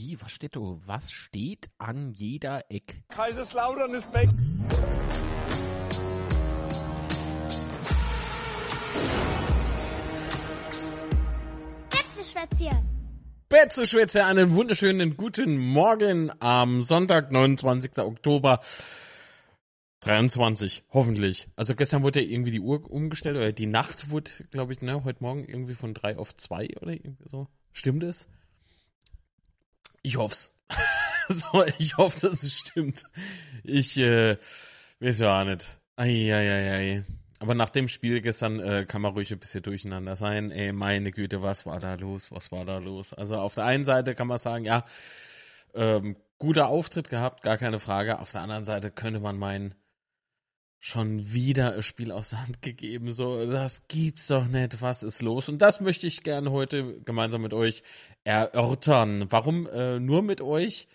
Wie, was steht da? Was steht an jeder Eck? Kaiserslautern ist weg. Betzeschwätzchen. Betzeschwätze, einen wunderschönen guten Morgen am Sonntag, 29. Oktober 23, hoffentlich. Also gestern wurde ja irgendwie die Uhr umgestellt, oder die Nacht wurde, glaube ich, ne, heute Morgen irgendwie von drei auf zwei oder irgendwie so. Stimmt es? Ich hoff's. so, ich hoffe, dass es stimmt. Ich äh, weiß ja auch nicht. Eieiei. Aber nach dem Spiel gestern äh, kann man ruhig ein bisschen durcheinander sein. Ey, meine Güte, was war da los? Was war da los? Also auf der einen Seite kann man sagen, ja, ähm, guter Auftritt gehabt, gar keine Frage. Auf der anderen Seite könnte man meinen, schon wieder ein Spiel aus der Hand gegeben. So, das gibt's doch nicht. Was ist los? Und das möchte ich gerne heute gemeinsam mit euch erörtern. Warum äh, nur mit euch?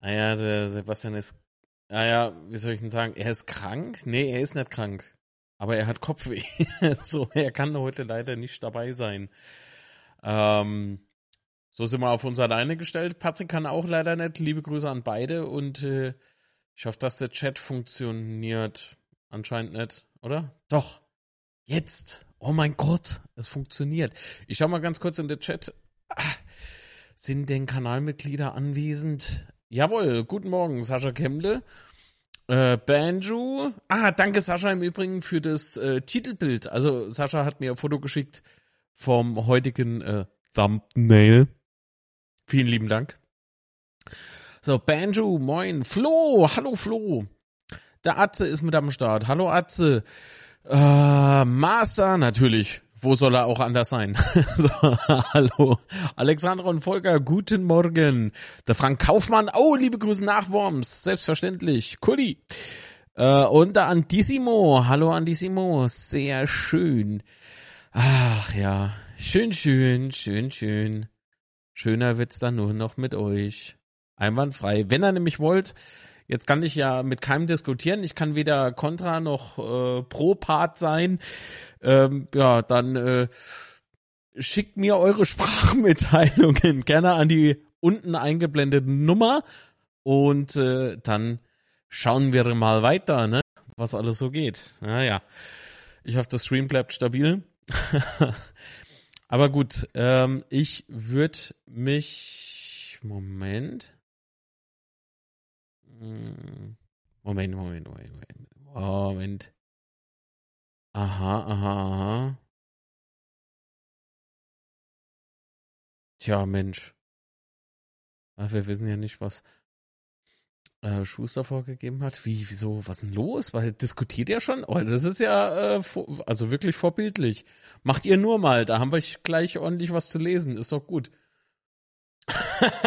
Naja, der Sebastian ist, naja, wie soll ich denn sagen? Er ist krank? Nee, er ist nicht krank. Aber er hat Kopfweh. so, er kann heute leider nicht dabei sein. Ähm, so sind wir auf uns alleine gestellt. Patrick kann auch leider nicht. Liebe Grüße an beide und äh, ich hoffe, dass der Chat funktioniert. Anscheinend nicht, oder? Doch. Jetzt. Oh mein Gott, es funktioniert. Ich schau mal ganz kurz in den Chat. Ah, sind denn Kanalmitglieder anwesend? Jawohl, guten Morgen, Sascha Kemble. Äh, Banjo. Ah, danke Sascha im Übrigen für das äh, Titelbild. Also Sascha hat mir ein Foto geschickt vom heutigen äh, Thumbnail. Vielen lieben Dank. So, Banjo, moin. Flo, hallo Flo. Der Atze ist mit am Start. Hallo Atze. Äh, Master, natürlich. Wo soll er auch anders sein? so, hallo. Alexandra und Volker, guten Morgen. Der Frank Kaufmann, oh, liebe Grüße nach Worms. Selbstverständlich. Kuli. Äh, und der Antissimo. Hallo Antissimo. Sehr schön. Ach ja. Schön, schön, schön, schön. Schöner wird's dann nur noch mit euch. Einwandfrei. Wenn ihr nämlich wollt, jetzt kann ich ja mit keinem diskutieren. Ich kann weder Contra noch äh, Pro-Part sein. Ähm, ja, dann äh, schickt mir eure Sprachmitteilungen gerne an die unten eingeblendete Nummer und äh, dann schauen wir mal weiter, ne? Was alles so geht. Naja. Ich hoffe, das Stream bleibt stabil. Aber gut, ähm, ich würde mich. Moment. Hm. Moment, Moment, Moment, Moment. Moment. Aha, aha, aha. Tja, Mensch. Ach, wir wissen ja nicht, was äh, Schuster vorgegeben hat. Wie, wieso, was ist denn los? Weil diskutiert ja schon. Oh, das ist ja äh, also wirklich vorbildlich. Macht ihr nur mal, da haben wir gleich ordentlich was zu lesen. Ist doch gut.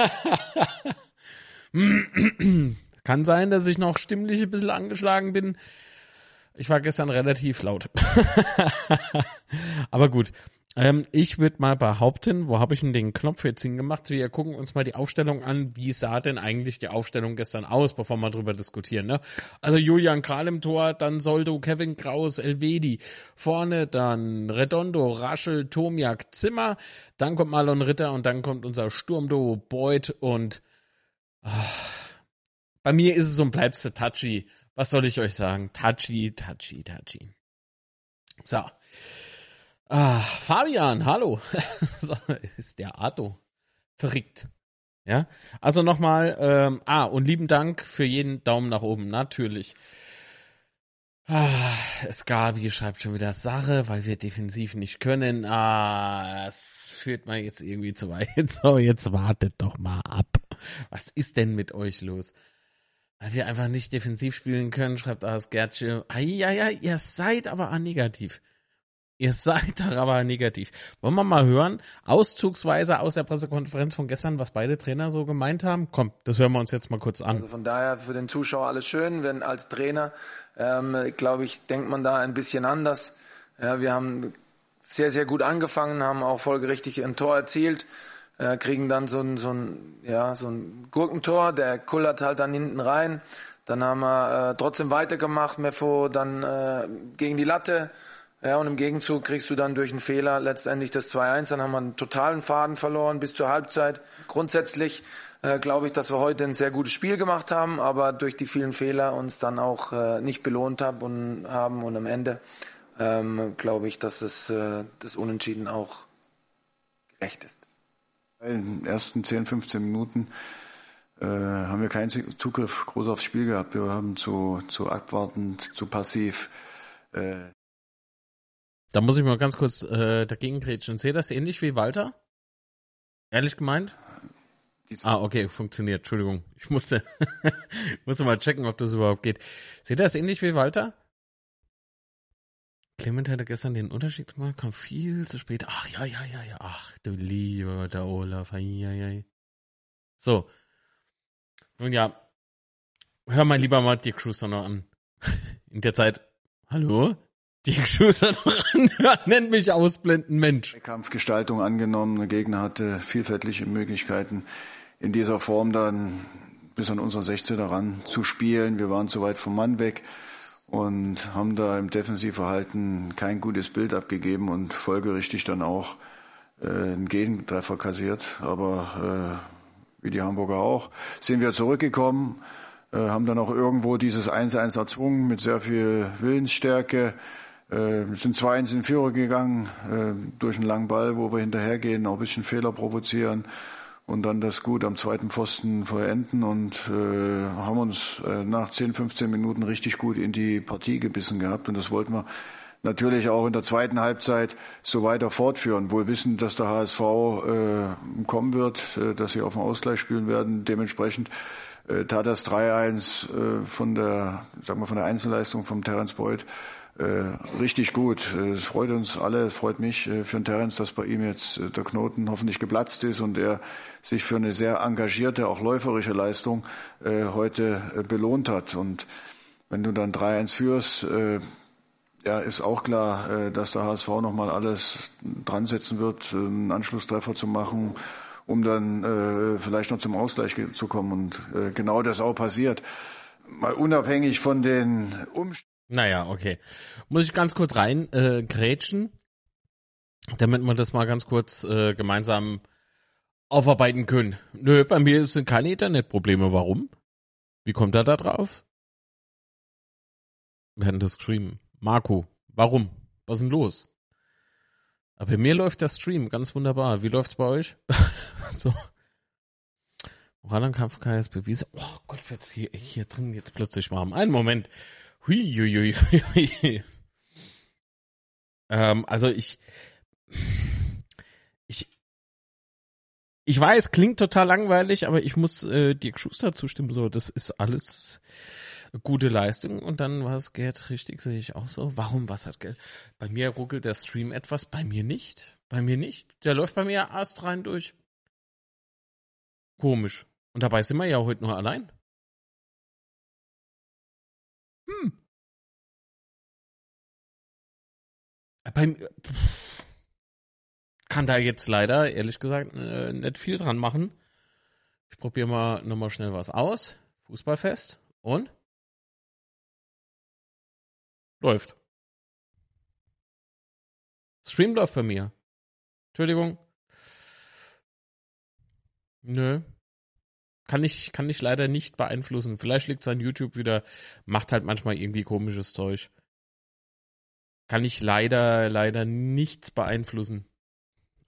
Kann sein, dass ich noch stimmlich ein bisschen angeschlagen bin. Ich war gestern relativ laut. Aber gut. Ähm, ich würde mal behaupten, wo habe ich denn den Knopf jetzt hingemacht? Wir gucken uns mal die Aufstellung an. Wie sah denn eigentlich die Aufstellung gestern aus, bevor wir drüber diskutieren? Ne? Also Julian Kral im Tor, dann Soldo, Kevin Kraus, Elvedi. Vorne dann Redondo, Raschel, Tomiak, Zimmer. Dann kommt Marlon Ritter und dann kommt unser Sturmdo, Beuth und ach, bei mir ist es und bleibt's der Touchy. Was soll ich euch sagen? Touchy, touchy, touchy. So. Ah, Fabian, hallo. so, ist der Arto. Verrückt. Ja, also nochmal, ähm, ah, und lieben Dank für jeden Daumen nach oben, natürlich. Ah, Skabi schreibt schon wieder Sache, weil wir defensiv nicht können. Ah, das führt mal jetzt irgendwie zu weit. So, jetzt wartet doch mal ab. Was ist denn mit euch los? Weil wir einfach nicht defensiv spielen können, schreibt. Ah, ja, ja, ihr seid aber negativ. Ihr seid doch aber negativ. Wollen wir mal hören, auszugsweise aus der Pressekonferenz von gestern, was beide Trainer so gemeint haben? Komm, das hören wir uns jetzt mal kurz an. Also von daher für den Zuschauer alles schön, wenn als Trainer, ähm, glaube ich, denkt man da ein bisschen anders. Ja, wir haben sehr, sehr gut angefangen, haben auch folgerichtig ein Tor erzielt äh, kriegen dann so ein, so, ein, ja, so ein Gurkentor, der kullert halt dann hinten rein. Dann haben wir äh, trotzdem weitergemacht, Mefo dann äh, gegen die Latte, Ja, und im Gegenzug kriegst du dann durch einen Fehler letztendlich das 2-1. Dann haben wir einen totalen Faden verloren bis zur Halbzeit. Grundsätzlich äh, glaube ich, dass wir heute ein sehr gutes Spiel gemacht haben, aber durch die vielen Fehler uns dann auch äh, nicht belohnt hab und, haben. Und am Ende ähm, glaube ich, dass es äh, das Unentschieden auch gerecht ist. In den ersten 10, 15 Minuten äh, haben wir keinen Zugriff groß aufs Spiel gehabt. Wir haben zu, zu abwartend, zu passiv. Äh da muss ich mal ganz kurz äh, dagegen grätschen. Seht das ähnlich wie Walter? Ehrlich gemeint? Ah, okay, funktioniert. Entschuldigung. Ich musste, musste mal checken, ob das überhaupt geht. Seht ihr das ähnlich wie Walter? Clement hatte gestern den Unterschied gemacht, kam viel zu spät. Ach, ja, ja, ja, ja. Ach, du lieber der Olaf. Ja, ja. So. Nun ja. Hör mal lieber mal Dirk Schuster noch an. In der Zeit. Hallo? Dirk Schuster noch anhören, nennt mich ausblenden, Mensch. Kampfgestaltung angenommen. Der Gegner hatte vielfältige Möglichkeiten, in dieser Form dann bis an unsere 16 daran zu spielen. Wir waren zu weit vom Mann weg und haben da im Defensivverhalten kein gutes Bild abgegeben und folgerichtig dann auch äh, einen Gegentreffer kassiert. Aber äh, wie die Hamburger auch, sind wir zurückgekommen, äh, haben dann auch irgendwo dieses 1-1 erzwungen mit sehr viel Willensstärke. Äh, sind 2-1 in Führer gegangen äh, durch einen langen Ball, wo wir hinterhergehen, auch ein bisschen Fehler provozieren und dann das gut am zweiten Pfosten vollenden und äh, haben uns äh, nach 10, 15 Minuten richtig gut in die Partie gebissen gehabt und das wollten wir natürlich auch in der zweiten Halbzeit so weiter fortführen, wohl wissen, dass der HSV äh, kommen wird, äh, dass sie auf dem Ausgleich spielen werden. Dementsprechend äh, tat das 3-1 äh, von der, sagen wir, von der Einzelleistung vom Terence äh, richtig gut. Äh, es freut uns alle, es freut mich äh, für den Terence, dass bei ihm jetzt äh, der Knoten hoffentlich geplatzt ist und er sich für eine sehr engagierte, auch läuferische Leistung äh, heute äh, belohnt hat. Und wenn du dann 3-1 führst, äh, ja, ist auch klar, äh, dass der HSV nochmal alles dran setzen wird, einen Anschlusstreffer zu machen, um dann äh, vielleicht noch zum Ausgleich zu kommen. Und äh, genau das auch passiert. Mal unabhängig von den Umständen. Naja, okay. Muss ich ganz kurz rein äh, grätschen, damit wir das mal ganz kurz äh, gemeinsam aufarbeiten können. Nö, bei mir sind keine Internetprobleme. Warum? Wie kommt er da drauf? Wir hatten das geschrieben. Marco, warum? Was ist denn los? Aber bei mir läuft der Stream ganz wunderbar. Wie läuft's bei euch? so. Kampf KS bewiesen. Oh Gott, wird's hier, hier drin jetzt plötzlich warm. Einen Moment. Hui, hui, hui, hui. ähm, also ich, ich, ich weiß, klingt total langweilig, aber ich muss äh, Dirk Schuster zustimmen. So, das ist alles gute Leistung. Und dann war es Geld richtig, sehe ich auch so. Warum, was hat Geld? Bei mir ruckelt der Stream etwas, bei mir nicht. Bei mir nicht. Der läuft bei mir erst rein durch. Komisch. Und dabei sind wir ja heute nur allein. Beim, kann da jetzt leider, ehrlich gesagt, äh, nicht viel dran machen. Ich probiere mal nochmal schnell was aus. Fußballfest. Und? Läuft. Stream läuft bei mir. Entschuldigung. Nö. Kann ich, kann ich leider nicht beeinflussen. Vielleicht liegt an YouTube wieder, macht halt manchmal irgendwie komisches Zeug. Kann ich leider, leider nichts beeinflussen.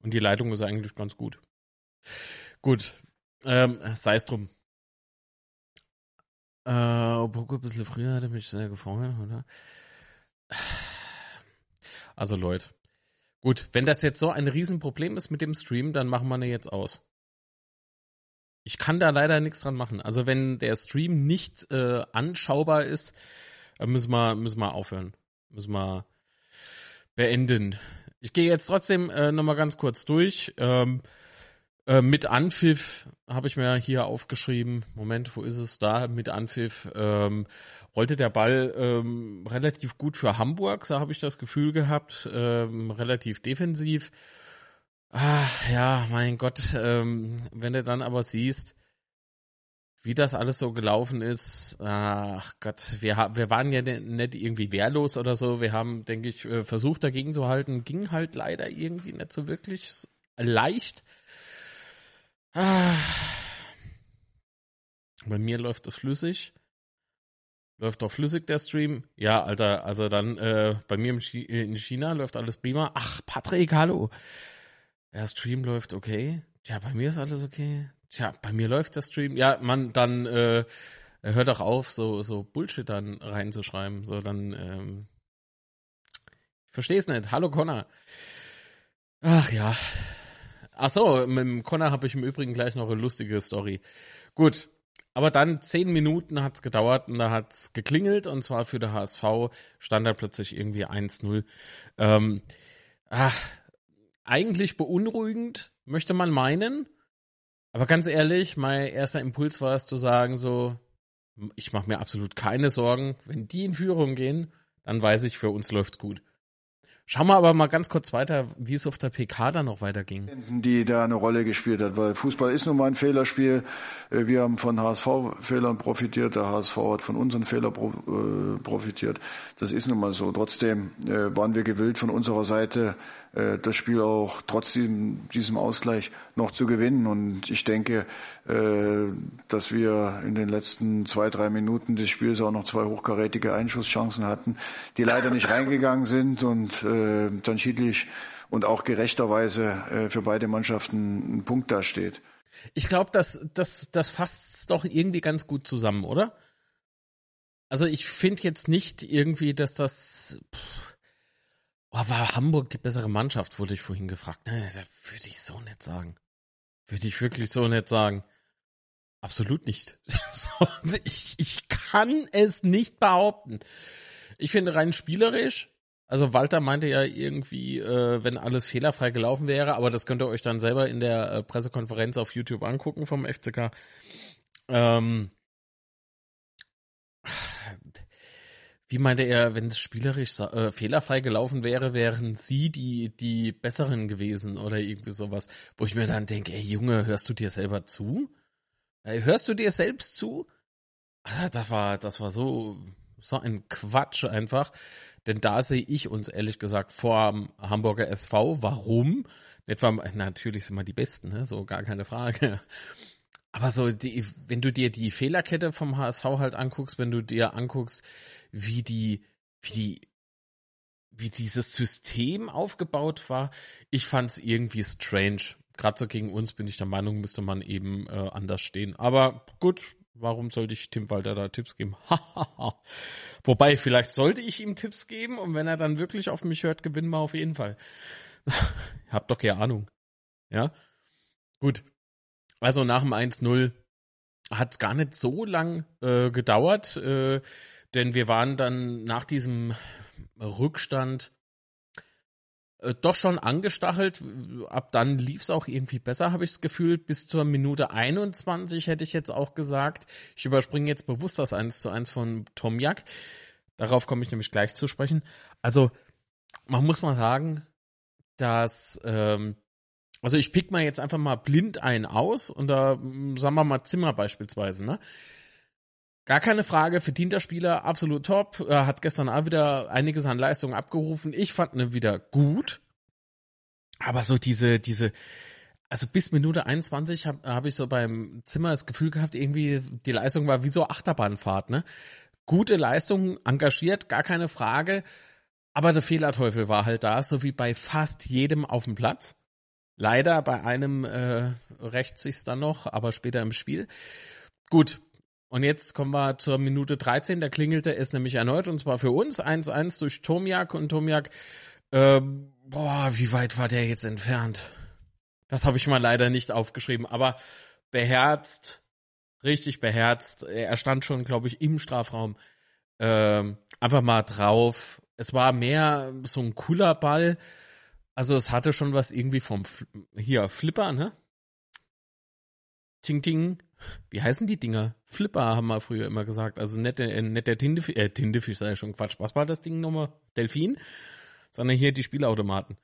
Und die Leitung ist eigentlich ganz gut. Gut. Ähm, sei es drum. Äh, Oboko ein bisschen früher hatte mich sehr gefreut, oder? Also Leute. Gut, wenn das jetzt so ein Riesenproblem ist mit dem Stream, dann machen wir ne jetzt aus. Ich kann da leider nichts dran machen. Also wenn der Stream nicht äh, anschaubar ist, müssen wir, müssen wir aufhören. Müssen wir beenden. Ich gehe jetzt trotzdem äh, nochmal ganz kurz durch. Ähm, äh, mit Anpfiff habe ich mir hier aufgeschrieben. Moment, wo ist es da? Mit Anpfiff ähm, rollte der Ball ähm, relativ gut für Hamburg, so habe ich das Gefühl gehabt. Ähm, relativ defensiv. Ach ja, mein Gott, ähm, wenn du dann aber siehst, wie das alles so gelaufen ist, ach Gott, wir, wir waren ja nicht irgendwie wehrlos oder so. Wir haben, denke ich, äh, versucht dagegen zu halten. Ging halt leider irgendwie nicht so wirklich leicht. Ah. Bei mir läuft das flüssig. Läuft doch flüssig der Stream. Ja, Alter, also dann äh, bei mir in China läuft alles prima. Ach, Patrick, hallo. Der Stream läuft okay. Tja, bei mir ist alles okay. Tja, bei mir läuft der Stream. Ja, man, dann äh, hört doch auf, so, so Bullshit dann reinzuschreiben. So, dann, ähm, ich versteh's nicht. Hallo Connor. Ach ja. Ach so, mit dem Connor habe ich im Übrigen gleich noch eine lustige Story. Gut, aber dann zehn Minuten hat's gedauert und da hat's geklingelt und zwar für der HSV stand da plötzlich irgendwie 1-0. Ähm, ach, eigentlich beunruhigend, möchte man meinen. Aber ganz ehrlich, mein erster Impuls war es zu sagen, so, ich mache mir absolut keine Sorgen. Wenn die in Führung gehen, dann weiß ich, für uns läuft's gut. Schauen wir aber mal ganz kurz weiter, wie es auf der PK dann noch weiterging. Die da eine Rolle gespielt hat, weil Fußball ist nun mal ein Fehlerspiel. Äh, wir haben von HSV-Fehlern profitiert, der HSV hat von unseren Fehlern äh, profitiert. Das ist nun mal so. Trotzdem äh, waren wir gewillt von unserer Seite, äh, das Spiel auch trotzdem diesem Ausgleich noch zu gewinnen. Und ich denke, äh, dass wir in den letzten zwei, drei Minuten des Spiels auch noch zwei hochkarätige Einschusschancen hatten, die leider nicht reingegangen sind und äh, dann schiedlich und auch gerechterweise für beide Mannschaften ein Punkt dasteht. Ich glaube, das, das, das fasst doch irgendwie ganz gut zusammen, oder? Also ich finde jetzt nicht irgendwie, dass das. Pff, Oh, war Hamburg die bessere Mannschaft, wurde ich vorhin gefragt. Ne, würde ich so nicht sagen. Würde ich wirklich so nicht sagen. Absolut nicht. ich, ich kann es nicht behaupten. Ich finde rein spielerisch, also Walter meinte ja irgendwie, äh, wenn alles fehlerfrei gelaufen wäre, aber das könnt ihr euch dann selber in der äh, Pressekonferenz auf YouTube angucken vom FCK. Ähm, wie meinte er, wenn es spielerisch äh, fehlerfrei gelaufen wäre, wären sie die, die besseren gewesen oder irgendwie sowas. Wo ich mir dann denke, ey Junge, hörst du dir selber zu? Ey, hörst du dir selbst zu? Ah, das war, das war so, so ein Quatsch einfach. Denn da sehe ich uns ehrlich gesagt vor Hamburger SV. Warum? Etwa, natürlich sind wir die Besten, ne? so gar keine Frage. Aber so, die, wenn du dir die Fehlerkette vom HSV halt anguckst, wenn du dir anguckst, wie die, wie die, wie dieses System aufgebaut war. Ich fand es irgendwie strange. Gerade so gegen uns bin ich der Meinung, müsste man eben äh, anders stehen. Aber gut, warum sollte ich Tim Walter da Tipps geben? Wobei, vielleicht sollte ich ihm Tipps geben und wenn er dann wirklich auf mich hört, gewinnen wir auf jeden Fall. Hab doch keine Ahnung. Ja? Gut. Also nach dem 1-0 hat es gar nicht so lang äh, gedauert. Äh, denn wir waren dann nach diesem Rückstand äh, doch schon angestachelt. Ab dann lief es auch irgendwie besser, habe ich das Gefühl. Bis zur Minute 21 hätte ich jetzt auch gesagt. Ich überspringe jetzt bewusst das 1 zu 1 von Tom Jack. Darauf komme ich nämlich gleich zu sprechen. Also, man muss mal sagen, dass, ähm, also ich pick mal jetzt einfach mal blind einen aus und da, sagen wir mal Zimmer beispielsweise, ne? Gar keine Frage, verdienter Spieler, absolut top. Er hat gestern auch wieder einiges an Leistungen abgerufen. Ich fand ihn wieder gut. Aber so diese, diese, also bis Minute 21 habe hab ich so beim Zimmer das Gefühl gehabt, irgendwie die Leistung war wie so Achterbahnfahrt, ne? Gute Leistung, engagiert, gar keine Frage. Aber der Fehlerteufel war halt da, so wie bei fast jedem auf dem Platz. Leider bei einem äh, rächt sich's dann noch, aber später im Spiel. Gut, und jetzt kommen wir zur Minute 13, da klingelte es nämlich erneut und zwar für uns 1-1 durch Tomiak und Tomiak, äh, boah, wie weit war der jetzt entfernt? Das habe ich mal leider nicht aufgeschrieben, aber beherzt, richtig beherzt. Er stand schon, glaube ich, im Strafraum. Äh, einfach mal drauf. Es war mehr so ein cooler Ball. Also es hatte schon was irgendwie vom hier Flipper, ne? Ting Ting wie heißen die Dinger? Flipper haben wir früher immer gesagt. Also nicht der, nicht der Tindefisch, äh, Tindefisch sei schon Quatsch. Was war das Ding nochmal? Delfin? Sondern hier die Spielautomaten.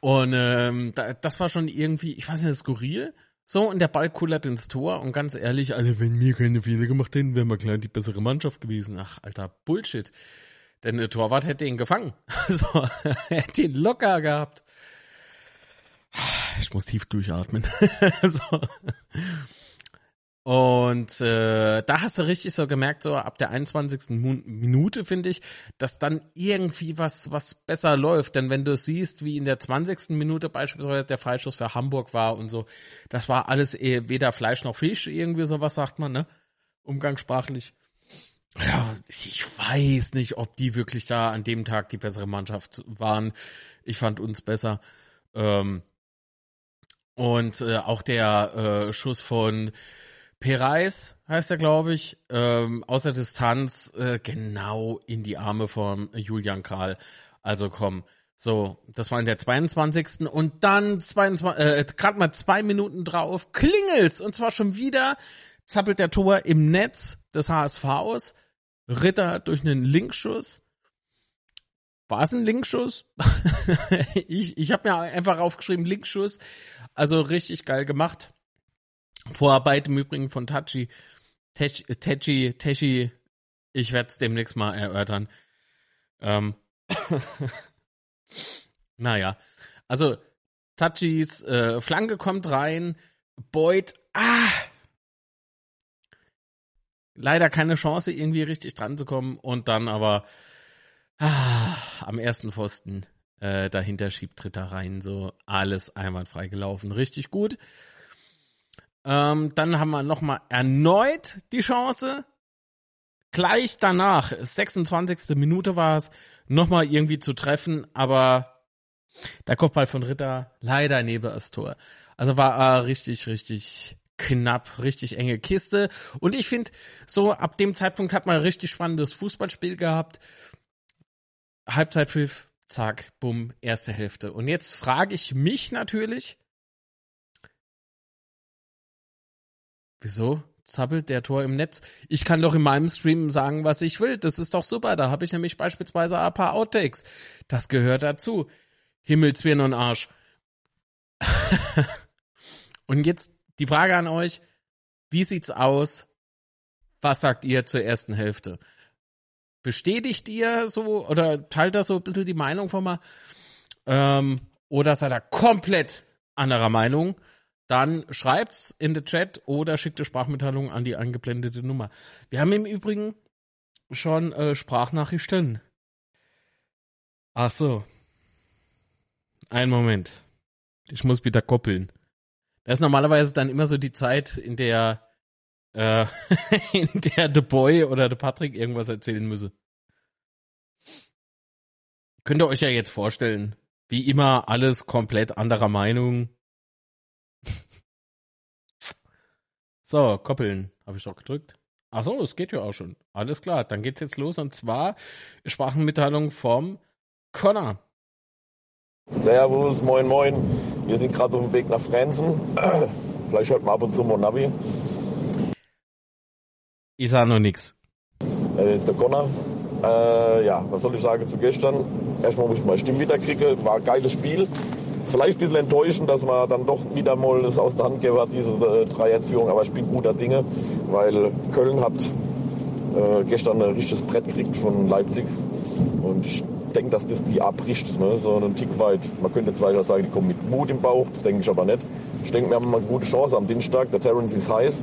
Und ähm, da, das war schon irgendwie, ich weiß nicht, skurril. So, und der Ball kullert ins Tor. Und ganz ehrlich, also wenn wir keine Fehler gemacht hätten, wären wir klar die bessere Mannschaft gewesen. Ach, alter Bullshit. Denn der Torwart hätte ihn gefangen. Also, er hätte ihn locker gehabt. Ich muss tief durchatmen. so. Und äh, da hast du richtig so gemerkt, so ab der 21. Minute, finde ich, dass dann irgendwie was, was besser läuft. Denn wenn du siehst, wie in der 20. Minute beispielsweise der Freischuss für Hamburg war und so, das war alles eh weder Fleisch noch Fisch, irgendwie sowas sagt man, ne? Umgangssprachlich. Ja, ich weiß nicht, ob die wirklich da an dem Tag die bessere Mannschaft waren. Ich fand uns besser. Ähm, und äh, auch der äh, Schuss von Pereis heißt er, glaube ich, ähm, aus der Distanz äh, genau in die Arme von Julian Kral. Also komm, so, das war in der 22. Und dann 22, äh, gerade mal zwei Minuten drauf, klingelt's. Und zwar schon wieder zappelt der Tor im Netz des HSVs. Ritter durch einen Linkschuss. War es ein Linkschuss? ich ich habe mir einfach aufgeschrieben, Linkschuss. Also richtig geil gemacht. Vorarbeit im Übrigen von Tachi. Techi, Techi, ich werde es demnächst mal erörtern. Ähm. naja, also Tachis äh, Flanke kommt rein, Boyd, ah, leider keine Chance, irgendwie richtig dran zu kommen und dann aber ah, am ersten Pfosten äh, dahinter schiebt Dritter rein, so alles einwandfrei gelaufen, richtig gut. Ähm, dann haben wir nochmal erneut die Chance. Gleich danach, 26. Minute war es, nochmal irgendwie zu treffen, aber der Kopfball von Ritter leider neben das Tor. Also war äh, richtig, richtig knapp, richtig enge Kiste. Und ich finde, so ab dem Zeitpunkt hat man ein richtig spannendes Fußballspiel gehabt. Halbzeitpfiff, zack, bumm, erste Hälfte. Und jetzt frage ich mich natürlich, Wieso? Zappelt der Tor im Netz? Ich kann doch in meinem Stream sagen, was ich will. Das ist doch super. Da habe ich nämlich beispielsweise ein paar Outtakes. Das gehört dazu. Himmelswirn und Arsch. und jetzt die Frage an euch. Wie sieht's aus? Was sagt ihr zur ersten Hälfte? Bestätigt ihr so oder teilt das so ein bisschen die Meinung von mal? Ähm, oder seid ihr komplett anderer Meinung? dann schreibt's in den Chat oder schickt eine Sprachmitteilung an die eingeblendete Nummer. Wir haben im Übrigen schon äh, Sprachnachrichten. Ach so. Ein Moment. Ich muss wieder koppeln. Das ist normalerweise dann immer so die Zeit, in der äh, in der The Boy oder The Patrick irgendwas erzählen müsse. Könnt ihr euch ja jetzt vorstellen, wie immer alles komplett anderer Meinung So, koppeln. Habe ich doch gedrückt. Ach so, es geht ja auch schon. Alles klar, dann geht's jetzt los und zwar Sprachenmitteilung vom Connor. Servus, moin moin. Wir sind gerade auf dem Weg nach Franzen. Vielleicht hört man ab und zu mal Navi. Ich sah noch nix. Das ist der Connor. Äh, ja, was soll ich sagen zu gestern? Erstmal muss ich meine Stimme wieder kriegen. War ein geiles Spiel vielleicht ein bisschen enttäuschend, dass man dann doch wieder mal das aus der Hand gegeben hat, diese äh, 3-1-Führung. Aber ich bin guter Dinge, weil Köln hat äh, gestern ein richtiges Brett gekriegt von Leipzig. Und ich denke, dass das die abbricht, ne? so einen Tick weit. Man könnte jetzt weiter sagen, die kommen mit Mut im Bauch, das denke ich aber nicht. Ich denke, wir haben eine gute Chance am Dienstag. Der Terrence ist heiß.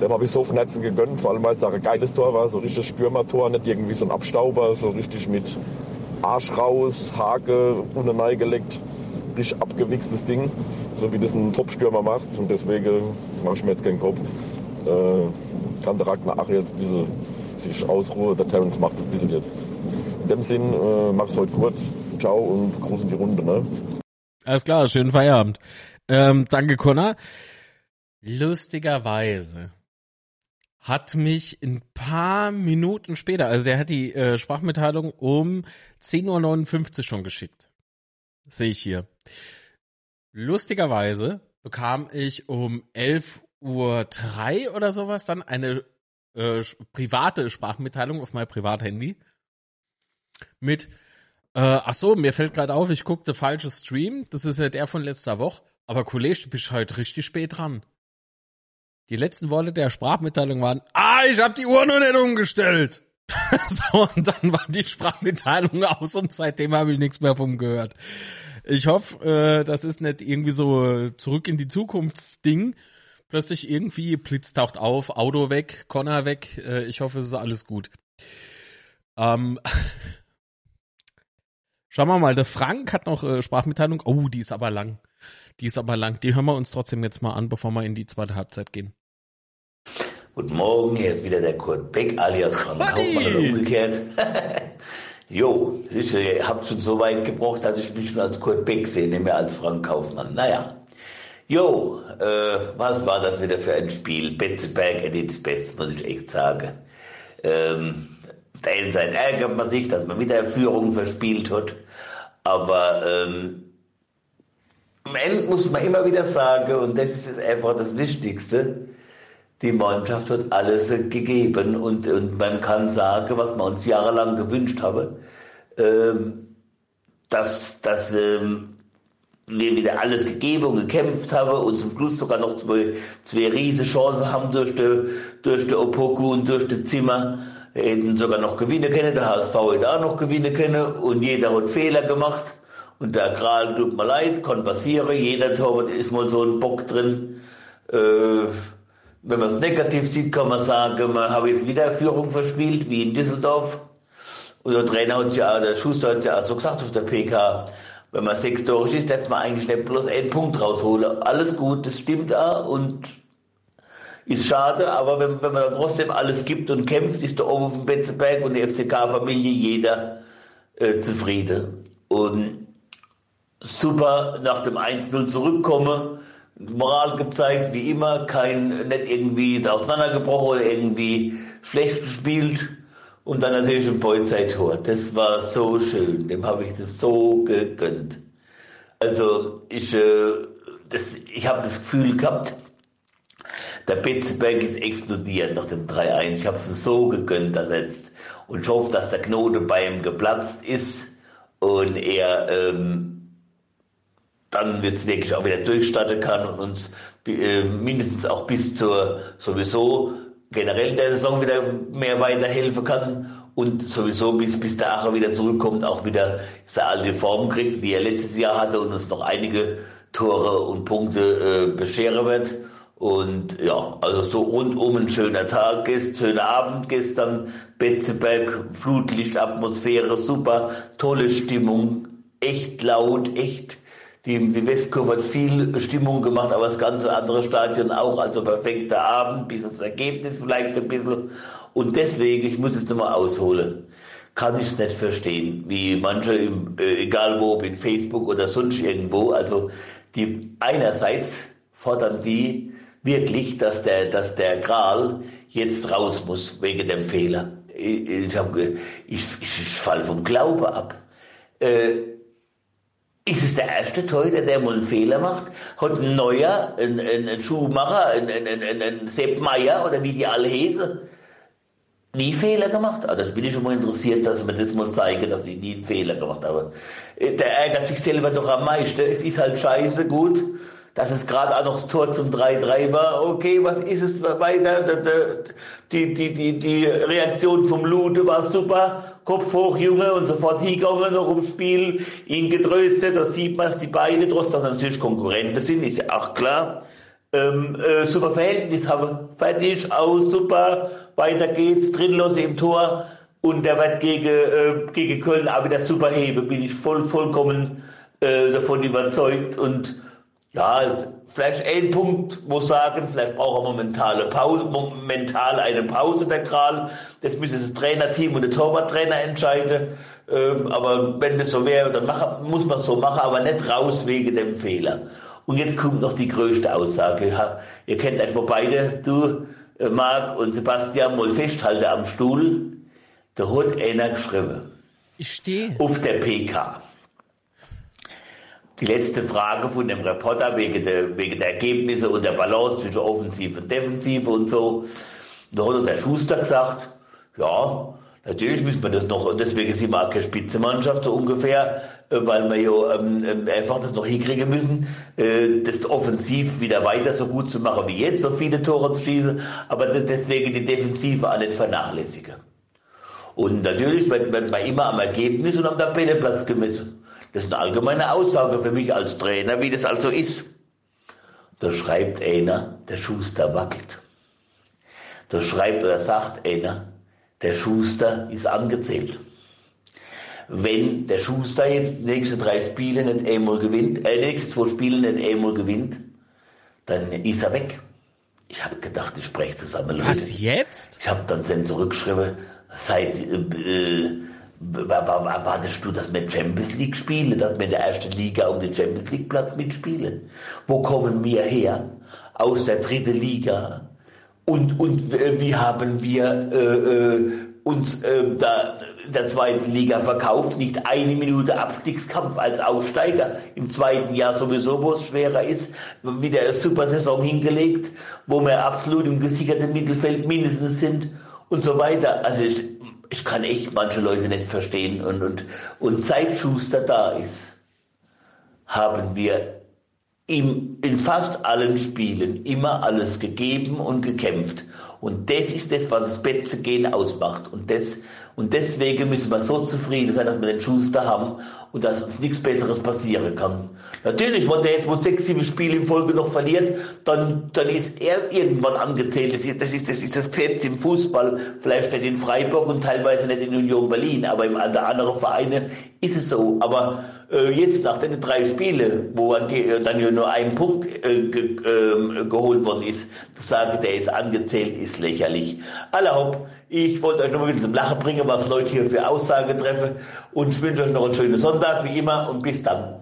Dem habe ich so von Herzen gegönnt, vor allem weil es auch ein geiles Tor war, so richtig Stürmertor, nicht irgendwie so ein Abstauber, so richtig mit Arsch raus, Hake unten gelegt, richtig abgewichstes Ding, so wie das ein Topstürmer macht. Und deswegen mache ich mir jetzt keinen Kopf. Äh, kann der Ragnar Ach jetzt ein bisschen sich ausruhen. Der Terence macht das ein bisschen jetzt. In dem Sinn, äh, mach's heute kurz. Ciao und Gruß in die Runde. Ne? Alles klar, schönen Feierabend. Ähm, danke, Connor. Lustigerweise hat mich ein paar Minuten später, also der hat die äh, Sprachmitteilung um 10.59 Uhr schon geschickt. Sehe ich hier. Lustigerweise bekam ich um 11.03 Uhr oder sowas dann eine äh, private Sprachmitteilung auf mein Privathandy mit, äh, ach so, mir fällt gerade auf, ich guckte falsches Stream. Das ist ja der von letzter Woche. Aber Kollege, du bist heute richtig spät dran. Die letzten Worte der Sprachmitteilung waren, ah, ich hab die Uhr noch nicht umgestellt. so, und dann war die Sprachmitteilung aus und seitdem habe ich nichts mehr vom gehört. Ich hoffe, äh, das ist nicht irgendwie so zurück in die Zukunftsding. Plötzlich irgendwie Blitz taucht auf, Auto weg, Connor weg. Äh, ich hoffe, es ist alles gut. Ähm, Schauen wir mal, der Frank hat noch äh, Sprachmitteilung. Oh, die ist aber lang. Die ist aber lang. Die hören wir uns trotzdem jetzt mal an, bevor wir in die zweite Halbzeit gehen. Guten Morgen, hier ist wieder der Kurt Beck alias Frank Hauptmann oder umgekehrt. jo, ich äh, habe schon so weit gebraucht, dass ich mich schon als Kurt Beck sehe, nicht mehr als Frank Kaufmann. Naja. Jo, äh, was war das wieder für ein Spiel? Betzeberg erledigt Best, muss ich echt sagen. Ähm, auf der einen Seite ärgert man sich, dass man wieder Führung verspielt hat. Aber ähm, am Ende muss man immer wieder sagen, und das ist einfach das Wichtigste, die Mannschaft hat alles gegeben und, und man kann sagen, was man uns jahrelang gewünscht haben, ähm, dass, dass ähm, wir wieder alles gegeben und gekämpft haben und zum Schluss sogar noch zwei, zwei riesige Chancen haben durch die, durch die Opoku und durch die Zimmer, hätten sogar noch gewinnen können, der HSV hätte auch noch gewinnen können und jeder hat Fehler gemacht. Und der Kral tut mir leid, kann passieren, jeder Torwart ist mal so ein Bock drin, äh, wenn man es negativ sieht, kann man sagen, man hat jetzt wieder Führung verspielt, wie in Düsseldorf. Und der Trainer hat ja, der Schuster hat ja auch so gesagt auf der PK, wenn man sechs Tore schießt, darf man eigentlich nicht bloß einen Punkt rausholen. Alles gut, das stimmt auch. Und ist schade, aber wenn, wenn man dann trotzdem alles gibt und kämpft, ist oben auf dem Betzeberg und die FCK-Familie jeder äh, zufrieden. Und super nach dem 1-0 zurückkommen, Moral gezeigt, wie immer, kein, nicht irgendwie auseinandergebrochen oder irgendwie schlecht gespielt. Und dann natürlich ein Boyzeit-Tor. Das war so schön. Dem habe ich das so gegönnt. Also ich, äh, ich habe das Gefühl gehabt, der Betzeberg ist explodiert nach dem 3-1. Ich habe es so gegönnt ersetzt. Und ich hoffe, dass der Knote bei ihm geplatzt ist und er ähm, dann jetzt wirklich auch wieder durchstarten kann und uns äh, mindestens auch bis zur sowieso generell der Saison wieder mehr weiterhelfen kann und sowieso bis, bis der Acher wieder zurückkommt, auch wieder seine alte Form kriegt, wie er letztes Jahr hatte und uns noch einige Tore und Punkte äh, bescheren wird. Und ja, also so rundum ein schöner Tag, gest, schöner Abend gestern, Betzeberg, Flutlichtatmosphäre, super, tolle Stimmung, echt laut, echt die, die Westkurve hat viel Stimmung gemacht, aber das ganze andere Stadion auch. Also perfekter Abend, bis aufs Ergebnis vielleicht ein bisschen. Und deswegen, ich muss es nochmal ausholen, kann ich es nicht verstehen, wie manche, im, äh, egal wo, in Facebook oder sonst irgendwo, also die einerseits fordern die wirklich, dass der, dass der Gral jetzt raus muss wegen dem Fehler. Ich, ich, ich, ich fall vom Glaube ab. Äh, ist es der erste Torhüter, der mal einen Fehler macht? Hat ein Neuer, ein, ein, ein Schuhmacher, ein, ein, ein, ein Sepp Meier oder wie die alle heißen, nie Fehler gemacht? Also bin ich schon mal interessiert, dass man das muss zeigen, dass ich nie einen Fehler gemacht habe. Der ärgert sich selber doch am meisten. Es ist halt scheiße gut, dass es gerade auch noch das Tor zum 3-3 war. Okay, was ist es weiter? Die, die, die, die Reaktion vom Lute war super. Kopf hoch, Junge, und sofort hingegangen noch ums Spiel, ihn getröstet, da sieht man es, die beiden, trotz dass sie natürlich Konkurrenten sind, ist ja auch klar. Ähm, äh, super Verhältnis haben, fertig, aus, super, weiter geht's, Drittlos im Tor und der wird gegen, äh, gegen Köln auch wieder super heben, bin ich voll, vollkommen äh, davon überzeugt und ja, vielleicht ein Punkt, wo sagen, vielleicht brauchen wir mentale Pause, mental eine Pause der Kral. Das müsste das Trainerteam und der Torwarttrainer entscheiden. Ähm, aber wenn das so wäre, dann mach, muss man es so machen, aber nicht raus wegen dem Fehler. Und jetzt kommt noch die größte Aussage. Ihr kennt etwa beide, du, äh, Marc und Sebastian, mal festhalten am Stuhl. Da hat einer geschrieben. Ich stehe. Auf der PK die letzte Frage von dem Reporter wegen der, wegen der Ergebnisse und der Balance zwischen Offensive und Defensive und so. Da hat der Schuster gesagt, ja, natürlich müssen wir das noch, und deswegen sind wir auch keine Spitzenmannschaft so ungefähr. äh, weil wir ja ähm, ähm, einfach das noch hinkriegen müssen, äh, das offensiv wieder weiter so gut zu machen wie jetzt, so viele Tore zu schießen, aber deswegen die Defensive auch nicht vernachlässigen. Und natürlich wird, wird man immer am Ergebnis und am Tabellenplatz gemessen. Das ist eine allgemeine Aussage für mich als Trainer, wie das also ist. Da schreibt einer, der Schuster wackelt. Da schreibt oder sagt einer, der Schuster ist angezählt. Wenn der Schuster jetzt die nächsten drei Spiele nicht einmal gewinnt, äh, die nächsten zwei Spiele nicht einmal gewinnt, dann ist er weg. Ich habe gedacht, ich spreche zusammen. Was jetzt? Ich habe dann dann zurückgeschrieben, seit äh, äh, erwartest du, dass wir Champions League spielen, dass wir in der ersten Liga um den Champions League Platz mitspielen? Wo kommen wir her? Aus der dritten Liga. Und, und äh, wie haben wir äh, äh, uns äh, da in der zweiten Liga verkauft? Nicht eine Minute Abstiegskampf als Aufsteiger. Im zweiten Jahr sowieso, wo es schwerer ist. Wieder eine super Saison hingelegt, wo wir absolut im gesicherten Mittelfeld mindestens sind und so weiter. Also ich, ich kann echt manche Leute nicht verstehen. Und, und, und seit Schuster da ist, haben wir im, in fast allen Spielen immer alles gegeben und gekämpft. Und das ist das, was das Betzegehen ausmacht. Und, das, und deswegen müssen wir so zufrieden sein, dass wir den Schuster haben und dass uns nichts Besseres passieren kann. Natürlich, wenn der jetzt mal sechs, sieben Spiele in Folge noch verliert, dann, dann ist er irgendwann angezählt. Das ist, das ist, das ist das Gesetz im Fußball. Vielleicht nicht in Freiburg und teilweise nicht in Union Berlin, aber in anderen Vereinen ist es so. Aber äh, jetzt nach den drei Spielen, wo äh, dann ja nur ein Punkt äh, ge, äh, geholt worden ist, zu sagen, der ist angezählt, ist lächerlich. Allerhaupt, ich wollte euch noch ein bisschen zum Lachen bringen, was Leute hier für Aussagen treffen und ich wünsche euch noch einen schönen Sonntag, wie immer, und bis dann.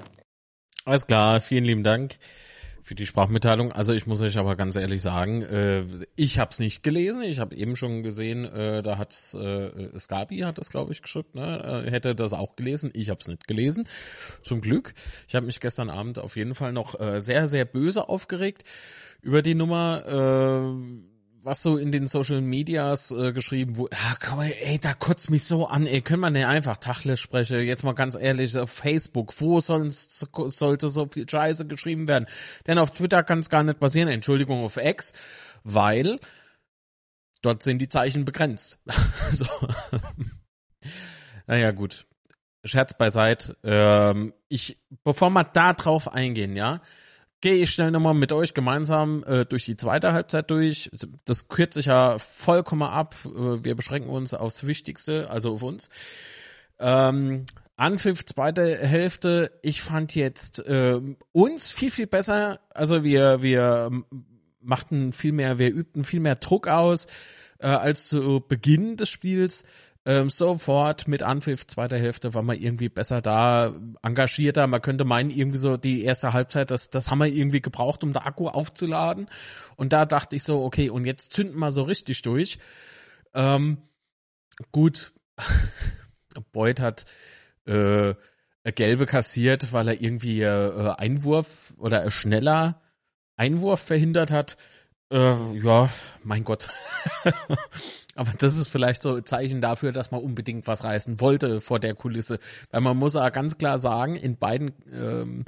Alles klar, vielen lieben Dank für die Sprachmitteilung. Also ich muss euch aber ganz ehrlich sagen, äh, ich habe es nicht gelesen. Ich habe eben schon gesehen, äh, da hat äh, Scabi hat das glaube ich geschrieben, ne? äh, hätte das auch gelesen. Ich habe es nicht gelesen. Zum Glück. Ich habe mich gestern Abend auf jeden Fall noch äh, sehr sehr böse aufgeregt über die Nummer. Äh, was so in den Social Medias äh, geschrieben wurde, ja, komm, ey, da kotzt mich so an, ey, können wir nicht einfach Tachle sprechen, jetzt mal ganz ehrlich, auf Facebook, wo sonst sollte so viel Scheiße geschrieben werden? Denn auf Twitter kann es gar nicht passieren, Entschuldigung, auf X, weil dort sind die Zeichen begrenzt. so. Naja, gut. Scherz beiseite. Ähm, ich, bevor wir da drauf eingehen, ja, gehe ich schnell nochmal mit euch gemeinsam äh, durch die zweite Halbzeit durch. Das kürzt sich ja vollkommen ab. Äh, wir beschränken uns aufs Wichtigste, also auf uns. Ähm, Anpfiff, zweite Hälfte. Ich fand jetzt äh, uns viel, viel besser. Also wir, wir machten viel mehr, wir übten viel mehr Druck aus äh, als zu Beginn des Spiels ähm, sofort mit Anpfiff zweiter Hälfte war man irgendwie besser da, engagierter. Man könnte meinen, irgendwie so die erste Halbzeit, das, das haben wir irgendwie gebraucht, um den Akku aufzuladen. Und da dachte ich so, okay, und jetzt zünden wir so richtig durch. Ähm, gut, Beuth hat äh, gelbe kassiert, weil er irgendwie äh, Einwurf oder schneller Einwurf verhindert hat. Äh, ja, mein Gott. Aber das ist vielleicht so ein Zeichen dafür, dass man unbedingt was reißen wollte vor der Kulisse. Weil man muss ja ganz klar sagen, in beiden ähm,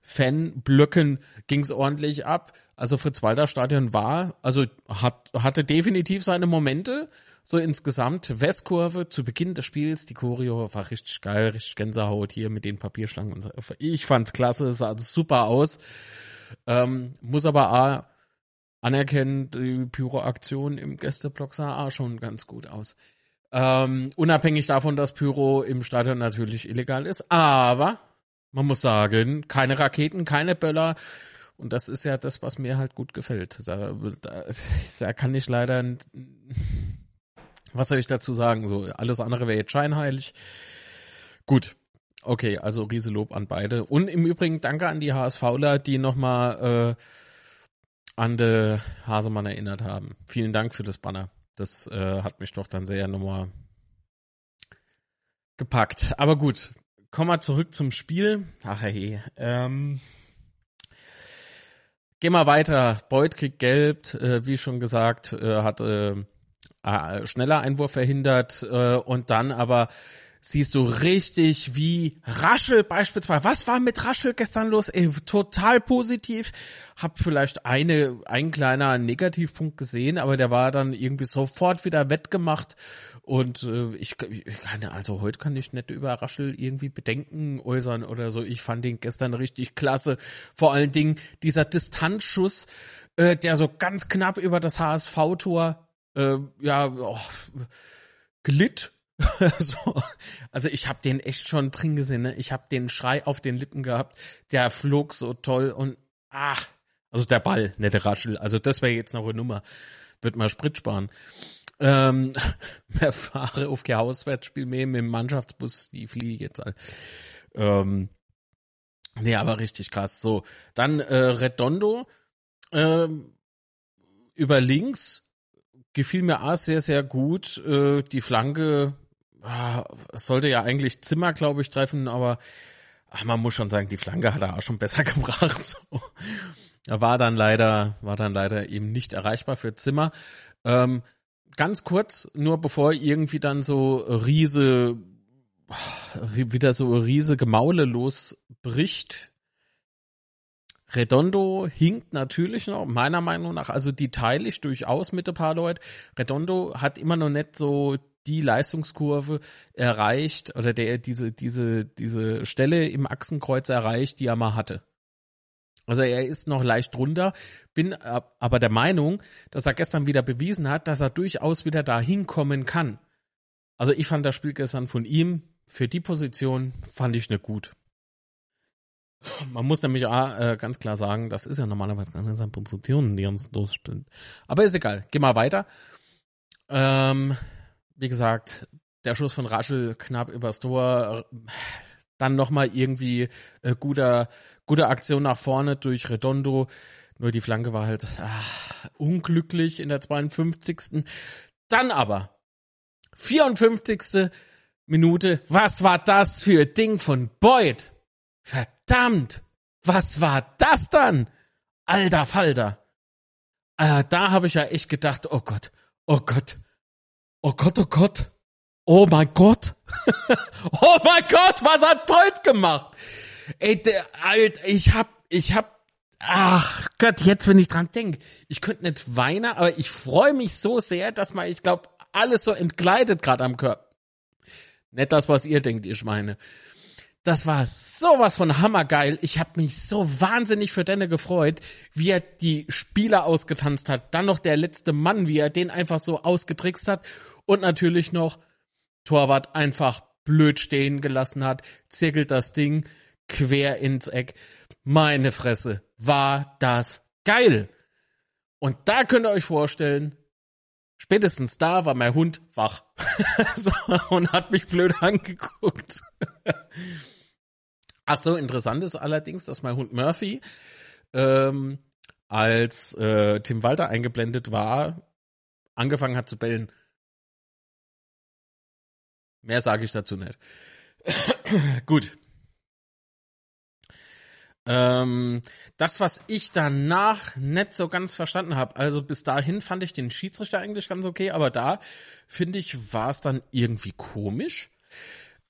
Fanblöcken ging es ordentlich ab. Also Fritz-Walter Stadion war, also hat, hatte definitiv seine Momente. So insgesamt Westkurve zu Beginn des Spiels, die Choreo war richtig geil, richtig Gänsehaut hier mit den Papierschlangen. Und so. Ich fand klasse, sah super aus. Ähm, muss aber A, anerkennen, die Pyro-Aktion im Gästeblock sah auch schon ganz gut aus. Ähm, unabhängig davon, dass Pyro im Stadion natürlich illegal ist, aber man muss sagen, keine Raketen, keine Böller. Und das ist ja das, was mir halt gut gefällt. Da, da, da kann ich leider, was soll ich dazu sagen? So, alles andere wäre jetzt scheinheilig. Gut. Okay, also Rieselob an beide. Und im Übrigen danke an die HSVler, die nochmal äh, an de Hasemann erinnert haben. Vielen Dank für das Banner. Das äh, hat mich doch dann sehr nochmal gepackt. Aber gut, kommen wir zurück zum Spiel. Ach hey. Ähm, gehen wir weiter. Beuth kriegt gelb, äh, wie schon gesagt, äh, hat äh, schneller Einwurf verhindert äh, und dann aber siehst du richtig, wie Raschel beispielsweise. Was war mit Raschel gestern los? Ey, total positiv. Hab vielleicht eine, ein kleiner Negativpunkt gesehen, aber der war dann irgendwie sofort wieder wettgemacht. Und äh, ich, ich kann, also heute kann ich nicht über Raschel irgendwie Bedenken äußern oder so. Ich fand den gestern richtig klasse. Vor allen Dingen dieser Distanzschuss, äh, der so ganz knapp über das HSV-Tor äh, ja oh, glitt so, also ich habe den echt schon drin gesehen. Ne? Ich habe den Schrei auf den Lippen gehabt. Der flog so toll und ach, also der Ball, der Raschel. Also das wäre jetzt noch eine Nummer. Wird mal Sprit sparen. Ähm, wir fahren auf kein Auswärtsspiel mehr mit dem Mannschaftsbus, die fliege jetzt all. Ähm, nee, aber richtig krass. So, dann äh, Redondo ähm, über links gefiel mir A sehr, sehr gut. Äh, die Flanke ah, sollte ja eigentlich Zimmer, glaube ich, treffen, aber ach, man muss schon sagen, die Flanke hat er auch schon besser gebracht. So. Er war dann leider, war dann leider eben nicht erreichbar für Zimmer. Ähm, ganz kurz, nur bevor irgendwie dann so Riese, wieder so Riese Gemaule losbricht. Redondo hinkt natürlich noch, meiner Meinung nach, also die teile ich durchaus mit ein paar Leuten. Redondo hat immer noch nicht so die Leistungskurve erreicht oder der diese, diese, diese Stelle im Achsenkreuz erreicht, die er mal hatte. Also er ist noch leicht drunter, bin aber der Meinung, dass er gestern wieder bewiesen hat, dass er durchaus wieder dahin kommen kann. Also ich fand das Spiel gestern von ihm für die Position fand ich nicht gut. Man muss nämlich auch, äh, ganz klar sagen, das ist ja normalerweise gar nicht Positionen, die uns losspielen. Aber ist egal. Geh mal weiter. Ähm, wie gesagt, der Schuss von Raschel knapp übers Tor. Dann nochmal irgendwie äh, guter, guter Aktion nach vorne durch Redondo. Nur die Flanke war halt ach, unglücklich in der 52. Dann aber 54. Minute. Was war das für Ding von Boyd? Verdammt! Was war das dann? Alter Falter. Äh, da habe ich ja echt gedacht, oh Gott, oh Gott, Oh Gott, oh Gott. Oh mein Gott. oh mein Gott, was hat Boyd gemacht? Ey, der, Alter, ich hab, ich hab, ach Gott, jetzt wenn ich dran denke, ich könnte nicht weinen, aber ich freue mich so sehr, dass man, ich glaube, alles so entgleitet gerade am Körper. Nicht das, was ihr denkt, ihr Schweine. Das war sowas von hammergeil. Ich habe mich so wahnsinnig für Denne gefreut, wie er die Spieler ausgetanzt hat. Dann noch der letzte Mann, wie er den einfach so ausgetrickst hat und natürlich noch Torwart einfach blöd stehen gelassen hat, zirkelt das Ding quer ins Eck. Meine Fresse, war das geil. Und da könnt ihr euch vorstellen, spätestens da war mein Hund wach so, und hat mich blöd angeguckt. Ach so, interessant ist allerdings, dass mein Hund Murphy, ähm, als äh, Tim Walter eingeblendet war, angefangen hat zu bellen. Mehr sage ich dazu nicht. Gut. Ähm, das, was ich danach nicht so ganz verstanden habe, also bis dahin fand ich den Schiedsrichter eigentlich ganz okay, aber da finde ich, war es dann irgendwie komisch.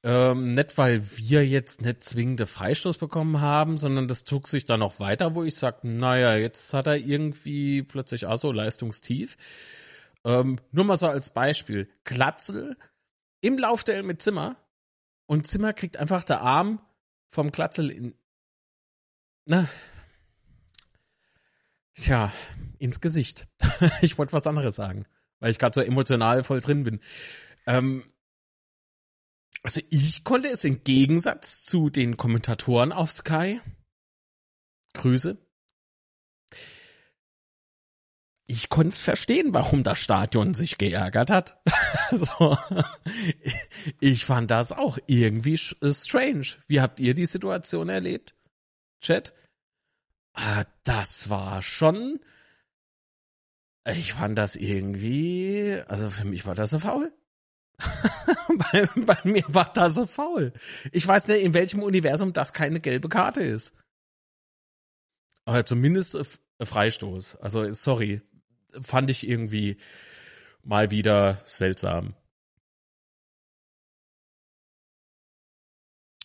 Ähm, nicht, weil wir jetzt nicht zwingende Freistoß bekommen haben, sondern das zog sich dann noch weiter, wo ich sage, naja, jetzt hat er irgendwie plötzlich auch so leistungstief. Ähm, nur mal so als Beispiel. Klatzel im Laufduell mit Zimmer und Zimmer kriegt einfach der Arm vom Klatzel in, na, tja, ins Gesicht. ich wollte was anderes sagen, weil ich gerade so emotional voll drin bin. Ähm, also ich konnte es im Gegensatz zu den Kommentatoren auf Sky, Grüße, ich konnte es verstehen, warum das Stadion sich geärgert hat. so. Ich fand das auch irgendwie äh, strange. Wie habt ihr die Situation erlebt? Chat? Ah, das war schon. Ich fand das irgendwie. Also für mich war das so faul. bei, bei, mir war das so faul. Ich weiß nicht, in welchem Universum das keine gelbe Karte ist. Aber zumindest Freistoß. Also sorry, fand ich irgendwie mal wieder seltsam.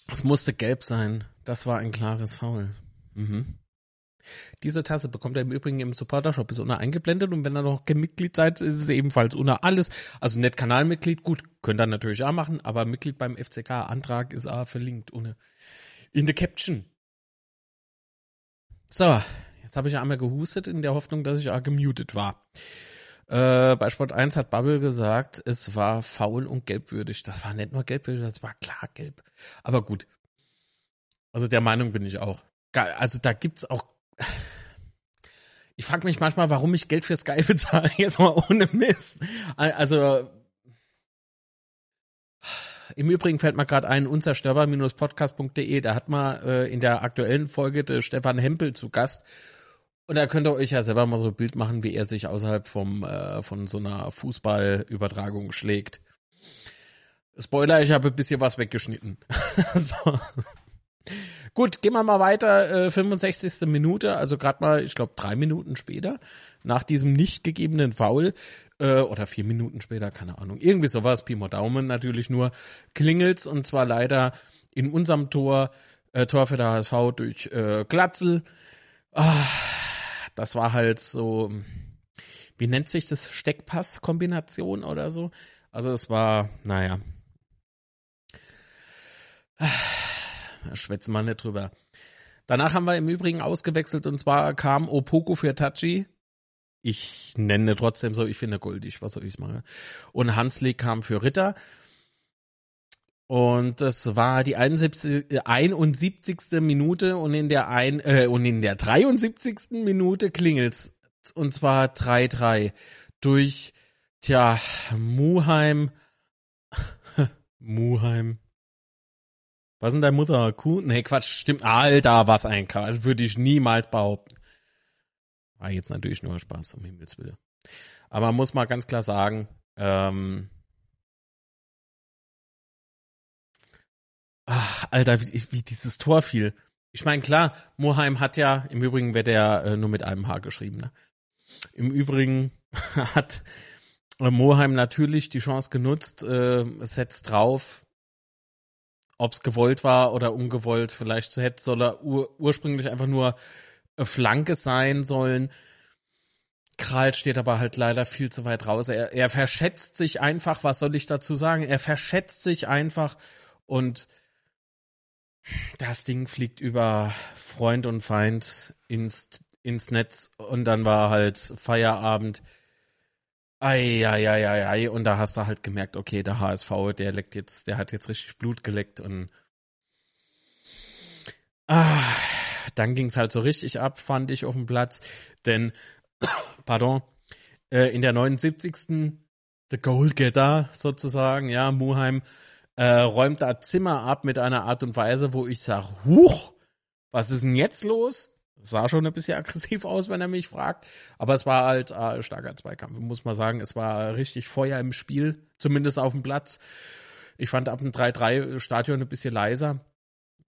Es musste gelb sein. Das war ein klares Foul. Mhm. Diese Tasse bekommt ihr im Übrigen im Supporter-Shop, ist unter eingeblendet und wenn ihr noch kein Mitglied seid, ist es ebenfalls unter alles. Also nicht Kanalmitglied, gut, könnt ihr natürlich auch machen, aber Mitglied beim FCK-Antrag ist auch verlinkt ohne in der Caption. So, jetzt habe ich einmal gehustet in der Hoffnung, dass ich auch gemutet war. Äh, bei Sport 1 hat Bubble gesagt, es war faul und gelbwürdig. Das war nicht nur gelbwürdig, das war klar gelb. Aber gut. Also der Meinung bin ich auch. Also da gibt's auch. Ich frage mich manchmal, warum ich Geld für Sky bezahle, jetzt mal ohne Mist. Also im Übrigen fällt mir gerade ein, unzerstörbar-podcast.de, da hat man äh, in der aktuellen Folge Stefan Hempel zu Gast. Und da könnt ihr euch ja selber mal so ein Bild machen, wie er sich außerhalb vom, äh, von so einer Fußballübertragung schlägt. Spoiler, ich habe ein bisschen was weggeschnitten. so. Gut, gehen wir mal weiter. Äh, 65. Minute, also gerade mal, ich glaube, drei Minuten später, nach diesem nicht gegebenen Foul, äh, oder vier Minuten später, keine Ahnung, irgendwie sowas, Pi mal Daumen natürlich nur, klingelt's und zwar leider in unserem Tor, äh, Tor für der HSV durch äh, Glatzel. Ah, das war halt so, wie nennt sich das, Steckpass-Kombination oder so? Also es war, naja. Schwätzen wir nicht drüber. Danach haben wir im Übrigen ausgewechselt und zwar kam Opoko für Tachi ich nenne trotzdem so, ich finde goldig, was soll ich machen. Und Hansli kam für Ritter. Und das war die 71, 71. Minute und in der ein, äh, und in der 73. Minute klingelt's. Und zwar 3-3 durch, tja, Muheim. Muheim. Was denn deine Mutter? Kuh? Nee, Quatsch, stimmt. Alter, was ein Karl. Würde ich niemals behaupten. War jetzt natürlich nur Spaß, um Himmels Willen. Aber man muss mal ganz klar sagen, ähm, ach, Alter, wie, wie dieses Tor fiel. Ich meine, klar, Moheim hat ja, im Übrigen wird er äh, nur mit einem Haar geschrieben, ne? Im Übrigen hat äh, Moheim natürlich die Chance genutzt, äh, setzt drauf, ob es gewollt war oder ungewollt. Vielleicht hätte soll er ur ursprünglich einfach nur Flanke sein sollen. Kral steht aber halt leider viel zu weit raus. Er, er verschätzt sich einfach, was soll ich dazu sagen? Er verschätzt sich einfach und das Ding fliegt über Freund und Feind ins, ins Netz und dann war halt Feierabend. Eieieiei, und da hast du halt gemerkt, okay, der HSV, der leckt jetzt, der hat jetzt richtig Blut geleckt und ah, dann ging es halt so richtig ab, fand ich auf dem Platz. Denn, pardon, äh, in der 79. The Goalgetter sozusagen, ja, Muheim äh, räumt da Zimmer ab mit einer Art und Weise, wo ich sage, huch, was ist denn jetzt los? Sah schon ein bisschen aggressiv aus, wenn er mich fragt. Aber es war halt äh, starker Zweikampf, muss man sagen. Es war richtig Feuer im Spiel, zumindest auf dem Platz. Ich fand ab dem 3-3 Stadion ein bisschen leiser.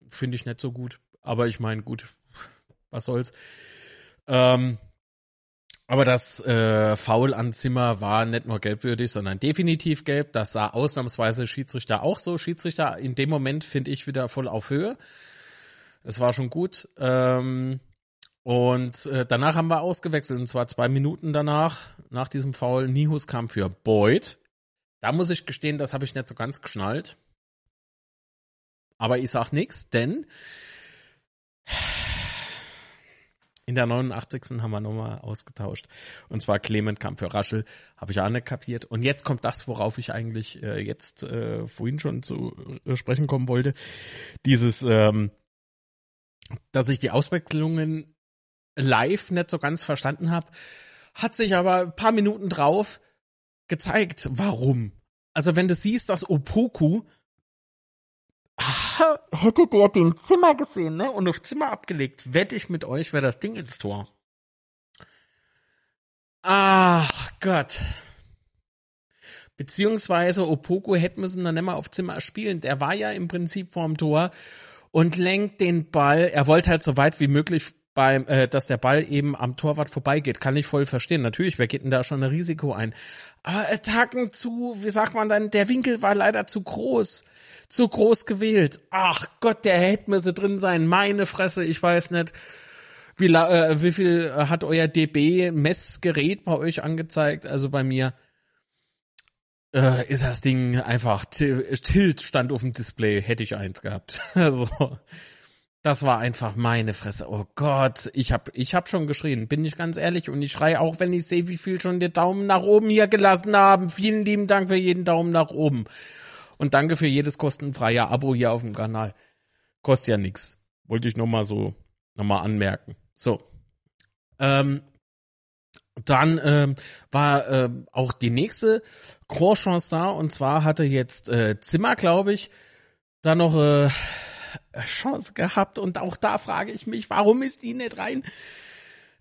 Finde ich nicht so gut. Aber ich meine, gut, was soll's. Ähm, aber das äh, Foul an Zimmer war nicht nur gelbwürdig, sondern definitiv gelb. Das sah ausnahmsweise Schiedsrichter auch so. Schiedsrichter in dem Moment finde ich wieder voll auf Höhe. Es war schon gut. Ähm, und äh, danach haben wir ausgewechselt, und zwar zwei Minuten danach, nach diesem Foul. Nihus kam für Boyd. Da muss ich gestehen, das habe ich nicht so ganz geschnallt. Aber ich sag nichts, denn in der 89. haben wir nochmal ausgetauscht. Und zwar Clement kam für Raschel, habe ich auch nicht kapiert. Und jetzt kommt das, worauf ich eigentlich äh, jetzt äh, vorhin schon zu äh, sprechen kommen wollte. Dieses, ähm, dass ich die Auswechslungen live nicht so ganz verstanden habe, hat sich aber ein paar Minuten drauf gezeigt, warum. Also wenn du siehst, dass Opoku hättet ihr den Zimmer gesehen, ne? Und auf Zimmer abgelegt, wette ich mit euch, wäre das Ding ins Tor. Ach Gott. Beziehungsweise Opoko hätte müssen dann immer auf Zimmer spielen. Der war ja im Prinzip vorm Tor und lenkt den Ball. Er wollte halt so weit wie möglich beim, äh, dass der Ball eben am Torwart vorbeigeht, kann ich voll verstehen. Natürlich, wer geht denn da schon ein Risiko ein? Aber Attacken zu, wie sagt man dann, der Winkel war leider zu groß. Zu groß gewählt. Ach Gott, der hätte müsse drin sein. Meine Fresse, ich weiß nicht. Wie, äh, wie viel hat euer DB-Messgerät bei euch angezeigt? Also bei mir äh, ist das Ding einfach Tilt stand auf dem Display, hätte ich eins gehabt. also das war einfach meine Fresse. Oh Gott, ich hab, ich hab schon geschrien, bin ich ganz ehrlich. Und ich schreie auch, wenn ich sehe, wie viel schon den Daumen nach oben hier gelassen haben. Vielen lieben Dank für jeden Daumen nach oben. Und danke für jedes kostenfreie Abo hier auf dem Kanal. Kostet ja nix. Wollte ich nochmal so, nochmal anmerken. So. Ähm, dann ähm, war äh, auch die nächste Chance da und zwar hatte jetzt äh, Zimmer, glaube ich, da noch äh, Chance gehabt und auch da frage ich mich, warum ist die nicht rein?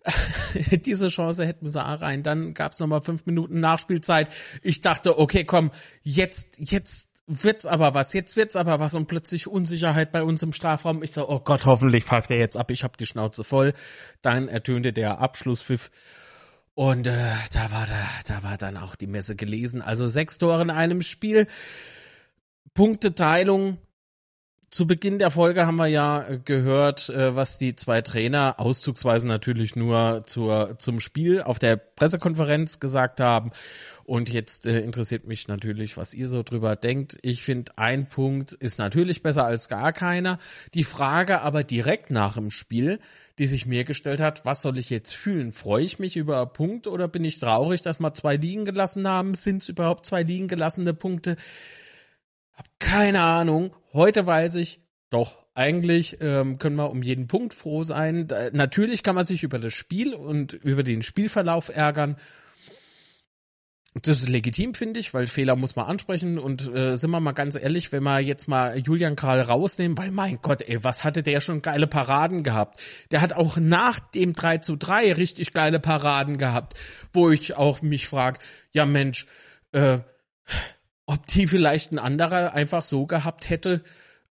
Diese Chance hätten sie auch rein. Dann gab es nochmal fünf Minuten Nachspielzeit. Ich dachte, okay, komm, jetzt, jetzt wird's aber was, jetzt wird's aber was und plötzlich Unsicherheit bei uns im Strafraum. Ich so, oh Gott, hoffentlich pfeift er jetzt ab, ich hab die Schnauze voll. Dann ertönte der Abschlusspfiff und äh, da war da, da war dann auch die Messe gelesen. Also sechs Tore in einem Spiel. Punkteteilung zu Beginn der Folge haben wir ja äh, gehört, äh, was die zwei Trainer auszugsweise natürlich nur zur, zum Spiel auf der Pressekonferenz gesagt haben. Und jetzt äh, interessiert mich natürlich, was ihr so drüber denkt. Ich finde, ein Punkt ist natürlich besser als gar keiner. Die Frage aber direkt nach dem Spiel, die sich mir gestellt hat, was soll ich jetzt fühlen? Freue ich mich über einen Punkt oder bin ich traurig, dass wir zwei liegen gelassen haben? Sind es überhaupt zwei liegen gelassene Punkte? Hab keine Ahnung. Heute weiß ich, doch, eigentlich ähm, können wir um jeden Punkt froh sein. Da, natürlich kann man sich über das Spiel und über den Spielverlauf ärgern. Das ist legitim, finde ich, weil Fehler muss man ansprechen und äh, sind wir mal ganz ehrlich, wenn wir jetzt mal Julian Kral rausnehmen, weil mein Gott, ey, was hatte der schon geile Paraden gehabt? Der hat auch nach dem 3 zu 3 richtig geile Paraden gehabt, wo ich auch mich frage, ja Mensch, äh, ob die vielleicht ein anderer einfach so gehabt hätte,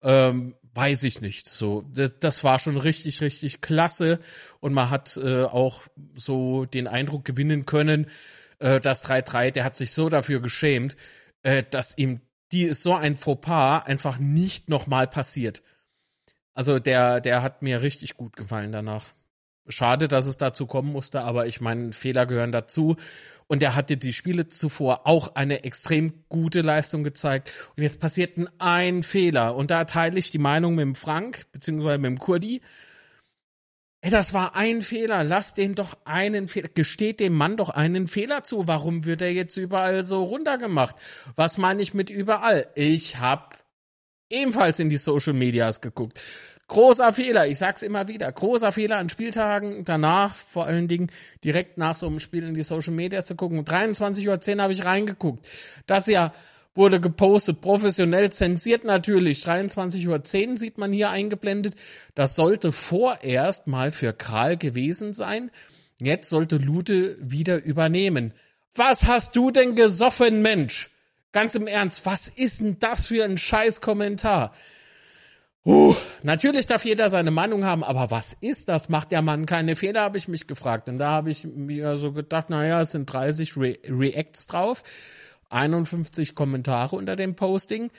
ähm, weiß ich nicht. So, das, das war schon richtig, richtig klasse und man hat äh, auch so den Eindruck gewinnen können, äh, das 3-3, der hat sich so dafür geschämt, äh, dass ihm die ist so ein Fauxpas einfach nicht nochmal passiert. Also der, der hat mir richtig gut gefallen danach. Schade, dass es dazu kommen musste, aber ich meine, Fehler gehören dazu. Und er hatte die Spiele zuvor auch eine extrem gute Leistung gezeigt. Und jetzt passiert ein Fehler. Und da teile ich die Meinung mit dem Frank, beziehungsweise mit dem Kurdi. Ey, das war ein Fehler. Lass den doch einen Fehler, gesteht dem Mann doch einen Fehler zu. Warum wird er jetzt überall so runtergemacht? Was meine ich mit überall? Ich hab ebenfalls in die Social Medias geguckt. Großer Fehler, ich sag's immer wieder, großer Fehler an Spieltagen, danach vor allen Dingen direkt nach so einem Spiel in die Social Media zu gucken. Um 23.10 Uhr habe ich reingeguckt. Das ja wurde gepostet, professionell zensiert natürlich. 23.10 Uhr sieht man hier eingeblendet. Das sollte vorerst mal für Kral gewesen sein. Jetzt sollte Lute wieder übernehmen. Was hast du denn gesoffen, Mensch? Ganz im Ernst, was ist denn das für ein scheiß Kommentar? Uh, natürlich darf jeder seine Meinung haben, aber was ist das? Macht der Mann keine Fehler, habe ich mich gefragt. Und da habe ich mir so gedacht, naja, es sind 30 Re Reacts drauf, 51 Kommentare unter dem Posting,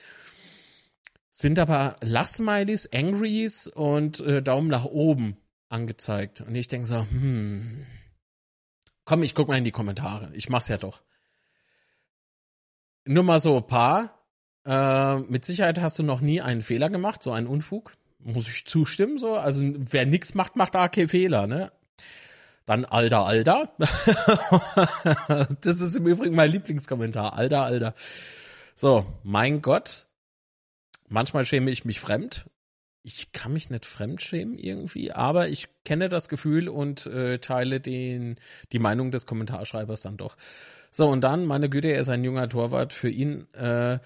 sind aber Lachsmilies, Angries und äh, Daumen nach oben angezeigt. Und ich denke so, hm, komm, ich guck mal in die Kommentare. Ich mach's ja doch. Nur mal so ein paar äh, mit Sicherheit hast du noch nie einen Fehler gemacht, so einen Unfug. Muss ich zustimmen, so. Also, wer nix macht, macht da keinen Fehler, ne? Dann Alter, Alter. das ist im Übrigen mein Lieblingskommentar. Alter, Alter. So, mein Gott. Manchmal schäme ich mich fremd. Ich kann mich nicht fremd schämen irgendwie, aber ich kenne das Gefühl und äh, teile den, die Meinung des Kommentarschreibers dann doch. So, und dann, meine Güte, er ist ein junger Torwart. Für ihn äh,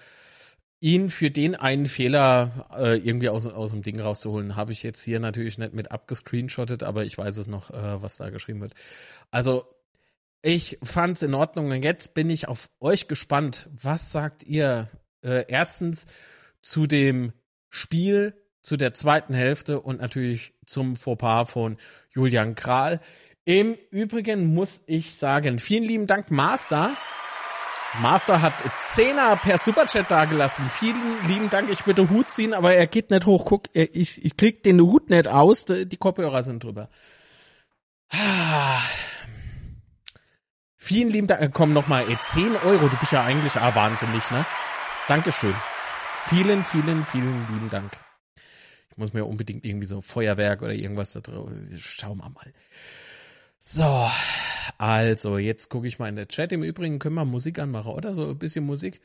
ihn für den einen Fehler äh, irgendwie aus, aus dem Ding rauszuholen, habe ich jetzt hier natürlich nicht mit abgescreenshottet, aber ich weiß es noch, äh, was da geschrieben wird. Also ich fand's in Ordnung und jetzt bin ich auf euch gespannt. Was sagt ihr äh, erstens zu dem Spiel zu der zweiten Hälfte und natürlich zum Fauxpas von Julian Kral. Im Übrigen muss ich sagen, vielen lieben Dank, Master. Master hat Zehner per Superchat dagelassen. Vielen lieben Dank. Ich würde Hut ziehen, aber er geht nicht hoch. Guck, ich, ich krieg den Hut nicht aus. Die Kopfhörer sind drüber. Vielen lieben Dank. Komm nochmal, ey, 10 Euro. Du bist ja eigentlich ah, wahnsinnig, ne? Dankeschön. Vielen, vielen, vielen lieben Dank. Ich muss mir unbedingt irgendwie so Feuerwerk oder irgendwas da drauf. Schauen wir mal. So, also jetzt gucke ich mal in der Chat. Im Übrigen können wir Musik anmachen, oder? So ein bisschen Musik.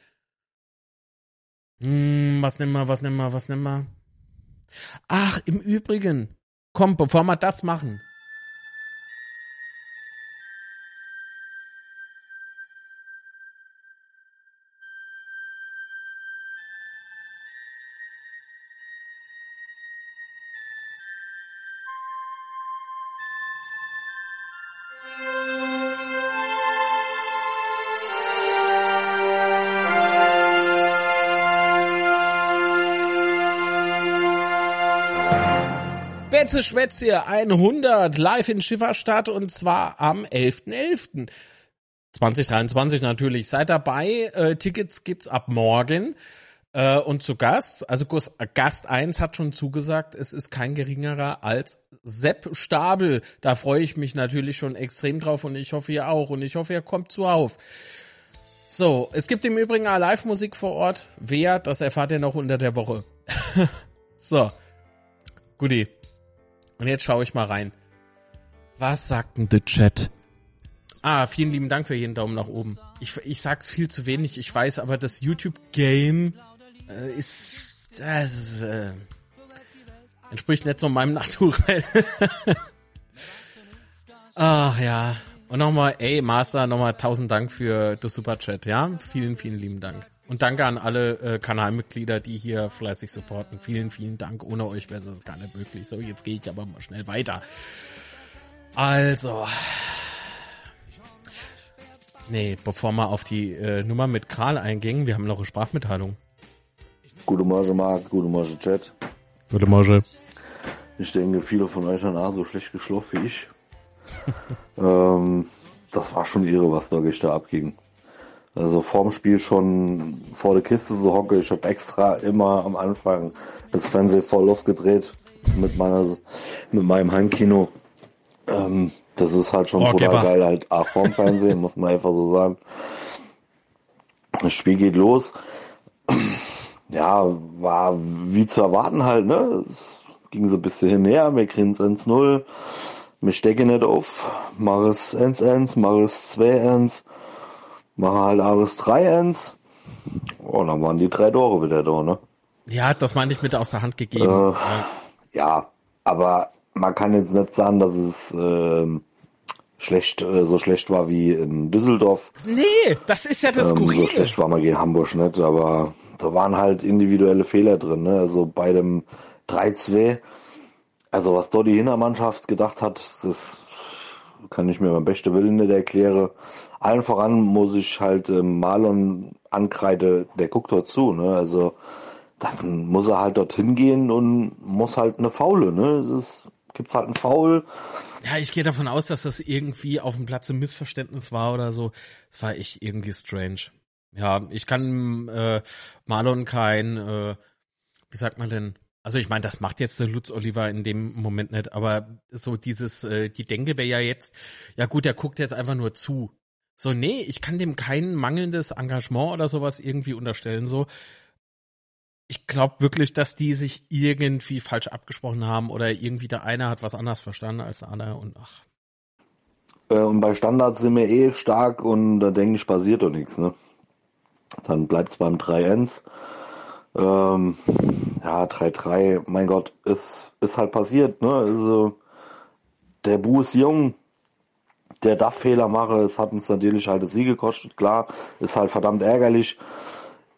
Hm, was nehmen wir, was nehmen wir, was nehmen wir? Ach, im Übrigen. Komm, bevor wir das machen, Schwätze Schwätze 100 live in Schifferstadt und zwar am 11.11. 2023 natürlich. Seid dabei. Äh, Tickets gibt's ab morgen. Äh, und zu Gast, also Gast 1 hat schon zugesagt, es ist kein geringerer als Sepp Stabel. Da freue ich mich natürlich schon extrem drauf und ich hoffe ihr auch und ich hoffe ihr kommt zuhauf. So, es gibt im Übrigen auch Live-Musik vor Ort. Wer, das erfahrt ihr noch unter der Woche. so, Guti. Und jetzt schaue ich mal rein. Was sagt denn der Chat? Ah, vielen lieben Dank für jeden Daumen nach oben. Ich, ich sag's viel zu wenig, ich weiß, aber das YouTube-Game äh, ist, das äh, entspricht nicht so meinem Naturell. Ach ja. Und nochmal, ey, Master, nochmal tausend Dank für das Superchat, ja? Vielen, vielen lieben Dank. Und danke an alle äh, Kanalmitglieder, die hier fleißig supporten. Vielen, vielen Dank. Ohne euch wäre das gar nicht möglich. So, jetzt gehe ich aber mal schnell weiter. Also. Nee, bevor wir auf die äh, Nummer mit Karl eingingen, wir haben noch eine Sprachmitteilung. Gute Morgen, Marc. Gute Morgen, Chat. Gute Morgen. Ich denke, viele von euch haben auch so schlecht geschlafen wie ich. ähm, das war schon irre, was da gestern abging. Also vorm Spiel schon vor der Kiste so hocke. Ich habe extra immer am Anfang das Fernsehen voll aufgedreht mit meiner mit meinem Heimkino. Ähm, das ist halt schon oh, geil, halt auch vorm Fernsehen, muss man einfach so sagen. Das Spiel geht los. Ja, war wie zu erwarten halt, ne? Es ging so ein bisschen hinher, wir kriegen 1-0. Wir stecken nicht auf. Mach es 1-1, mach es 2-1 Machen halt Ares 3 Ends. Oh, dann waren die drei Tore wieder da, ne? Ja, das meine ich mit aus der Hand gegeben. Äh, ja. ja, aber man kann jetzt nicht sagen, dass es äh, schlecht äh, so schlecht war wie in Düsseldorf. Nee, das ist ja das ähm, So schlecht war man gegen Hamburg nicht, aber da waren halt individuelle Fehler drin. Ne? Also bei dem 3-2, also was dort die Hintermannschaft gedacht hat, das kann ich mir beim besten Willen nicht erklären. Allen voran muss ich halt äh, Marlon ankreide, der guckt dort zu, ne? Also dann muss er halt dorthin gehen und muss halt eine Faule, ne? Es ist, gibt's halt einen Foul. Ja, ich gehe davon aus, dass das irgendwie auf dem Platz ein Missverständnis war oder so. Es war echt irgendwie strange. Ja, ich kann äh, Marlon kein, äh, wie sagt man denn, also ich meine, das macht jetzt der Lutz Oliver in dem Moment nicht, aber so dieses, äh, die Denke wäre ja jetzt, ja gut, der guckt jetzt einfach nur zu. So, nee, ich kann dem kein mangelndes Engagement oder sowas irgendwie unterstellen. So, ich glaube wirklich, dass die sich irgendwie falsch abgesprochen haben oder irgendwie der eine hat was anderes verstanden als der andere und ach. Äh, und bei Standards sind wir eh stark und da denke ich, passiert doch nichts, ne? Dann bleibt's beim 3-1. Ähm, ja, 3-3, mein Gott, ist, ist halt passiert, ne? Also, der Bu ist jung, der darf Fehler machen, es hat uns natürlich halt das Sieg gekostet, klar, ist halt verdammt ärgerlich.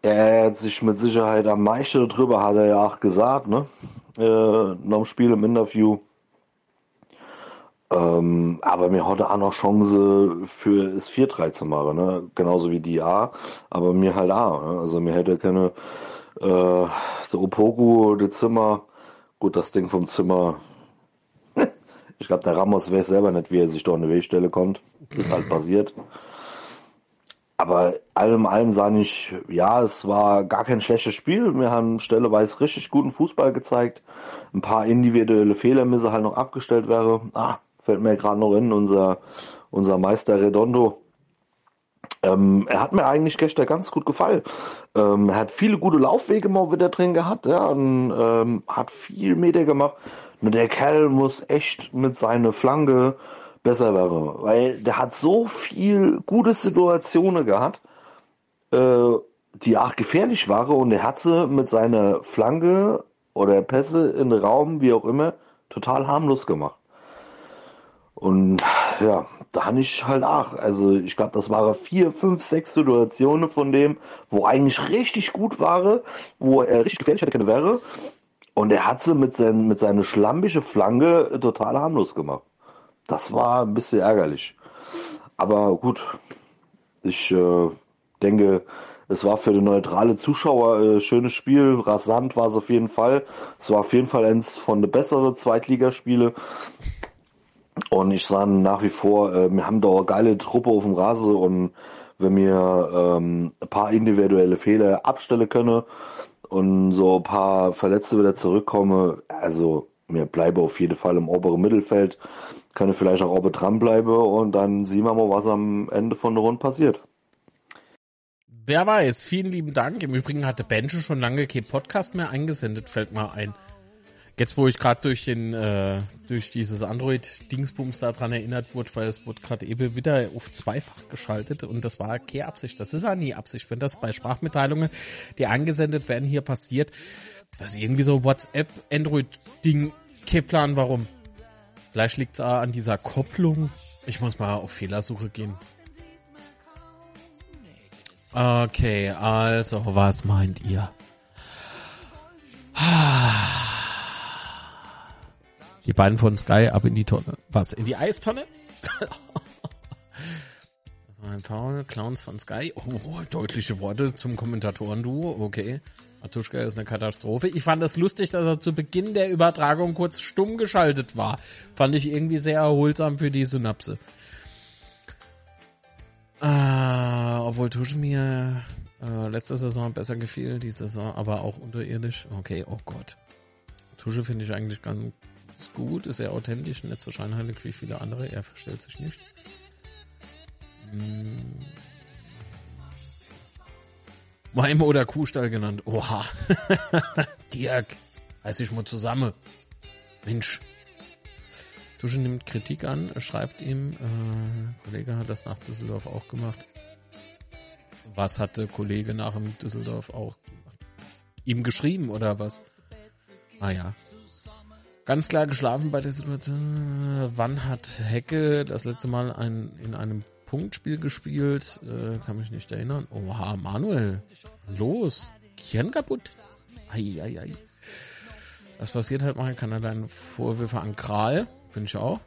Er hat sich mit Sicherheit am meisten darüber, hat er ja auch gesagt, ne? Äh, nach dem Spiel im Interview. Ähm, aber mir hatte auch noch Chance für das 4-3 zu machen, ne? Genauso wie die A, aber mir halt auch. Ne? Also mir hätte keine äh, der Opoku, der Zimmer, Gut, das Ding vom Zimmer. Ich glaube, der Ramos weiß selber nicht, wie er sich da an eine Wegstelle kommt. Ist halt passiert. Aber allem allem sah ich, ja, es war gar kein schlechtes Spiel. Wir haben stelleweise richtig guten Fußball gezeigt. Ein paar individuelle Fehler müssen halt noch abgestellt wäre. Ah, fällt mir gerade noch in, unser, unser Meister Redondo. Ähm, er hat mir eigentlich gestern ganz gut gefallen. Ähm, er hat viele gute Laufwege mal wieder drin gehabt, ja, und ähm, hat viel Meter gemacht. Nur der Kerl muss echt mit seiner Flanke besser werden, weil der hat so viel gute Situationen gehabt, äh, die auch gefährlich waren und er hat sie mit seiner Flanke oder Pässe in den Raum, wie auch immer, total harmlos gemacht. Und ja, da habe ich halt auch, also ich glaube, das waren vier, fünf, sechs Situationen von dem, wo eigentlich richtig gut war, wo er richtig gefährlich hätte können wäre. Und er hat sie mit, sein, mit seiner schlampige Flanke total harmlos gemacht. Das war ein bisschen ärgerlich. Aber gut, ich äh, denke, es war für den neutrale Zuschauer äh, schönes Spiel. Rasant war es auf jeden Fall. Es war auf jeden Fall eins von den besseren Zweitligaspiele. Und ich sage nach wie vor, äh, wir haben da eine geile Truppe auf dem Rasen und wenn wir ähm, ein paar individuelle Fehler abstellen können und so ein paar Verletzte wieder zurückkommen, also wir bleiben auf jeden Fall im oberen Mittelfeld, können vielleicht auch oben dran bleiben und dann sehen wir mal, was am Ende von der Runde passiert. Wer weiß, vielen lieben Dank. Im Übrigen hatte Benjo schon lange kein Podcast mehr eingesendet, fällt mal ein. Jetzt, wo ich gerade durch den, äh, durch dieses Android-Dingsbums da dran erinnert wurde, weil es wurde gerade eben wieder auf zweifach geschaltet und das war keine Absicht. Das ist ja nie Absicht. Wenn das bei Sprachmitteilungen, die angesendet werden, hier passiert, das ist irgendwie so WhatsApp, Android-Ding, kein warum. Vielleicht liegt es an dieser Kopplung. Ich muss mal auf Fehlersuche gehen. Okay, also, was meint ihr? Die beiden von Sky ab in die Tonne. Was? In die Eistonne? Ein Foul, Clowns von Sky. Oh, deutliche Worte zum Kommentatoren-Duo. Okay. Matuschka ist eine Katastrophe. Ich fand das lustig, dass er zu Beginn der Übertragung kurz stumm geschaltet war. Fand ich irgendwie sehr erholsam für die Synapse. Äh, obwohl Tusche mir äh, letzte Saison besser gefiel, die Saison aber auch unterirdisch. Okay, oh Gott. Tusche finde ich eigentlich ganz gut, ist sehr authentisch, nicht so scheinheilig wie viele andere. Er verstellt sich nicht. Hm. Weim oder Kuhstall genannt. Oha. Dirk, reiß dich mal zusammen. Mensch. Tusche nimmt Kritik an, schreibt ihm, äh, Kollege hat das nach Düsseldorf auch gemacht. Was hatte Kollege nach dem Düsseldorf auch gemacht? Ihm geschrieben oder was? Ah ja. Ganz klar geschlafen bei der Situation. Wann hat Hecke das letzte Mal ein, in einem Punktspiel gespielt? Äh, kann mich nicht erinnern. Oha, Manuel. Los. Gehirn kaputt. Ei, ei, ei. Was passiert halt mal, kann er dann Vorwürfe an Kral. Finde ich auch.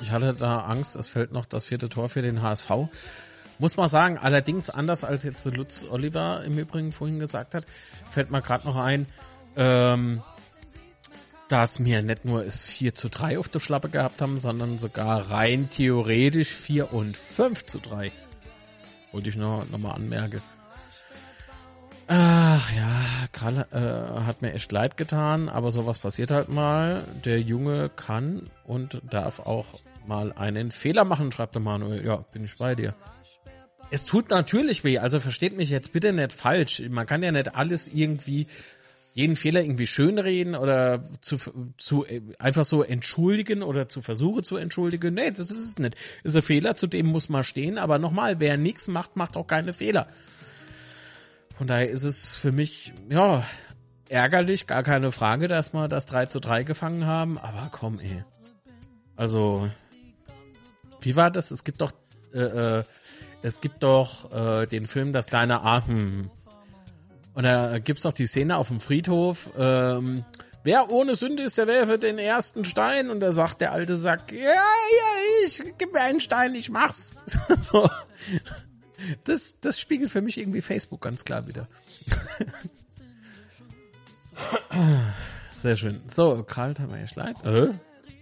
Ich hatte da Angst, es fällt noch das vierte Tor für den HSV. Muss man sagen, allerdings anders als jetzt Lutz Oliver im Übrigen vorhin gesagt hat, fällt mir gerade noch ein, ähm, dass wir nicht nur es 4 zu 3 auf der Schlappe gehabt haben, sondern sogar rein theoretisch 4 und 5 zu 3. Wollte ich noch, noch mal anmerken. Ach ja, Krall äh, hat mir echt leid getan, aber sowas passiert halt mal. Der Junge kann und darf auch mal einen Fehler machen, schreibt der Manuel. Ja, bin ich bei dir. Es tut natürlich weh, also versteht mich jetzt bitte nicht falsch. Man kann ja nicht alles irgendwie jeden Fehler irgendwie schönreden oder zu, zu einfach so entschuldigen oder zu versuchen zu entschuldigen. Nee, das ist es nicht. Ist ein Fehler, zu dem muss man stehen, aber nochmal, wer nichts macht, macht auch keine Fehler. Von daher ist es für mich, ja, ärgerlich, gar keine Frage, dass wir das 3 zu 3 gefangen haben, aber komm, ey. Also, wie war das? Es gibt doch, äh, äh, es gibt doch äh, den Film Das kleine Atem und da gibt's doch die Szene auf dem Friedhof, ähm, wer ohne Sünde ist, der werfe den ersten Stein. Und da sagt der alte Sack, ja, ja, ich gib mir einen Stein, ich mach's. so. Das, das spiegelt für mich irgendwie Facebook ganz klar wieder. Sehr schön. So, Karl Tamayschleit. Äh,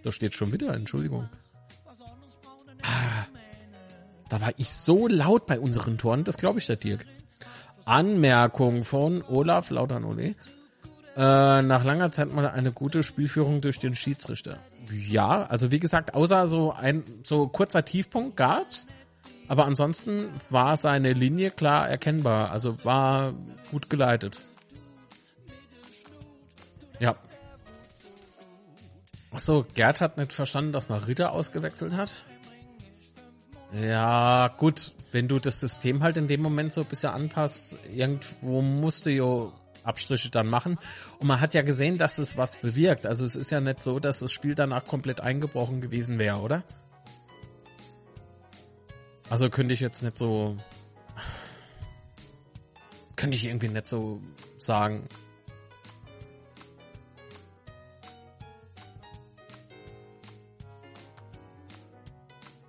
da steht schon wieder, Entschuldigung. Ah, da war ich so laut bei unseren Toren, das glaube ich der Dirk. Anmerkung von Olaf Lauternole. Äh, nach langer Zeit mal eine gute Spielführung durch den Schiedsrichter. Ja, also wie gesagt, außer so ein so kurzer Tiefpunkt gab's, aber ansonsten war seine Linie klar erkennbar, also war gut geleitet. Ja. Achso, Gerd hat nicht verstanden, dass man Ritter ausgewechselt hat. Ja, gut, wenn du das System halt in dem Moment so ein bisschen anpasst, irgendwo musst du ja Abstriche dann machen. Und man hat ja gesehen, dass es was bewirkt. Also es ist ja nicht so, dass das Spiel danach komplett eingebrochen gewesen wäre, oder? Also könnte ich jetzt nicht so. Könnte ich irgendwie nicht so sagen.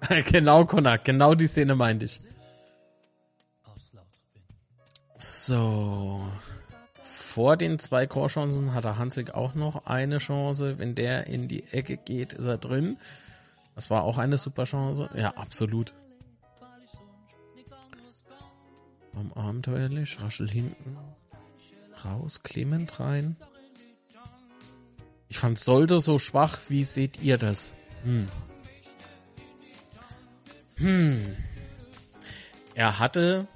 genau, Connor, genau die Szene meinte ich. So. Vor den zwei Chorchancen hat der Hanslik auch noch eine Chance. Wenn der in die Ecke geht, ist er drin. Das war auch eine super Chance. Ja, absolut. Am abenteuerlich, Raschel hinten. Raus, Clement rein. Ich fand Solde so schwach. Wie seht ihr das? Hm. Hm. Er hatte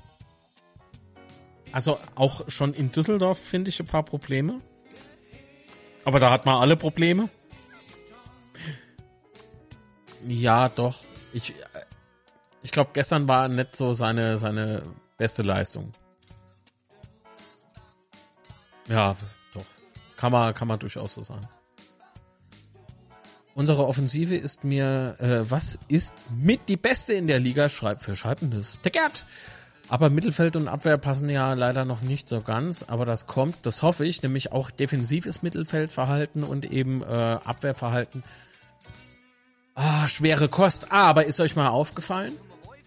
also auch schon in Düsseldorf finde ich ein paar Probleme. Aber da hat man alle Probleme. Ja, doch. Ich, ich glaube, gestern war nicht so seine, seine beste Leistung. Ja, doch. Kann man, kann man durchaus so sagen. Unsere Offensive ist mir, äh, was ist mit die beste in der Liga? Schreibt für Schreibendes. Der Gerd! Aber Mittelfeld und Abwehr passen ja leider noch nicht so ganz, aber das kommt, das hoffe ich, nämlich auch defensives Mittelfeldverhalten und eben äh, Abwehrverhalten. Ah, schwere Kost. Ah, aber ist euch mal aufgefallen?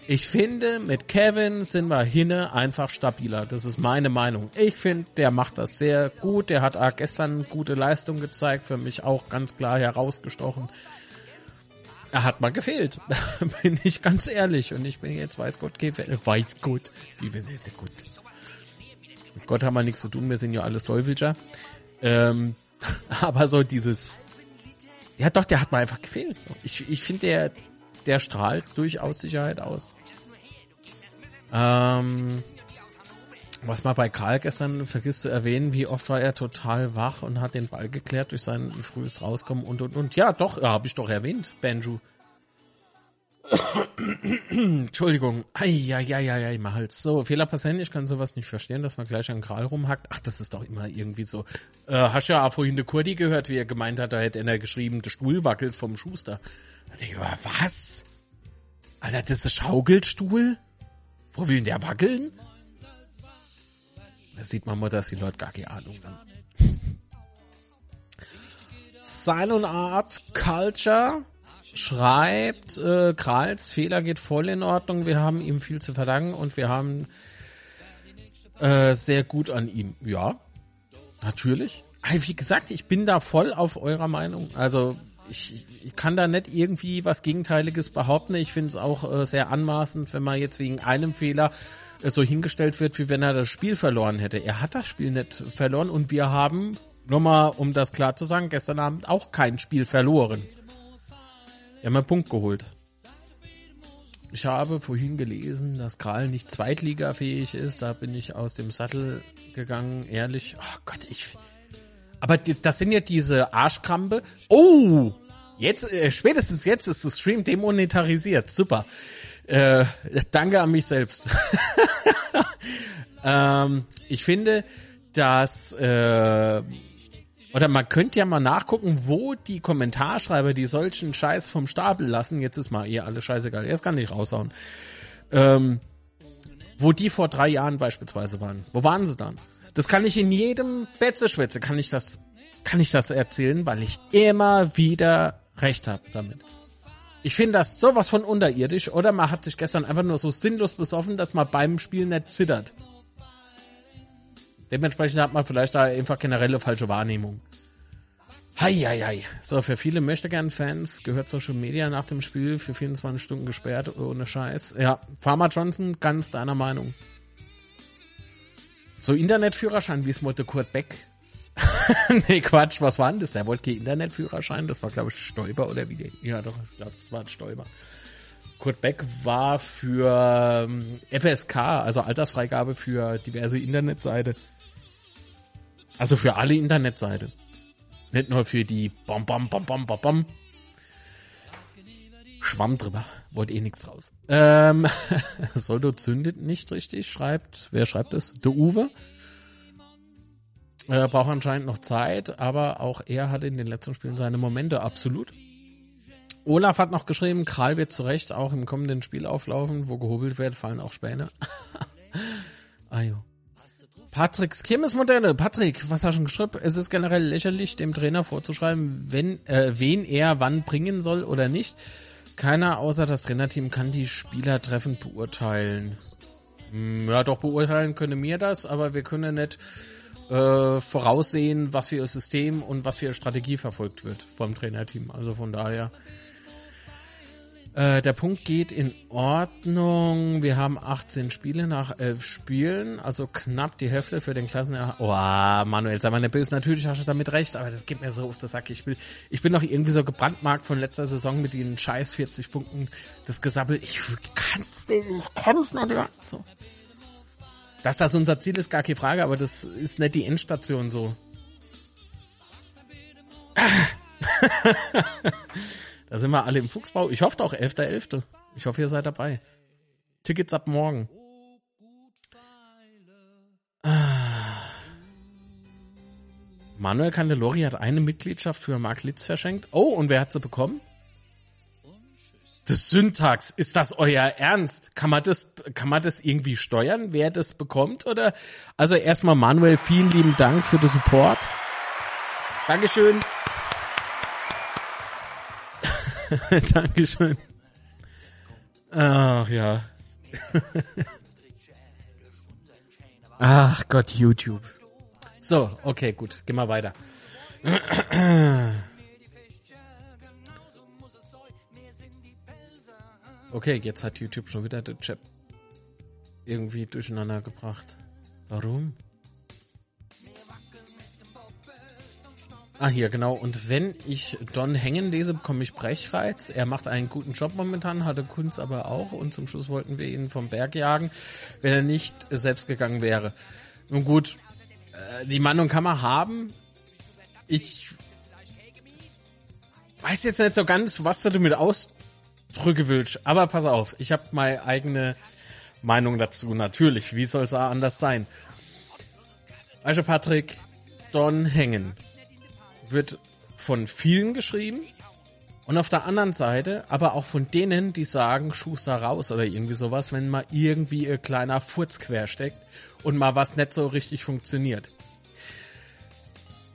Ich finde, mit Kevin sind wir hinne einfach stabiler. Das ist meine Meinung. Ich finde, der macht das sehr gut. Der hat gestern gute Leistung gezeigt, für mich auch ganz klar herausgestochen. Er hat mal gefehlt. bin ich ganz ehrlich. Und ich bin jetzt weiß Gott gefällt. Weiß Gott. Wie wir gut. Mit Gott haben wir nichts zu tun. Wir sind ja alles Teufelscher. Ähm, aber so dieses, ja doch, der hat mal einfach gefehlt. Ich, ich finde, der, der strahlt durchaus Sicherheit aus. Ähm, was man bei Karl gestern vergisst zu erwähnen, wie oft war er total wach und hat den Ball geklärt durch sein frühes Rauskommen und und und. Ja, doch, ja, habe ich doch erwähnt, Banjo. Entschuldigung. Eieieiei, mal Hals. So, Fehler passieren, ich kann sowas nicht verstehen, dass man gleich an Karl rumhackt. Ach, das ist doch immer irgendwie so. Äh, hast ja auch vorhin der Kurdi gehört, wie er gemeint hat, da hätte er geschrieben, der Stuhl wackelt vom Schuster. Da denke ich, was? Alter, das ist Schaukelstuhl? Wo will denn der wackeln? Da sieht man mal, dass die Leute gar keine Ahnung haben. Silent Art Culture schreibt, äh, Krals Fehler geht voll in Ordnung, wir haben ihm viel zu verdanken und wir haben äh, sehr gut an ihm. Ja, natürlich. Wie gesagt, ich bin da voll auf eurer Meinung. Also ich, ich kann da nicht irgendwie was Gegenteiliges behaupten. Ich finde es auch äh, sehr anmaßend, wenn man jetzt wegen einem Fehler so hingestellt wird, wie wenn er das Spiel verloren hätte. Er hat das Spiel nicht verloren und wir haben, nur mal um das klar zu sagen, gestern Abend auch kein Spiel verloren. Wir haben einen Punkt geholt. Ich habe vorhin gelesen, dass Kral nicht zweitligafähig ist. Da bin ich aus dem Sattel gegangen, ehrlich. Oh Gott, ich. Aber das sind ja diese Arschkrampe. Oh! Jetzt, äh, spätestens jetzt ist das Stream demonetarisiert. Super. Äh, danke an mich selbst. ähm, ich finde, dass äh, oder man könnte ja mal nachgucken, wo die Kommentarschreiber, die solchen Scheiß vom Stapel lassen, jetzt ist mal eh alles scheißegal, jetzt kann ich raushauen, ähm, wo die vor drei Jahren beispielsweise waren. Wo waren sie dann? Das kann ich in jedem Betzeschwätze, kann ich das, kann ich das erzählen, weil ich immer wieder recht habe damit. Ich finde das sowas von unterirdisch, oder man hat sich gestern einfach nur so sinnlos besoffen, dass man beim Spiel nicht zittert. Dementsprechend hat man vielleicht da einfach generelle falsche Wahrnehmung. Heieiei. So, für viele möchte gern Fans gehört Social Media nach dem Spiel für 24 Stunden gesperrt, ohne Scheiß. Ja, Farmer Johnson, ganz deiner Meinung. So Internetführerschein, wie es wollte Kurt Beck. nee, Quatsch, was war denn das? Der wollte keinen Internetführerschein, das war glaube ich Stoiber oder wie der? Ja, doch, ich glaube, das war ein Stoiber. Kurt Beck war für ähm, FSK, also Altersfreigabe für diverse Internetseite. Also für alle Internetseite. Nicht nur für die Bom Bom Bom Bom Bom Bom. Schwamm drüber. Wollte eh nichts raus. Ähm, Soldo zündet nicht richtig, schreibt. Wer schreibt es? Der Uwe. Er braucht anscheinend noch Zeit, aber auch er hat in den letzten Spielen seine Momente, absolut. Olaf hat noch geschrieben, Kral wird zu Recht auch im kommenden Spiel auflaufen, wo gehobelt wird, fallen auch Späne. Ajo. Patricks Kirmesmodelle. Patrick, was hast du schon geschrieben? Es ist generell lächerlich, dem Trainer vorzuschreiben, wenn, äh, wen er wann bringen soll oder nicht. Keiner außer das Trainerteam kann die Spieler treffend beurteilen. Hm, Ja, doch beurteilen können wir das, aber wir können nicht äh, voraussehen, was für ihr System und was für ihre Strategie verfolgt wird vom Trainerteam. Also von daher. Äh, der Punkt geht in Ordnung. Wir haben 18 Spiele nach 11 Spielen, also knapp die Hälfte für den Klassenerhalt. Oh, Manuel, sei mal nicht böse. Natürlich hast du damit recht, aber das geht mir so auf den Sack. Ich will, ich bin doch irgendwie so gebrandmarkt von letzter Saison mit den scheiß 40 Punkten. Das Gesabbel, ich kann's nicht, ich kann's nicht. So. Dass das unser Ziel ist, gar keine Frage, aber das ist nicht die Endstation so. da sind wir alle im Fuchsbau. Ich hoffe auch 11.11. Ich hoffe, ihr seid dabei. Tickets ab morgen. Ah. Manuel Candelori hat eine Mitgliedschaft für Mark Litz verschenkt. Oh, und wer hat sie bekommen? Das Syntax, ist das euer Ernst? Kann man das, kann man das irgendwie steuern, wer das bekommt? Oder? Also erstmal Manuel, vielen lieben Dank für den Support. Dankeschön. Dankeschön. Ach ja. Ach Gott, YouTube. So, okay, gut, gehen wir weiter. Okay, jetzt hat YouTube schon wieder den Chat irgendwie durcheinander gebracht. Warum? Ah, hier, genau. Und wenn ich Don hängen lese, bekomme ich Brechreiz. Er macht einen guten Job momentan, hatte Kunz aber auch. Und zum Schluss wollten wir ihn vom Berg jagen, wenn er nicht selbst gegangen wäre. Nun gut, äh, die Meinung kann man haben. Ich weiß jetzt nicht so ganz, was du damit ausdrücken willst. Aber pass auf, ich habe meine eigene Meinung dazu. Natürlich, wie soll es anders sein? Also Patrick, Don hängen wird von vielen geschrieben und auf der anderen Seite aber auch von denen, die sagen, Schuster raus oder irgendwie sowas, wenn mal irgendwie ein kleiner Furz quer steckt und mal was nicht so richtig funktioniert.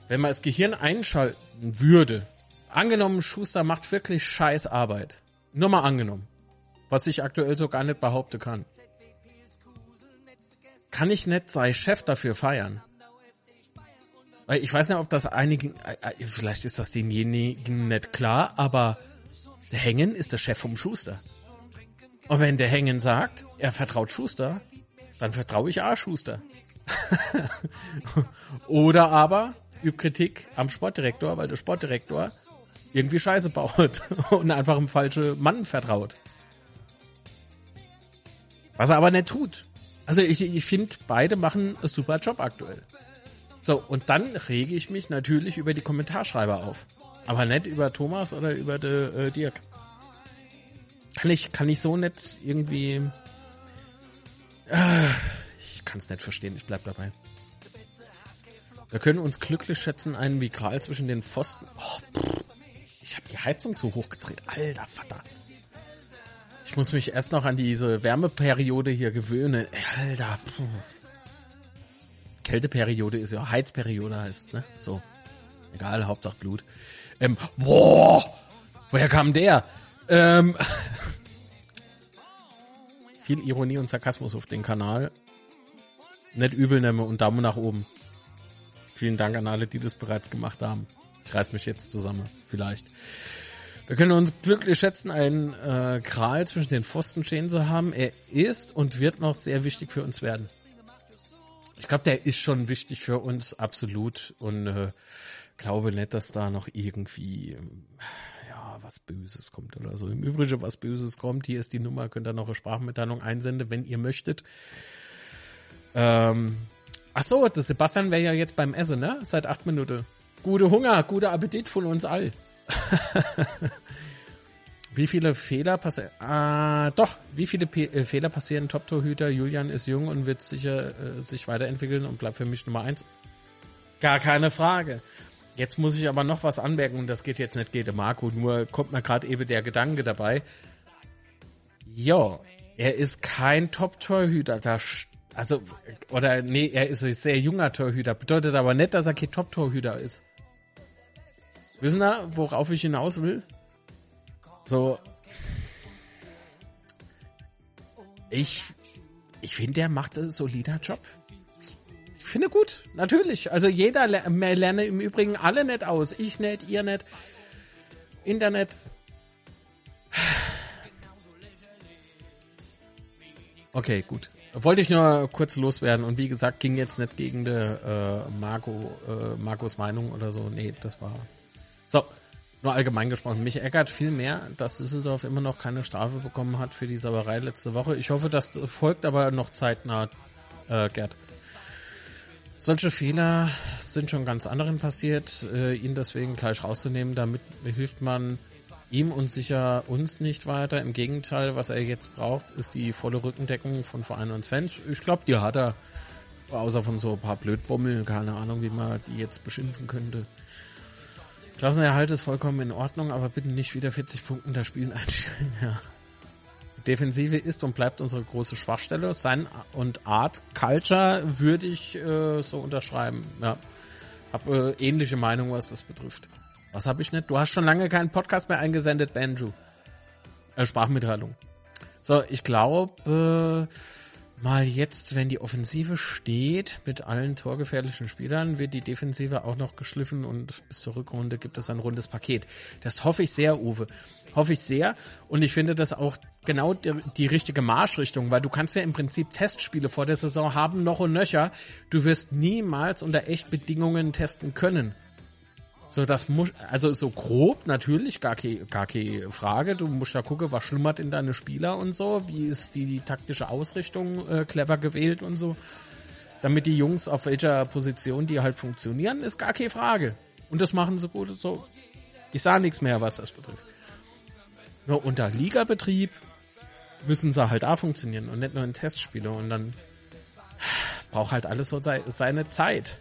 Wenn man das Gehirn einschalten würde, angenommen, Schuster macht wirklich scheiß Arbeit. Nur mal angenommen. Was ich aktuell so gar nicht behaupten kann. Kann ich nicht sei Chef dafür feiern? Weil ich weiß nicht, ob das einigen, äh, vielleicht ist das denjenigen nicht klar, aber der Hängen ist der Chef vom Schuster. Und wenn der Hängen sagt, er vertraut Schuster, dann vertraue ich auch Schuster. Oder aber übt Kritik am Sportdirektor, weil der Sportdirektor irgendwie Scheiße baut und einfach einem falschen Mann vertraut. Was er aber nicht tut. Also ich, ich finde, beide machen einen super Job aktuell. So, und dann rege ich mich natürlich über die Kommentarschreiber auf. Aber nicht über Thomas oder über de, äh, Dirk. Kann ich, kann ich so nicht irgendwie. Äh, ich kann es nicht verstehen, ich bleib dabei. Wir können uns glücklich schätzen, einen Vikral zwischen den Pfosten. Oh, pff, ich habe die Heizung zu hoch gedreht. Alter Vater. Ich muss mich erst noch an diese Wärmeperiode hier gewöhnen. Alter. Pff. Kälteperiode ist ja Heizperiode heißt, ne? So. Egal, Hauptsache Blut. Ähm, boah! Woher kam der? Ähm, viel Ironie und Sarkasmus auf den Kanal. Nicht übel nehmen und Daumen nach oben. Vielen Dank an alle, die das bereits gemacht haben. Ich reiß mich jetzt zusammen, vielleicht. Wir können uns glücklich schätzen, einen äh, Kral zwischen den Pfosten stehen zu haben. Er ist und wird noch sehr wichtig für uns werden. Ich glaube, der ist schon wichtig für uns, absolut. Und äh, glaube nicht, dass da noch irgendwie ja was Böses kommt oder so. Im Übrigen, was Böses kommt, hier ist die Nummer, könnt ihr noch eine Sprachmitteilung einsenden, wenn ihr möchtet. Ähm, ach so, der Sebastian wäre ja jetzt beim Essen, ne? Seit acht Minuten. Gute Hunger, guter Appetit von uns all. wie viele Fehler passieren? Ah, doch, wie viele P äh, Fehler passieren Top-Torhüter? Julian ist jung und wird sicher äh, sich weiterentwickeln und bleibt für mich Nummer eins. Gar keine Frage. Jetzt muss ich aber noch was anmerken und das geht jetzt nicht gegen Marco, nur kommt mir gerade eben der Gedanke dabei. Ja, er ist kein Top-Torhüter. Da, also, oder nee, er ist ein sehr junger Torhüter. Bedeutet aber nicht, dass er kein Top-Torhüter ist. Wissen wir, worauf ich hinaus will? So. Ich, ich finde, der macht einen solider Job. Ich finde gut, natürlich. Also jeder wir lernen im Übrigen alle nicht aus. Ich nicht, ihr nicht. Internet. Okay, gut. Wollte ich nur kurz loswerden und wie gesagt, ging jetzt nicht gegen die, äh, Marco, äh, Marcos Meinung oder so. Nee, das war so, nur allgemein gesprochen. Mich ärgert viel mehr, dass Düsseldorf immer noch keine Strafe bekommen hat für die Sauerei letzte Woche. Ich hoffe, das folgt aber noch zeitnah, äh, Gerd. Solche Fehler sind schon ganz anderen passiert. Äh, ihn deswegen gleich rauszunehmen, damit hilft man ihm und sicher uns nicht weiter. Im Gegenteil, was er jetzt braucht, ist die volle Rückendeckung von Vereinen und Fans. Ich glaube, die hat er. Außer von so ein paar Blödbommeln, keine Ahnung, wie man die jetzt beschimpfen könnte. Klassenerhalt ist vollkommen in Ordnung, aber bitte nicht wieder 40 Punkten das Spiel einstellen. Ja. Defensive ist und bleibt unsere große Schwachstelle. Sein und Art Culture würde ich äh, so unterschreiben. Ja. Hab äh, ähnliche Meinung, was das betrifft. Was habe ich nicht? Du hast schon lange keinen Podcast mehr eingesendet, Banjo. Äh, Sprachmitteilung. So, ich glaube, äh, mal jetzt, wenn die Offensive steht mit allen torgefährlichen Spielern, wird die Defensive auch noch geschliffen und bis zur Rückrunde gibt es ein rundes Paket. Das hoffe ich sehr, Uwe. Hoffe ich sehr. Und ich finde das auch genau die, die richtige Marschrichtung, weil du kannst ja im Prinzip Testspiele vor der Saison haben, noch und nöcher. Du wirst niemals unter Echtbedingungen testen können. So, das muss, also so grob natürlich, gar keine, gar keine Frage. Du musst da gucken, was schlummert in deine Spieler und so, wie ist die, die taktische Ausrichtung äh, clever gewählt und so. Damit die Jungs auf welcher Position die halt funktionieren, ist gar keine Frage. Und das machen sie gut so. Ich sah nichts mehr, was das betrifft. Nur unter Ligabetrieb müssen sie halt auch funktionieren und nicht nur in Testspiele und dann braucht halt alles so seine Zeit.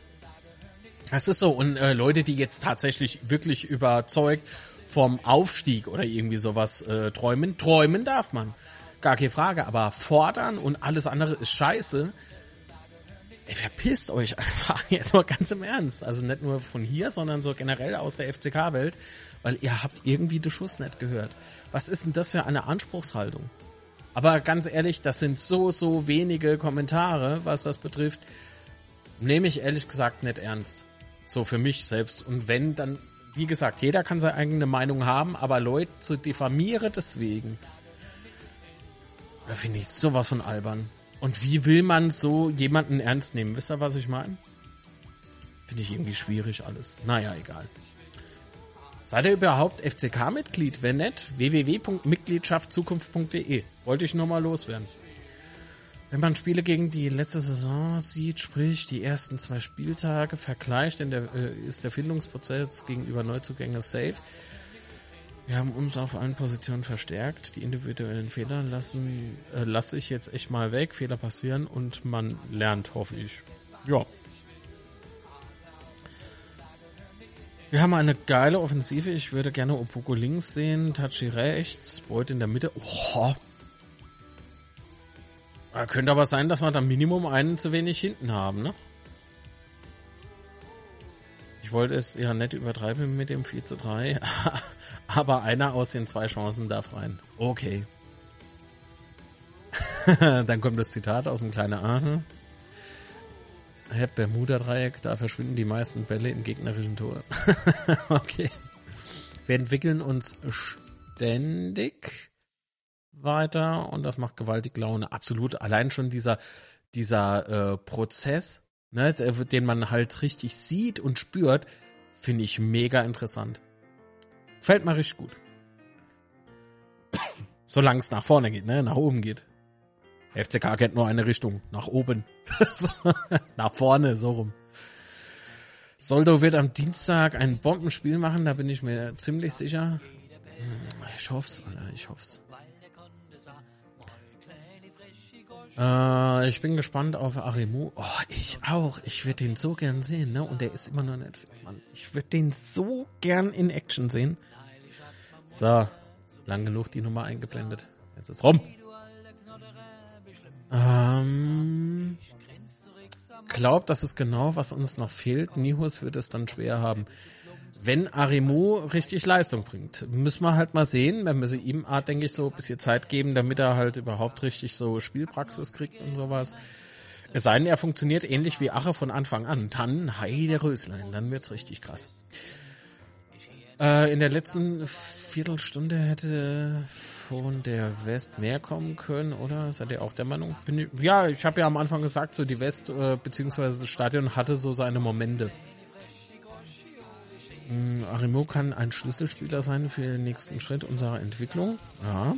Das ist so. Und äh, Leute, die jetzt tatsächlich wirklich überzeugt vom Aufstieg oder irgendwie sowas äh, träumen, träumen darf man. Gar keine Frage. Aber fordern und alles andere ist scheiße. Ey, verpisst euch einfach jetzt mal ganz im Ernst. Also nicht nur von hier, sondern so generell aus der FCK-Welt, weil ihr habt irgendwie den Schuss nicht gehört. Was ist denn das für eine Anspruchshaltung? Aber ganz ehrlich, das sind so, so wenige Kommentare, was das betrifft. Nehme ich ehrlich gesagt nicht ernst. So für mich selbst. Und wenn, dann, wie gesagt, jeder kann seine eigene Meinung haben, aber Leute zu diffamieren deswegen, da finde ich sowas von albern. Und wie will man so jemanden ernst nehmen? Wisst ihr, was ich meine? Finde ich irgendwie schwierig alles. Naja, egal. Seid ihr überhaupt FCK-Mitglied? Wenn nicht, www.mitgliedschaftzukunft.de. Wollte ich nur mal loswerden. Wenn man Spiele gegen die letzte Saison sieht, sprich die ersten zwei Spieltage vergleicht, der, äh, ist der Findungsprozess gegenüber Neuzugängen safe. Wir haben uns auf allen Positionen verstärkt. Die individuellen Fehler lassen äh, lasse ich jetzt echt mal weg. Fehler passieren und man lernt, hoffe ich. Ja. Wir haben eine geile Offensive. Ich würde gerne Opoku links sehen, Tachi rechts, Beut in der Mitte. Oh, könnte aber sein, dass wir da Minimum einen zu wenig hinten haben, ne? Ich wollte es ja nicht übertreiben mit dem 4 zu 3, aber einer aus den zwei Chancen darf rein. Okay. Dann kommt das Zitat aus dem kleinen Aachen. Herr Bermuda-Dreieck, da verschwinden die meisten Bälle im gegnerischen Tor. okay. Wir entwickeln uns ständig weiter und das macht gewaltig Laune. Absolut. Allein schon dieser, dieser äh, Prozess, ne, den man halt richtig sieht und spürt, finde ich mega interessant. Fällt mir richtig gut. Solange es nach vorne geht, ne, nach oben geht. FCK kennt nur eine Richtung, nach oben. nach vorne, so rum. Soldo wird am Dienstag ein Bombenspiel machen, da bin ich mir ziemlich sicher. Hm, ich hoff's, Alter, ich hoff's. Äh, ich bin gespannt auf Arimu. Oh, ich auch. Ich würde den so gern sehen, ne? Und der ist immer nicht fit, Mann. Ich würde den so gern in Action sehen. So, lang genug die Nummer eingeblendet. Jetzt ist rum. Ähm, glaubt, das ist genau, was uns noch fehlt. Nihus wird es dann schwer haben. Wenn Arimu richtig Leistung bringt, müssen wir halt mal sehen. Wenn wir sie ihm, denke ich, so ein bisschen Zeit geben, damit er halt überhaupt richtig so Spielpraxis kriegt und sowas. Es sei denn, er funktioniert ähnlich wie Ache von Anfang an. Dann, heide Röslein, dann wird's richtig krass. Äh, in der letzten Viertelstunde hätte von der West mehr kommen können, oder? Seid ihr auch der Meinung? Ich, ja, ich habe ja am Anfang gesagt, so die West äh, beziehungsweise das Stadion hatte so seine Momente. Ähm, Arimo kann ein Schlüsselspieler sein für den nächsten Schritt unserer Entwicklung. Ja.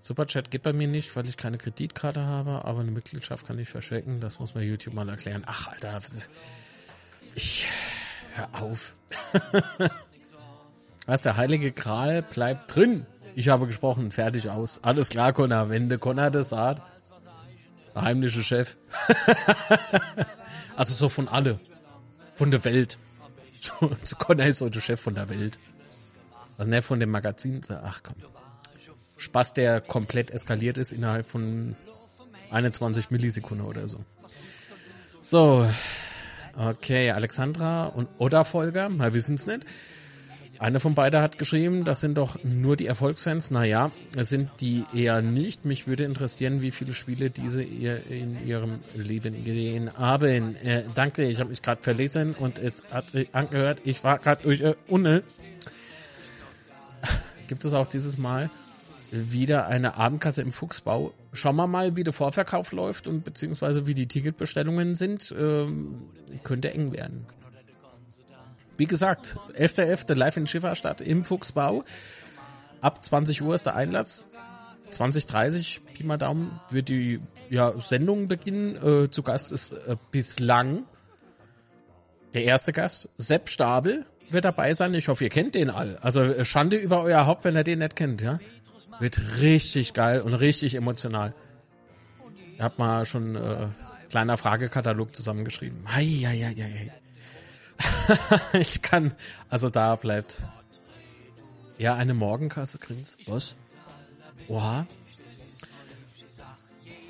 Superchat geht bei mir nicht, weil ich keine Kreditkarte habe, aber eine Mitgliedschaft kann ich verschrecken. Das muss man YouTube mal erklären. Ach, Alter. Ich. Hör auf. Was, der heilige Gral bleibt drin. Ich habe gesprochen, fertig aus. Alles klar, Connor. Wenn der Connor das sagt, der heimliche Chef. also so von alle. Von der Welt. So, Connor ist der Chef von der Welt. Also nicht von dem Magazin. Ach komm. Spaß, der komplett eskaliert ist innerhalb von 21 Millisekunden oder so. So. Okay, Alexandra und Oda Folger, mal wissen es nicht. Einer von beiden hat geschrieben, das sind doch nur die Erfolgsfans. Naja, es sind die eher nicht. Mich würde interessieren, wie viele Spiele diese ihr in ihrem Leben gesehen haben. Äh, danke, ich habe mich gerade verlesen und es hat angehört, ich war gerade durch äh, Unne. Gibt es auch dieses Mal wieder eine Abendkasse im Fuchsbau? Schauen wir mal, wie der Vorverkauf läuft und beziehungsweise wie die Ticketbestellungen sind. Ähm, könnte eng werden. Wie gesagt, 11.11. .11. live in Schifferstadt im Fuchsbau. Ab 20 Uhr ist der Einlass. 20.30 Pi mal Daumen wird die ja, Sendung beginnen. Äh, zu Gast ist äh, bislang der erste Gast, Sepp Stabel, wird dabei sein. Ich hoffe, ihr kennt den all. Also äh, Schande über euer Haupt, wenn ihr den nicht kennt, ja. Wird richtig geil und richtig emotional. Ihr habt mal schon äh, kleiner Fragekatalog zusammengeschrieben. Hei, hei, hei, hei. ich kann, also da bleibt. Ja, eine Morgenkasse, Grins. Was? Oha.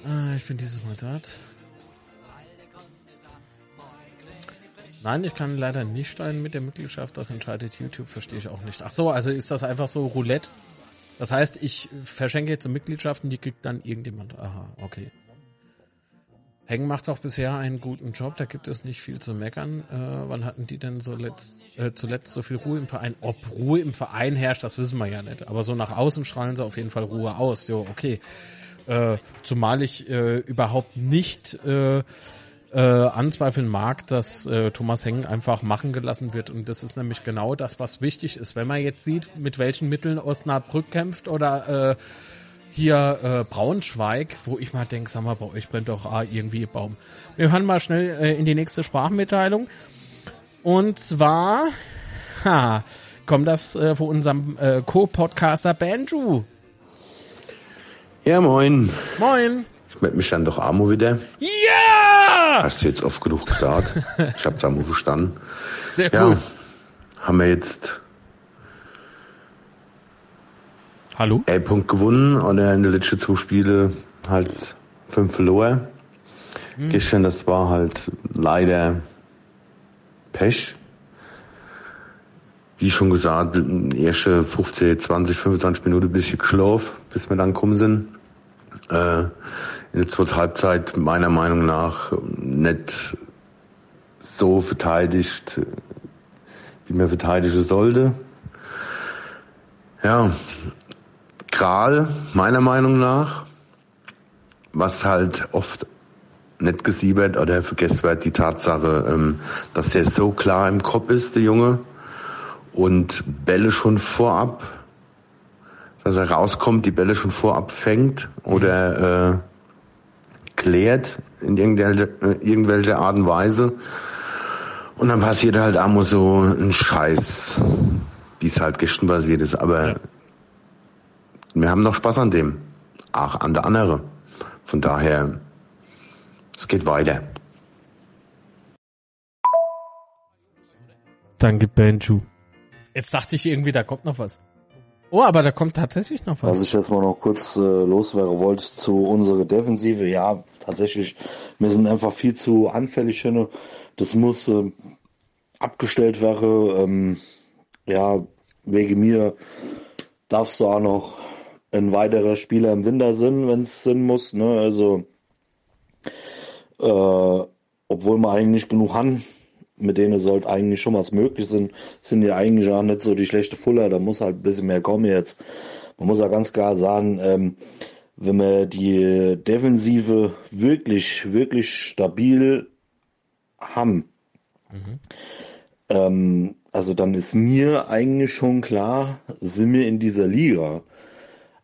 Ah, ich bin dieses Mal dort. Nein, ich kann leider nicht steuern mit der Mitgliedschaft. Das entscheidet YouTube, verstehe ich auch nicht. Ach so, also ist das einfach so Roulette? Das heißt, ich verschenke jetzt Mitgliedschaften, die kriegt dann irgendjemand. Aha, okay. Heng macht auch bisher einen guten Job, da gibt es nicht viel zu meckern. Äh, wann hatten die denn so letzt, äh, zuletzt so viel Ruhe im Verein? Ob Ruhe im Verein herrscht, das wissen wir ja nicht. Aber so nach außen strahlen sie auf jeden Fall Ruhe aus. Jo, okay. Äh, zumal ich äh, überhaupt nicht äh, äh, anzweifeln mag, dass äh, Thomas Heng einfach machen gelassen wird. Und das ist nämlich genau das, was wichtig ist. Wenn man jetzt sieht, mit welchen Mitteln Osnabrück kämpft oder äh, hier äh, Braunschweig, wo ich mal denke, sag mal, bei euch brennt doch ah, irgendwie ein Baum. Wir hören mal schnell äh, in die nächste Sprachmitteilung. Und zwar ha, kommt das äh, von unserem äh, Co-Podcaster Banju. Ja, moin. Moin. Ich melde mich dann doch Amo wieder. Ja! Hast du jetzt oft genug gesagt. ich hab's Amo verstanden. Sehr Ja, gut. haben wir jetzt Hallo? einen Punkt gewonnen oder in den letzten zwei Spielen halt fünf verloren. Gestern, das war halt leider Pech. Wie schon gesagt, erste 15, 20, 25 Minuten ein bisschen geschlafen, bis wir dann gekommen sind. äh, in der zweiten Halbzeit meiner Meinung nach nicht so verteidigt, wie man verteidigen sollte. Ja, Kral, meiner Meinung nach, was halt oft nicht gesiebert oder vergessen wird, die Tatsache, ähm, dass der so klar im Kopf ist, der Junge, und Bälle schon vorab, dass er rauskommt, die Bälle schon vorab fängt oder äh, klärt in irgendwelche, irgendwelche Art und Weise. Und dann passiert halt mal so ein Scheiß, wie es halt gestern basiert ist. Aber. Wir haben noch Spaß an dem. Auch an der andere. Von daher, es geht weiter. Danke, Benju. Jetzt dachte ich irgendwie, da kommt noch was. Oh, aber da kommt tatsächlich noch was. Was ich jetzt mal noch kurz äh, loswerden wollte zu unserer Defensive. Ja, tatsächlich, wir sind einfach viel zu anfällig. Hin. Das muss äh, abgestellt werden. Ähm, ja, wegen mir darfst du auch noch ein weiterer Spieler im Winter sind, wenn es Sinn muss. Ne? Also, äh, obwohl wir eigentlich nicht genug haben, mit denen sollte eigentlich schon was möglich sein, sind ja eigentlich auch nicht so die schlechte Fuller, da muss halt ein bisschen mehr kommen jetzt. Man muss ja ganz klar sagen, ähm, wenn wir die Defensive wirklich, wirklich stabil haben, mhm. ähm, also dann ist mir eigentlich schon klar, sind wir in dieser Liga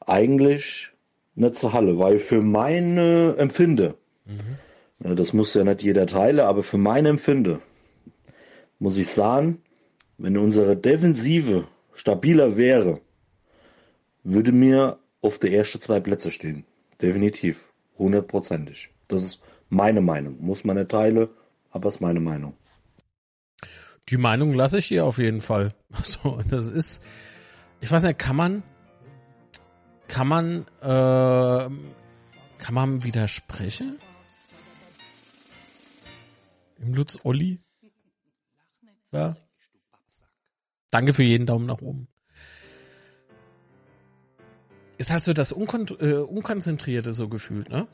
eigentlich nicht zur Halle, weil für meine Empfinde, mhm. das muss ja nicht jeder teilen, aber für mein Empfinde, muss ich sagen, wenn unsere Defensive stabiler wäre, würde mir auf der ersten zwei Plätze stehen. Definitiv. Hundertprozentig. Das ist meine Meinung. Muss man nicht teilen, aber ist meine Meinung. Die Meinung lasse ich hier auf jeden Fall. So, das ist, ich weiß nicht, kann man, kann man, äh, kann man widersprechen? Im Lutz Olli? Ja. Danke für jeden Daumen nach oben. Ist halt so das Unkon äh, Unkonzentrierte so gefühlt, ne?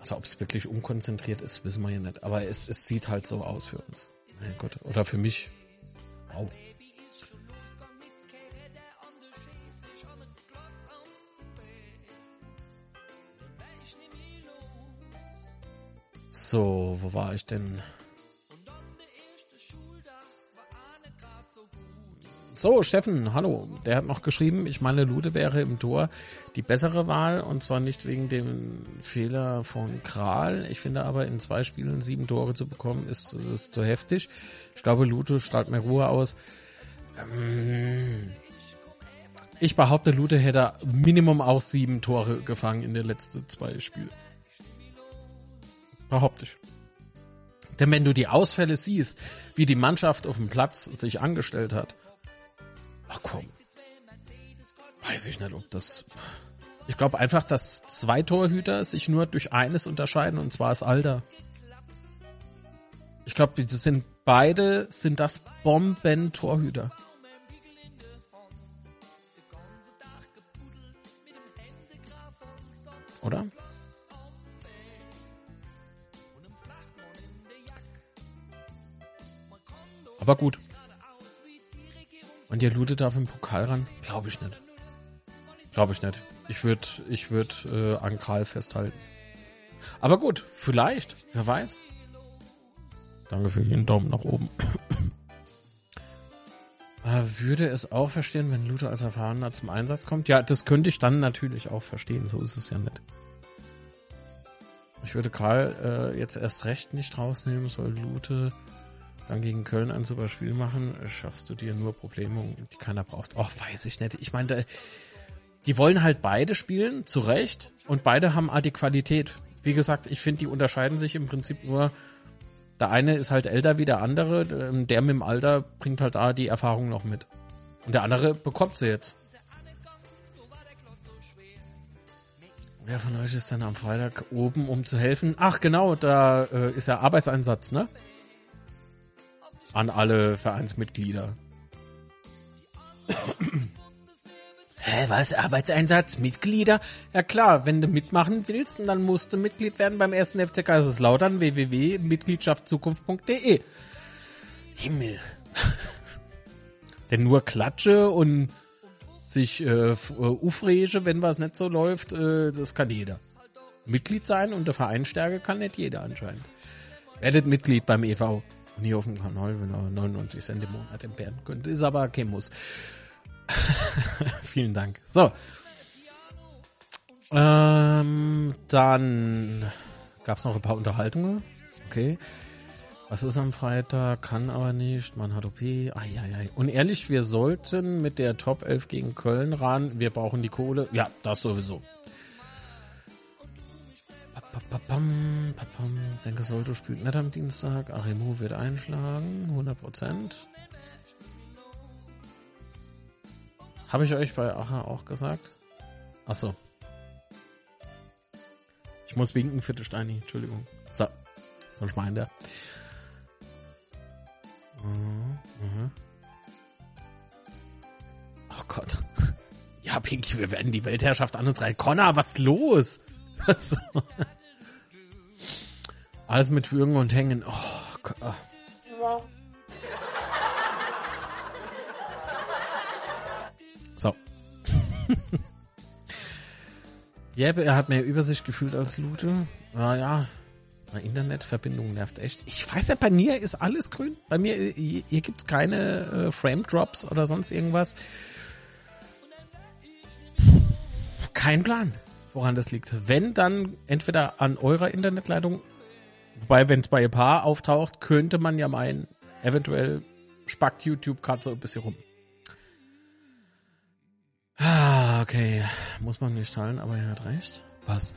Also ob es wirklich unkonzentriert ist, wissen wir ja nicht. Aber es, es sieht halt so aus für uns. Mein Gott. Oder für mich. Wow. So, wo war ich denn? So, Steffen, hallo. Der hat noch geschrieben, ich meine, Lude wäre im Tor die bessere Wahl und zwar nicht wegen dem Fehler von Kral. Ich finde aber in zwei Spielen sieben Tore zu bekommen ist, ist zu heftig. Ich glaube, Lute strahlt mehr Ruhe aus. Ähm, ich behaupte, Lute hätte Minimum auch sieben Tore gefangen in den letzten zwei Spielen. Behaupte ich. Denn wenn du die Ausfälle siehst, wie die Mannschaft auf dem Platz sich angestellt hat, Ach komm. Weiß ich nicht, ob das. Ich glaube einfach, dass zwei Torhüter sich nur durch eines unterscheiden und zwar das Alter. Ich glaube, das sind beide sind das Bomben-Torhüter. Oder? Aber gut. Und der Lude darf im Pokal ran? Glaube ich nicht. Glaube ich nicht. Ich würde ich würd, äh, an Kral festhalten. Aber gut, vielleicht. Wer weiß. Danke für den Daumen nach oben. würde es auch verstehen, wenn Luther als Erfahrener zum Einsatz kommt? Ja, das könnte ich dann natürlich auch verstehen. So ist es ja nicht. Ich würde Karl äh, jetzt erst recht nicht rausnehmen, soll Lute dann gegen Köln ein super Spiel machen, schaffst du dir nur Probleme, die keiner braucht. Och, weiß ich nicht. Ich meine, die wollen halt beide spielen, zu Recht, und beide haben die Qualität. Wie gesagt, ich finde, die unterscheiden sich im Prinzip nur. Der eine ist halt älter wie der andere, der mit dem Alter bringt halt da die Erfahrung noch mit. Und der andere bekommt sie jetzt. Wer von euch ist denn am Freitag oben, um zu helfen? Ach genau, da äh, ist ja Arbeitseinsatz, ne? An alle Vereinsmitglieder. Hä, was? Arbeitseinsatz? Mitglieder? Ja klar, wenn du mitmachen willst, dann musst du Mitglied werden beim ersten FC Kaiserslautern www.mitgliedschaftszukunft.de. Himmel. Denn nur Klatsche und sich äh, äh, aufrege, wenn was nicht so läuft, äh, das kann jeder. Mitglied sein und der Vereinstärke kann nicht jeder anscheinend. Werdet Mitglied beim EV. Und hier auf dem Kanal, wenn ihr 99 Cent im Monat entbehren könnt. Ist aber kein Muss. Vielen Dank. So. Ähm, dann gab es noch ein paar Unterhaltungen. Okay. Was ist am Freitag? Kann aber nicht. Man hat OP. Eieiei. Und ehrlich, wir sollten mit der Top 11 gegen Köln ran. Wir brauchen die Kohle. Ja, das sowieso. Papapam, papam. Denke, Solto spielt nicht am Dienstag. Arimu wird einschlagen. 100 Prozent. Habe ich euch bei Acha auch gesagt? Ach so. Ich muss winken für die Steini. Entschuldigung. So. Sonst meint er. Mhm, mhm. Oh Gott. Ja, Pinky, wir werden die Weltherrschaft an uns rein. Connor, was ist los? So. Alles mit Würgen und Hängen. Oh Gott. ah. So. Jeppe, er hat mehr Übersicht gefühlt als Lute. Ja, ja. Na, Internetverbindung nervt echt. Ich weiß ja, bei mir ist alles grün. Bei mir, hier, hier gibt's keine äh, Frame-Drops oder sonst irgendwas. Kein Plan, woran das liegt. Wenn, dann entweder an eurer Internetleitung. Wobei, wenn es bei ein paar auftaucht, könnte man ja meinen, eventuell spackt YouTube gerade so ein bisschen rum. Ah, okay. Muss man nicht teilen, aber er hat recht. Was?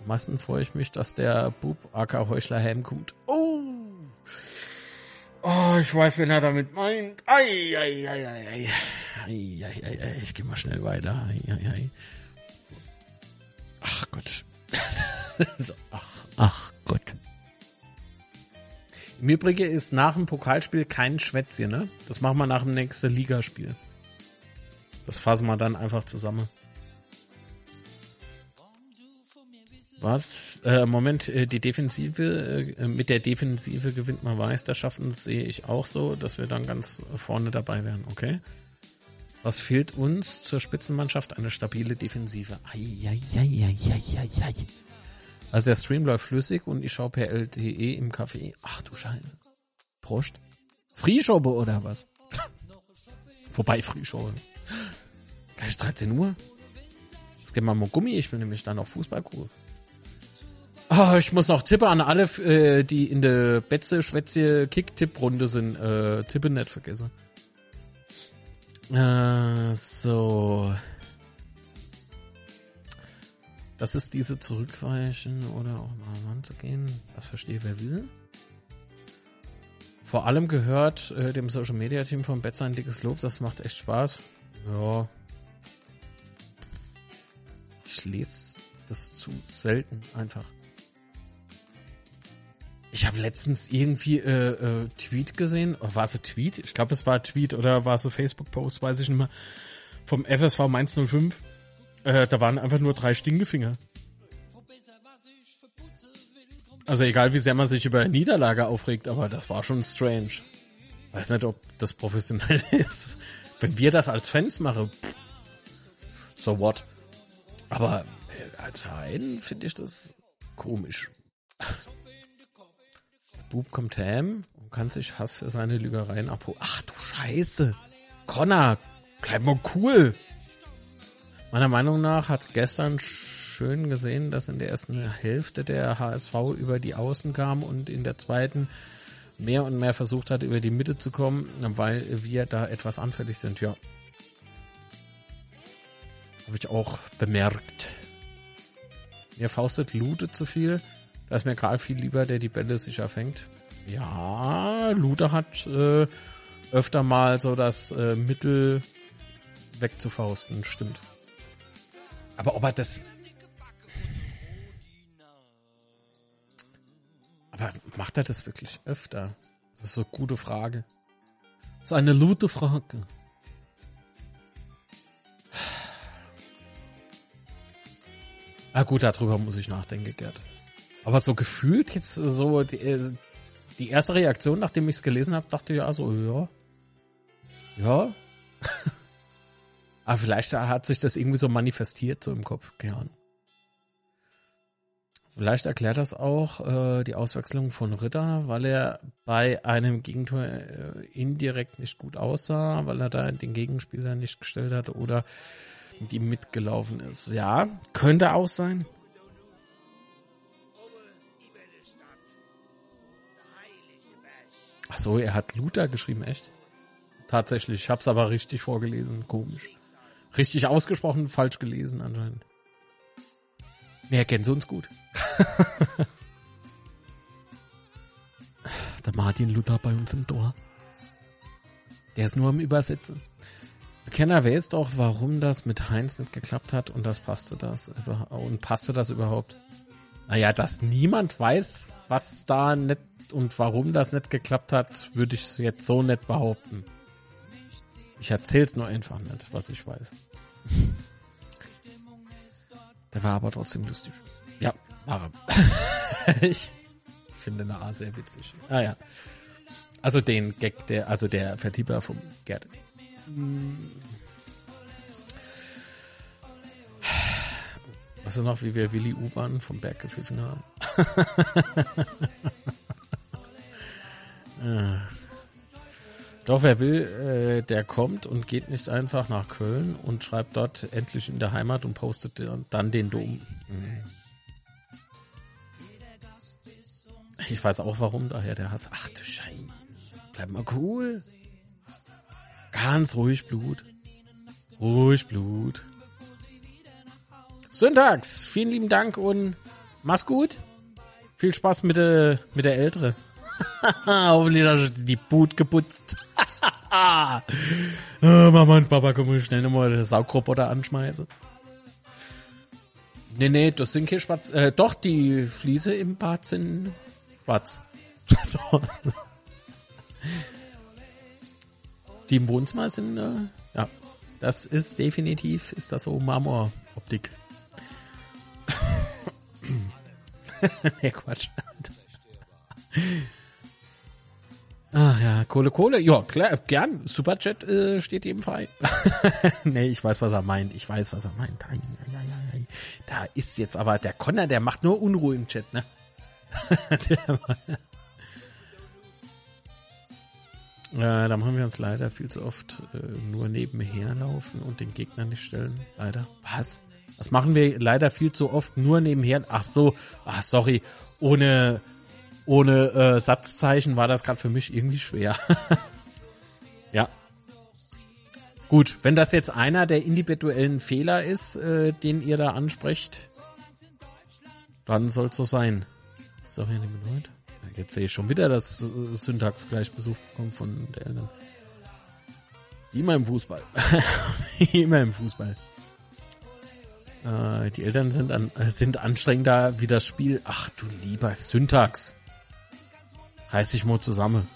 Am meisten freue ich mich, dass der Bub AK Heuchler heimkommt. Oh! Oh, ich weiß, wen er damit meint. Ei, ei, ei, ei, ei. Ei, ei, ei, ei. Ich gehe mal schnell weiter. Ei, ei, ei. Ach Gott. ach, ach Gott. Im Übrigen ist nach dem Pokalspiel kein Schwätzchen, ne? Das machen wir nach dem nächsten Ligaspiel. Das fassen wir dann einfach zusammen. Was? Äh, Moment, äh, die Defensive, äh, mit der Defensive gewinnt man Meisterschaften, sehe ich auch so, dass wir dann ganz vorne dabei wären, okay? Was fehlt uns zur Spitzenmannschaft? Eine stabile Defensive. Eieieiei. Also der Stream läuft flüssig und ich schaue per LTE im Café. Ach du Scheiße. Prost. Frühschobe oder was? Vorbei Frühschobe. Gleich 13 Uhr. Jetzt gehen wir mal Gummi, ich will nämlich dann auf Fußball gucken. Ah, ich muss noch tippen an alle, äh, die in der Betze, Schwätze, Kick-Tipp-Runde sind. Äh, Tippe nicht vergessen. Äh, so. Das ist diese Zurückweichen oder auch mal ranzugehen. Das verstehe wer will. Vor allem gehört äh, dem Social Media Team von Betzer ein dickes Lob. Das macht echt Spaß. Ja. Ich lese das zu selten einfach. Ich habe letztens irgendwie äh, äh, Tweet gesehen. Oder war es ein Tweet? Ich glaube, es war ein Tweet oder war es ein Facebook-Post, weiß ich nicht mehr. Vom FSV Mainz 05. Äh, da waren einfach nur drei Stinkefinger. Also egal, wie sehr man sich über Niederlage aufregt, aber das war schon strange. Weiß nicht, ob das professionell ist. Wenn wir das als Fans machen, so what? Aber äh, als Verein finde ich das komisch. Bub kommt heim und kann sich Hass für seine Lügereien abholen. Ach du Scheiße. Connor, bleib mal cool. Meiner Meinung nach hat gestern schön gesehen, dass in der ersten Hälfte der HSV über die Außen kam und in der zweiten mehr und mehr versucht hat, über die Mitte zu kommen, weil wir da etwas anfällig sind, ja. Habe ich auch bemerkt. Mir faustet Lute zu viel. Da ist mir Karl viel lieber, der die Bälle sicher fängt. Ja, Lute hat äh, öfter mal so das äh, Mittel wegzufausten, stimmt. Aber ob er das. Aber macht er das wirklich öfter? Das ist eine gute Frage. Das ist eine lute Frage. Ah gut, darüber muss ich nachdenken, Gerd. Aber so gefühlt jetzt so die, äh, die erste Reaktion, nachdem ich es gelesen habe, dachte ich ja so, ja. Ja. Aber vielleicht hat sich das irgendwie so manifestiert, so im Kopf, keine Ahnung. Vielleicht erklärt das auch äh, die Auswechslung von Ritter, weil er bei einem Gegentor äh, indirekt nicht gut aussah, weil er da den Gegenspieler nicht gestellt hat oder mit ihm mitgelaufen ist. Ja, könnte auch sein. Ach so, er hat Luther geschrieben, echt? Tatsächlich, ich hab's aber richtig vorgelesen, komisch. Richtig ausgesprochen, falsch gelesen anscheinend. Wer kennt uns gut? Der Martin Luther bei uns im Tor. Der ist nur am Übersetzen. Kenner weiß doch, warum das mit Heinz nicht geklappt hat und das passte das und passte das überhaupt. Naja, dass niemand weiß, was da nicht und warum das nicht geklappt hat, würde ich jetzt so nicht behaupten. Ich erzähl's nur einfach nicht, was ich weiß. Der war aber trotzdem lustig. Ja, war er. ich finde eine A sehr witzig. Ah ja. Also den Gag, der, also der Vertieber vom Gerd. Weißt du noch, wie wir Willi U-Bahn vom Berg gepfiffen haben? Doch wer will, äh, der kommt und geht nicht einfach nach Köln und schreibt dort endlich in der Heimat und postet dann den Dom. Mhm. Ich weiß auch warum, daher der Hass. Ach du Scheiße. Bleib mal cool. Ganz ruhig Blut. Ruhig Blut. Syntax, vielen lieben Dank und mach's gut. Viel Spaß mit der, mit der Ältere. Hoffentlich hast du die Boot geputzt. oh, Mama und Papa, komm schnell nochmal den Saugroboter anschmeißen. Nee, nee, das sind keine schwarz. Äh, doch, die Fliese im Bad sind schwarz. so. Die im Wohnzimmer sind, äh, ja, das ist definitiv, ist das so Marmoroptik. nee, Quatsch. Ach ja, Kohle, Kohle. Ja, klar, gern. Superchat äh, steht jedem frei. nee, ich weiß, was er meint. Ich weiß, was er meint. Ai, ai, ai, ai. Da ist jetzt aber der Connor, der macht nur Unruhe im Chat, ne? äh, da machen wir uns leider viel zu oft äh, nur nebenher laufen und den Gegner nicht stellen. Leider. Was? Das machen wir leider viel zu oft nur nebenher. Ach so, ach sorry, ohne ohne äh, Satzzeichen war das gerade für mich irgendwie schwer. ja. Gut, wenn das jetzt einer der individuellen Fehler ist, äh, den ihr da ansprecht, dann soll so sein. Sorry, Minute. Jetzt sehe ich schon wieder, dass äh, Syntax gleich Besuch bekommt von der Eltern. Immer im Fußball. Immer im Fußball. Äh, die Eltern sind, an, sind anstrengender wie das Spiel. Ach du lieber Syntax. Reiß dich mal zusammen.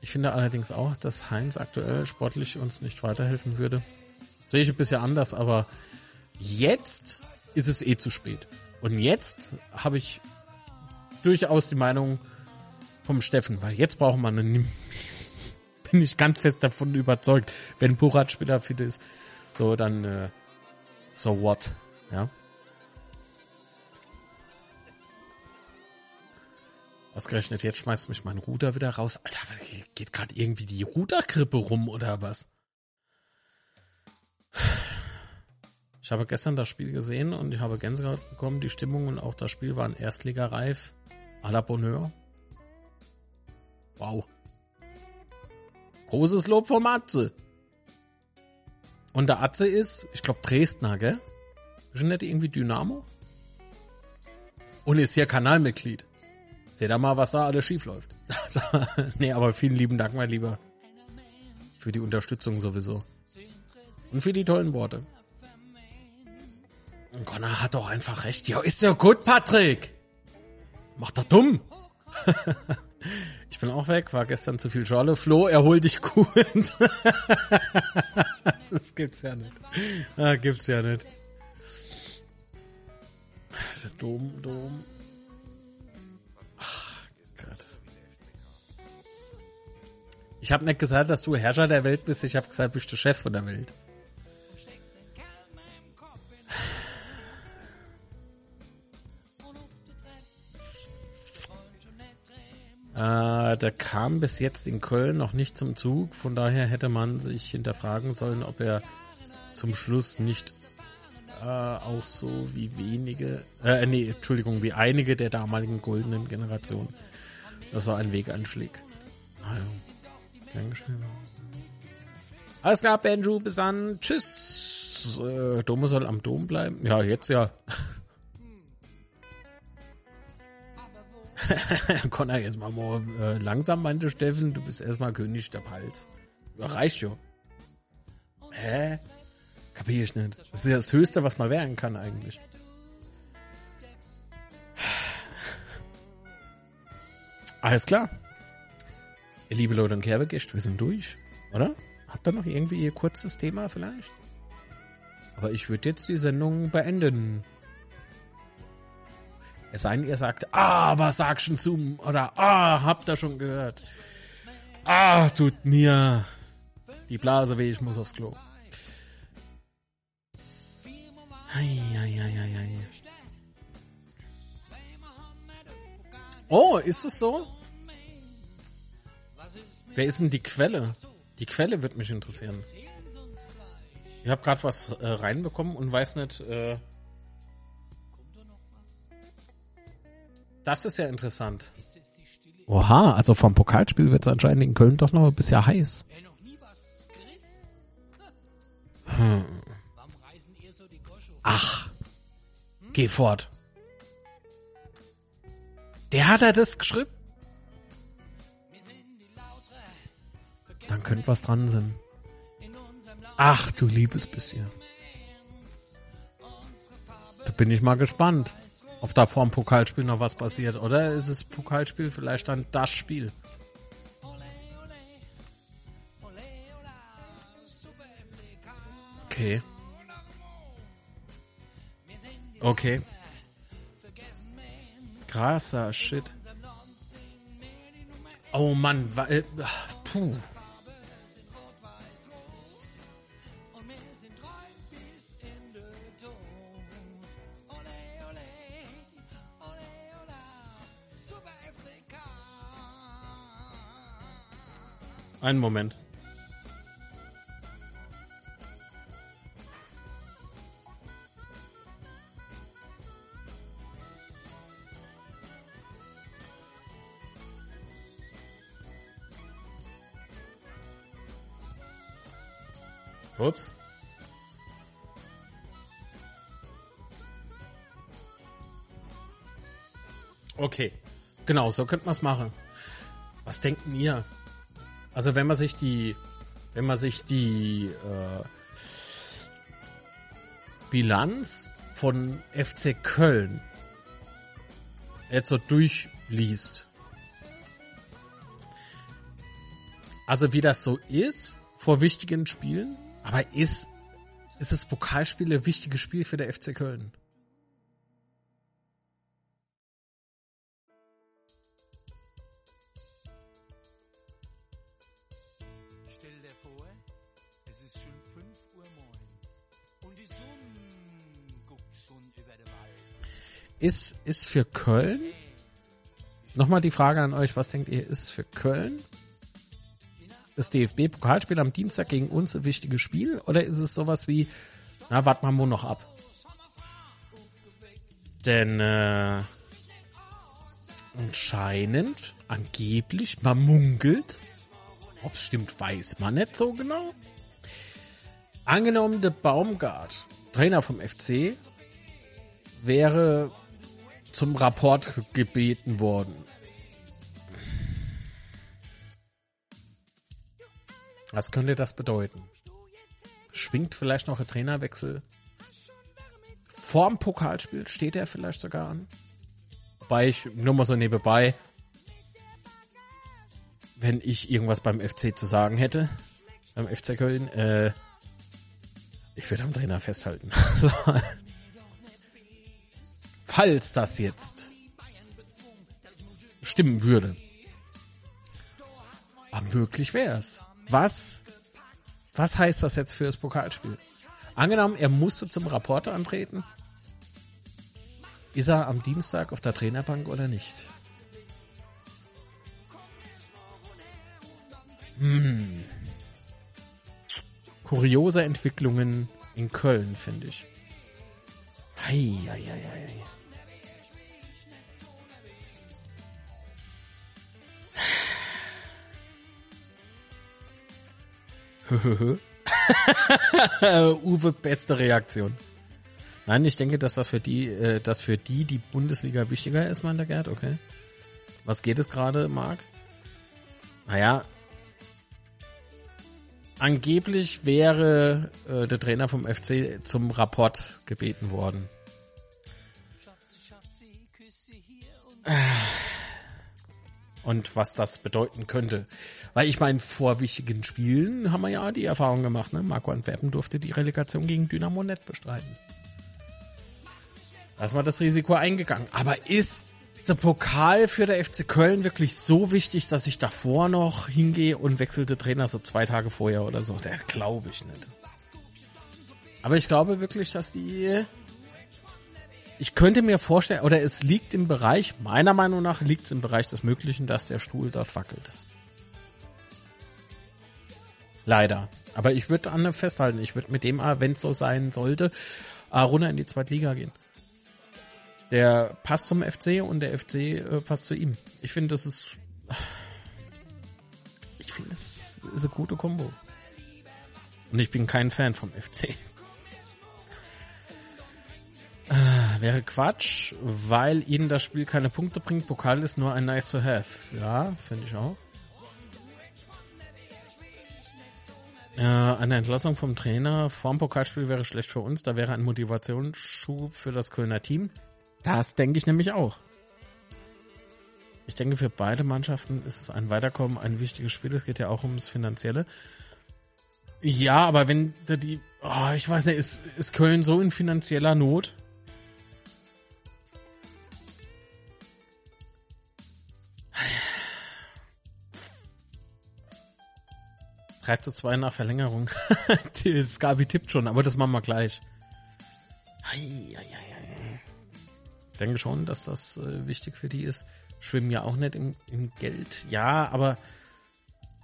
Ich finde allerdings auch, dass Heinz aktuell sportlich uns nicht weiterhelfen würde. Sehe ich ein bisschen anders, aber jetzt ist es eh zu spät. Und jetzt habe ich durchaus die Meinung vom Steffen, weil jetzt brauchen wir einen, bin ich ganz fest davon überzeugt, wenn Burat Spieler fit ist, so dann, äh, so what, ja. Ausgerechnet jetzt schmeißt mich mein Router wieder raus. Alter, geht gerade irgendwie die Routergrippe rum oder was? Ich habe gestern das Spiel gesehen und ich habe Gänsehaut bekommen. Die Stimmung und auch das Spiel waren erstligareif. A la Bonheur. Wow. Großes Lob vom Atze. Und der Atze ist, ich glaube, Dresdner, gell? Ist nicht irgendwie Dynamo? Und ist hier Kanalmitglied. Seht ihr mal, was da alles schief läuft. nee, aber vielen lieben Dank, mein Lieber. Für die Unterstützung sowieso. Und für die tollen Worte. Connor hat doch einfach recht. Ja, ist ja gut, Patrick. Macht doch dumm. Ich bin auch weg, war gestern zu viel Schorle. Flo, erhol dich gut. das gibt's ja nicht. Ah, gibt's ja nicht. Dom, Dom. Ich habe nicht gesagt, dass du Herrscher der Welt bist. Ich habe gesagt, du bist der Chef von der Welt. Äh, der kam bis jetzt in Köln noch nicht zum Zug. Von daher hätte man sich hinterfragen sollen, ob er zum Schluss nicht äh, auch so wie wenige, äh, nee, Entschuldigung, wie einige der damaligen goldenen Generation. Das war ein Weganschlag. Naja, geschehen. Alles klar, Benju, bis dann. Tschüss. Äh, Dome soll am Dom bleiben. Ja, jetzt ja. Connor, jetzt mal mal äh, langsam, meinte Steffen. Du bist erstmal König der Palz. Ja, reicht ja. Hä? Kapier ich nicht. Das ist ja das Höchste, was man werden kann eigentlich. Alles klar. Liebe Leute und Kerbegäste, wir sind durch, oder? Habt ihr noch irgendwie ihr kurzes Thema vielleicht? Aber ich würde jetzt die Sendung beenden. Es sei denn, ihr sagt, ah, was sagst du zum, oder ah, habt ihr schon gehört. Ah, tut mir die Blase weh, ich muss aufs Klo. Ei, ei, ei, ei, ei. Oh, ist es so? Wer ist denn die Quelle? Die Quelle wird mich interessieren. Ich habe gerade was äh, reinbekommen und weiß nicht. Äh das ist ja interessant. Oha, also vom Pokalspiel wird es anscheinend in Köln doch noch ein bisschen heiß. Hm. Ach, geh fort. Der hat er das geschrieben? Könnte was dran sein. Ach, du liebes bisschen. Da bin ich mal gespannt, ob da vor dem Pokalspiel noch was passiert. Oder ist das Pokalspiel vielleicht dann das Spiel? Okay. Okay. Krasser Shit. Oh Mann, äh, puh. Einen Moment. Ups. Okay. Genau, so könnte man es machen. Was denken ihr? Also wenn man sich die, wenn man sich die äh, Bilanz von FC Köln jetzt so durchliest. Also wie das so ist vor wichtigen Spielen, aber ist, ist das Pokalspiel ein wichtiges Spiel für der FC Köln? Ist, ist für Köln, nochmal die Frage an euch, was denkt ihr, ist für Köln das DFB-Pokalspiel am Dienstag gegen uns ein wichtiges Spiel oder ist es sowas wie, na, warten wir mal noch ab? Denn äh, anscheinend, angeblich, man munkelt, ob es stimmt, weiß man nicht so genau. Angenommen, der Baumgart, Trainer vom FC, wäre zum Rapport gebeten worden. Was könnte das bedeuten? Schwingt vielleicht noch ein Trainerwechsel? Vorm Pokalspiel steht er vielleicht sogar an? Wobei ich nur mal so nebenbei. wenn ich irgendwas beim FC zu sagen hätte, beim FC Köln, äh, ich würde am Trainer festhalten. Falls das jetzt stimmen würde. Aber möglich wäre es. Was, was heißt das jetzt für das Pokalspiel? Angenommen, er musste zum Rapporter antreten. Ist er am Dienstag auf der Trainerbank oder nicht? Hm. Kuriose Entwicklungen in Köln, finde ich. Hei, hei, hei, hei. Uwe, beste Reaktion. Nein, ich denke, dass das für die, äh, dass für die die Bundesliga wichtiger ist, meint der Gerd, okay. Was geht es gerade, Marc? Naja, angeblich wäre äh, der Trainer vom FC zum Rapport gebeten worden. Und was das bedeuten könnte. Weil ich meine, vor wichtigen Spielen haben wir ja die Erfahrung gemacht, ne? Marco Antwerpen durfte die Relegation gegen Dynamo nicht bestreiten. Da ist mal das Risiko eingegangen. Aber ist der Pokal für der FC Köln wirklich so wichtig, dass ich davor noch hingehe und wechselte Trainer so zwei Tage vorher oder so? Der glaube ich nicht. Aber ich glaube wirklich, dass die. Ich könnte mir vorstellen, oder es liegt im Bereich, meiner Meinung nach liegt es im Bereich des Möglichen, dass der Stuhl dort wackelt. Leider. Aber ich würde an festhalten, ich würde mit dem, wenn es so sein sollte, runter in die zweite Liga gehen. Der passt zum FC und der FC äh, passt zu ihm. Ich finde, das ist. Ich finde, das ist eine gute Kombo. Und ich bin kein Fan vom FC. Äh, wäre Quatsch, weil ihnen das Spiel keine Punkte bringt. Pokal ist nur ein nice to have. Ja, finde ich auch. Äh, eine Entlassung vom Trainer vorm Pokalspiel wäre schlecht für uns. Da wäre ein Motivationsschub für das Kölner Team. Das denke ich nämlich auch. Ich denke, für beide Mannschaften ist es ein Weiterkommen ein wichtiges Spiel. Es geht ja auch ums Finanzielle. Ja, aber wenn die, oh, ich weiß nicht, ist, ist Köln so in finanzieller Not? Drei zu zwei nach Verlängerung. Skabi tippt schon, aber das machen wir gleich. Hei, hei, hei denke schon, dass das äh, wichtig für die ist. Schwimmen ja auch nicht im, im Geld. Ja, aber.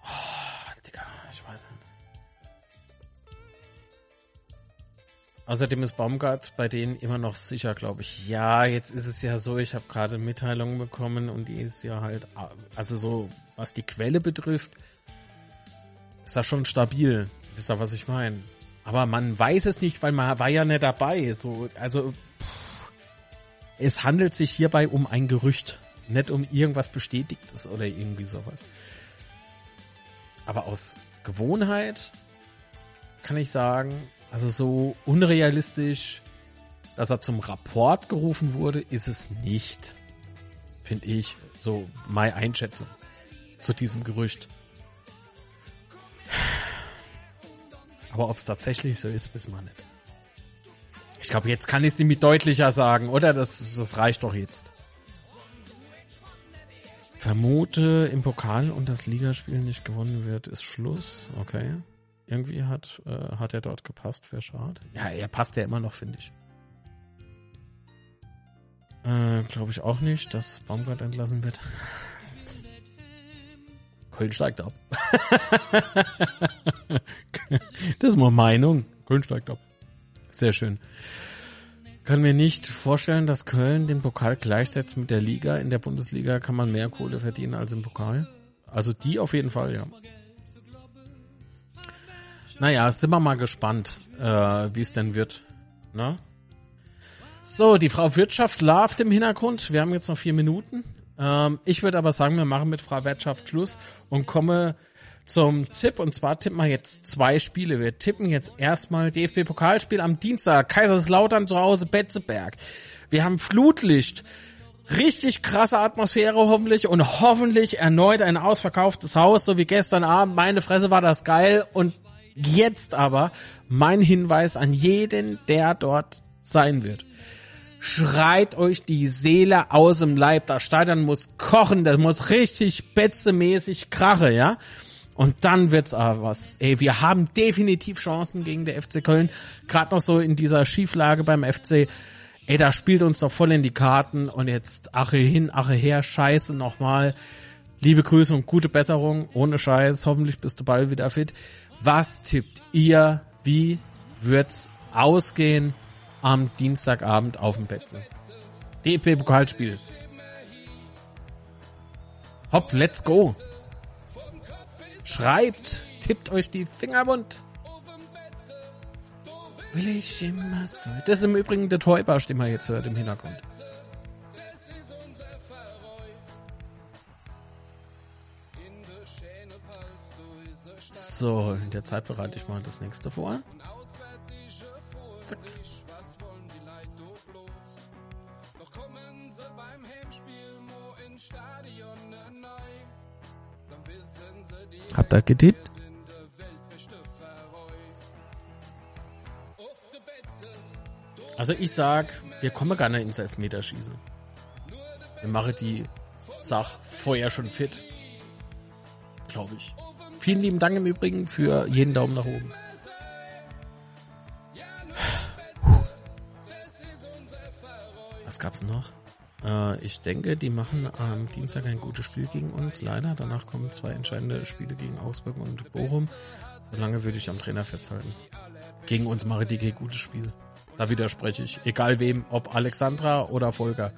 Oh, Digga, ich weiß nicht. Außerdem ist Baumgart bei denen immer noch sicher, glaube ich. Ja, jetzt ist es ja so, ich habe gerade Mitteilungen bekommen und die ist ja halt, also so, was die Quelle betrifft, ist das schon stabil. Wisst ihr, was ich meine? Aber man weiß es nicht, weil man war ja nicht dabei. So, also es handelt sich hierbei um ein Gerücht, nicht um irgendwas Bestätigtes oder irgendwie sowas. Aber aus Gewohnheit kann ich sagen, also so unrealistisch, dass er zum Rapport gerufen wurde, ist es nicht. Finde ich. So meine Einschätzung zu diesem Gerücht. Aber ob es tatsächlich so ist, wissen wir nicht. Ich glaube, jetzt kann ich es nämlich deutlicher sagen, oder? Das, das reicht doch jetzt. Vermute im Pokal und das Ligaspiel nicht gewonnen wird, ist Schluss. Okay. Irgendwie hat, äh, hat er dort gepasst, wäre schade. Ja, er passt ja immer noch, finde ich. Äh, Glaube ich auch nicht, dass Baumgart entlassen wird. Köln steigt ab. das ist mal Meinung. Köln steigt ab. Sehr schön. Kann mir nicht vorstellen, dass Köln den Pokal gleichsetzt mit der Liga. In der Bundesliga kann man mehr Kohle verdienen als im Pokal. Also die auf jeden Fall, ja. Naja, sind wir mal gespannt, äh, wie es denn wird. Ne? So, die Frau Wirtschaft larvt im Hintergrund. Wir haben jetzt noch vier Minuten. Ähm, ich würde aber sagen, wir machen mit Frau Wirtschaft Schluss und komme zum Tipp. Und zwar tippen wir jetzt zwei Spiele. Wir tippen jetzt erstmal DFB-Pokalspiel am Dienstag. Kaiserslautern zu Hause, Betzeberg. Wir haben Flutlicht. Richtig krasse Atmosphäre hoffentlich und hoffentlich erneut ein ausverkauftes Haus, so wie gestern Abend. Meine Fresse war das geil und jetzt aber mein Hinweis an jeden, der dort sein wird. Schreit euch die Seele aus dem Leib. Das Stadion muss kochen, das muss richtig betzemäßig krache, ja? Und dann wird's aber was. Ey, wir haben definitiv Chancen gegen der FC Köln. Gerade noch so in dieser Schieflage beim FC. Ey, da spielt uns doch voll in die Karten. Und jetzt Ache hin, Ache her, Scheiße nochmal. Liebe Grüße und gute Besserung. Ohne Scheiß. Hoffentlich bist du bald wieder fit. Was tippt ihr? Wie wird's ausgehen am Dienstagabend auf dem Betze? DFB-Pokalspiel. Hopp, let's go. Schreibt, tippt euch die Finger bunt. Will ich immer so. Das ist im Übrigen der Täubersch, den man jetzt hört im Hintergrund. So, in der Zeit bereite ich mal das nächste vor. Zack. Habt ihr getippt? Also ich sag, wir kommen gar nicht ins Elfmeterschießen. Wir machen die Sach vorher schon fit. Glaube ich. Vielen lieben Dank im Übrigen für jeden Daumen nach oben. Was gab's noch? Äh, ich denke, die machen am Dienstag ein gutes Spiel gegen uns. Leider. Danach kommen zwei entscheidende Spiele gegen Augsburg und Bochum. Solange würde ich am Trainer festhalten. Gegen uns mache die kein gutes Spiel. Da widerspreche ich. Egal wem, ob Alexandra oder Volker.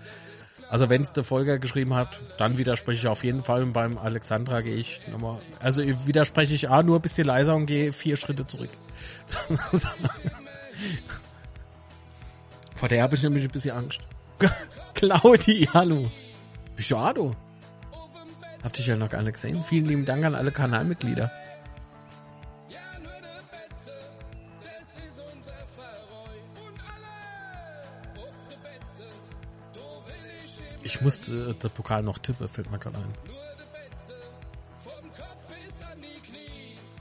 Also wenn es der Volker geschrieben hat, dann widerspreche ich auf jeden Fall. Und beim Alexandra gehe ich nochmal. Also widerspreche ich A nur ein bisschen leiser und gehe vier Schritte zurück. Vor der habe ich nämlich ein bisschen Angst. Claudi, hallo. Bist du Ado? Hab dich ja noch gar nicht gesehen. Vielen lieben Dank an alle Kanalmitglieder. Ich musste äh, den Pokal noch tippen, fällt mir gerade ein.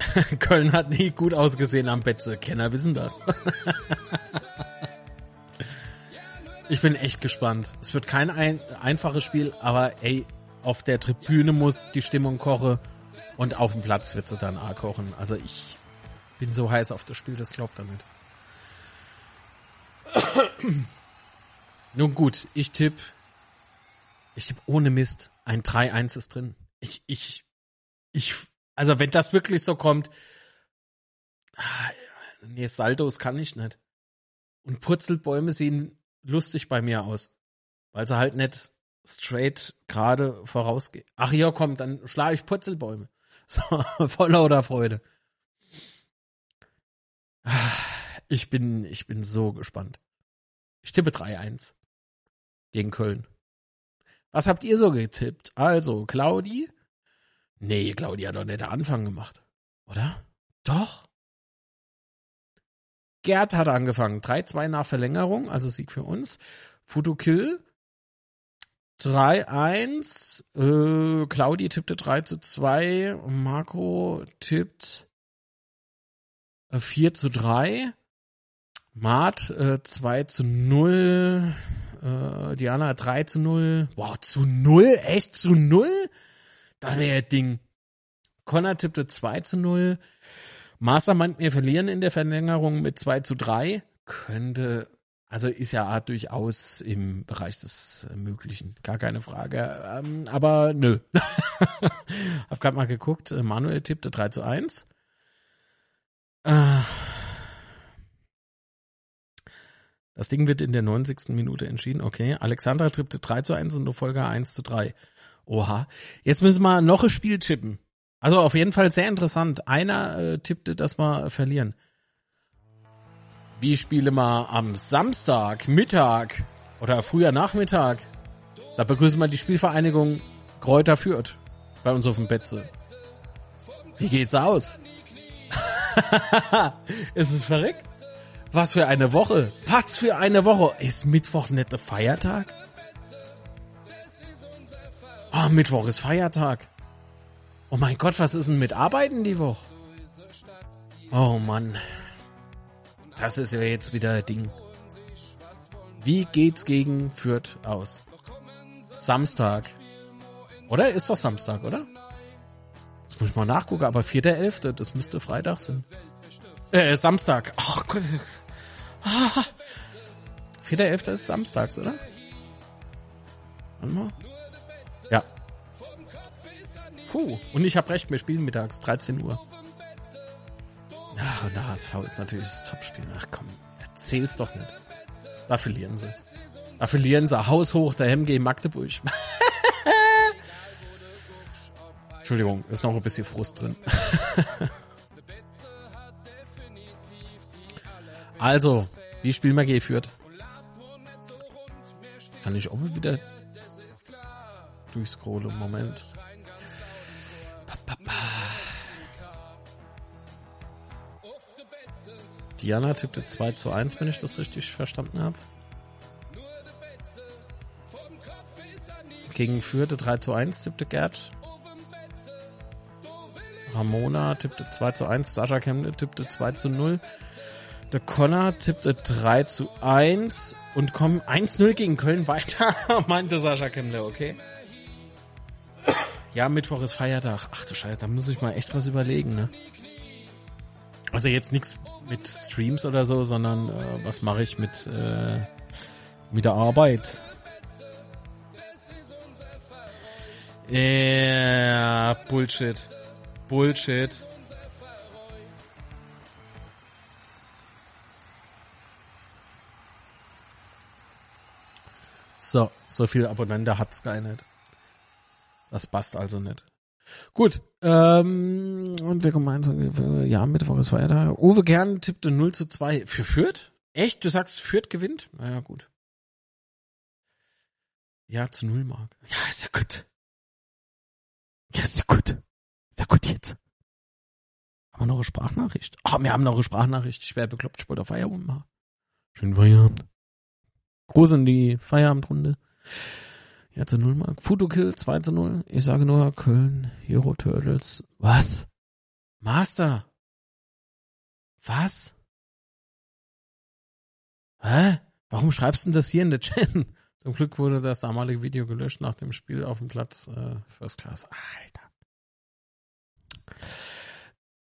Köln hat nie gut ausgesehen am Betze. Kenner wissen das. ich bin echt gespannt. Es wird kein ein einfaches Spiel, aber ey, auf der Tribüne muss die Stimmung kochen und auf dem Platz wird sie dann auch kochen. Also ich bin so heiß auf das Spiel, das glaubt damit. Nun gut, ich tippe ich tippe ohne Mist, ein 3-1 ist drin. Ich, ich, ich, also wenn das wirklich so kommt, ah, nee, Saldos kann ich nicht. Und Purzelbäume sehen lustig bei mir aus. Weil sie halt nicht straight gerade vorausgehen. Ach ja, komm, dann schlage ich Purzelbäume. So, voll lauter Freude. Ich bin, ich bin so gespannt. Ich tippe 3-1 gegen Köln. Was habt ihr so getippt? Also, Claudi? Nee, Claudi hat doch nicht den Anfang gemacht. Oder? Doch. Gerd hat angefangen. 3-2 nach Verlängerung, also Sieg für uns. Futukill 3-1. Äh, Claudi tippte 3 zu 2. Marco tippt äh, 4 zu 3. Mart äh, 2 zu 0. Äh, Diana 3 zu 0. Wow, zu 0? Echt zu 0? Das wäre ja Ding. Connor tippte 2 zu 0. Master meint, wir verlieren in der Verlängerung mit 2 zu 3. Könnte, also ist ja durchaus im Bereich des Möglichen. Gar keine Frage. Ähm, aber nö. Hab gerade mal geguckt. Manuel tippte 3 zu 1. Äh, das Ding wird in der 90. Minute entschieden. Okay. Alexandra tippte 3 zu 1 und Volker 1 zu 3. Oha. Jetzt müssen wir noch ein Spiel tippen. Also auf jeden Fall sehr interessant. Einer äh, tippte, dass wir verlieren. Wie spiele mal am Samstag, Mittag oder früher Nachmittag? Da begrüßen wir die Spielvereinigung Kräuter Fürth bei uns auf dem Betze. Wie geht's aus? es ist verrückt. Was für eine Woche. Was für eine Woche. Ist Mittwoch nicht der Feiertag? Ah, Mittwoch ist Feiertag. Oh mein Gott, was ist denn mit Arbeiten die Woche? Oh Mann. Das ist ja jetzt wieder Ding. Wie geht's gegen Fürth aus? Samstag. Oder? Ist doch Samstag, oder? Das muss ich mal nachgucken, aber 4.11., das müsste Freitag sein. Äh, Samstag. Ach Gott. Ah. 4.11. ist samstags, oder? Warte mal. Puh. Und ich habe recht, wir spielen mittags, 13 Uhr. Ach, und der HSV ist natürlich das Topspiel. Ach komm, erzähl's doch nicht. Da verlieren sie. Da verlieren sie haushoch der MG Magdeburg. Entschuldigung, ist noch ein bisschen Frust drin. also, wie spielen wir geführt? Kann ich auch wieder durchscrollen? Moment. Diana tippte 2 zu 1, wenn ich das richtig verstanden habe. Gegen Fürthe 3 zu 1 tippte Gerd. Ramona tippte 2 zu 1. Sascha Kemble tippte 2 zu 0. Der Connor tippte 3 zu 1 und kommen 1-0 gegen Köln weiter, meinte Sascha Kemble, okay. Ja, Mittwoch ist Feiertag. Ach du Scheiße, da muss ich mal echt was überlegen, ne? Also jetzt nichts mit Streams oder so, sondern äh, was mache ich mit, äh, mit der Arbeit? Ja, Bullshit. Bullshit. So, so viel Abonnente hat's gar nicht. Das passt also nicht. Gut, ähm, und wir gemeinsam, ja, Mittwoch ist Feiertag. Uwe Kern tippte 0 zu 2 für Fürth. Echt? Du sagst, Fürth gewinnt? Naja, gut. Ja, zu 0 Mark. Ja, ist ja gut. Ja, ist ja gut. Ist ja gut jetzt. Haben wir noch eine Sprachnachricht? Ah, wir haben noch eine Sprachnachricht. Ich wäre bekloppt, ich wollte Feierabend machen. Schönen Feierabend. Gruß in die Feierabendrunde. Ja, zu 0 Mark. Futokill 2 zu 0. Ich sage nur Köln, Hero Turtles. Was? Master? Was? Hä? Warum schreibst du denn das hier in der Chat? Zum Glück wurde das damalige Video gelöscht nach dem Spiel auf dem Platz äh, First Class. Alter.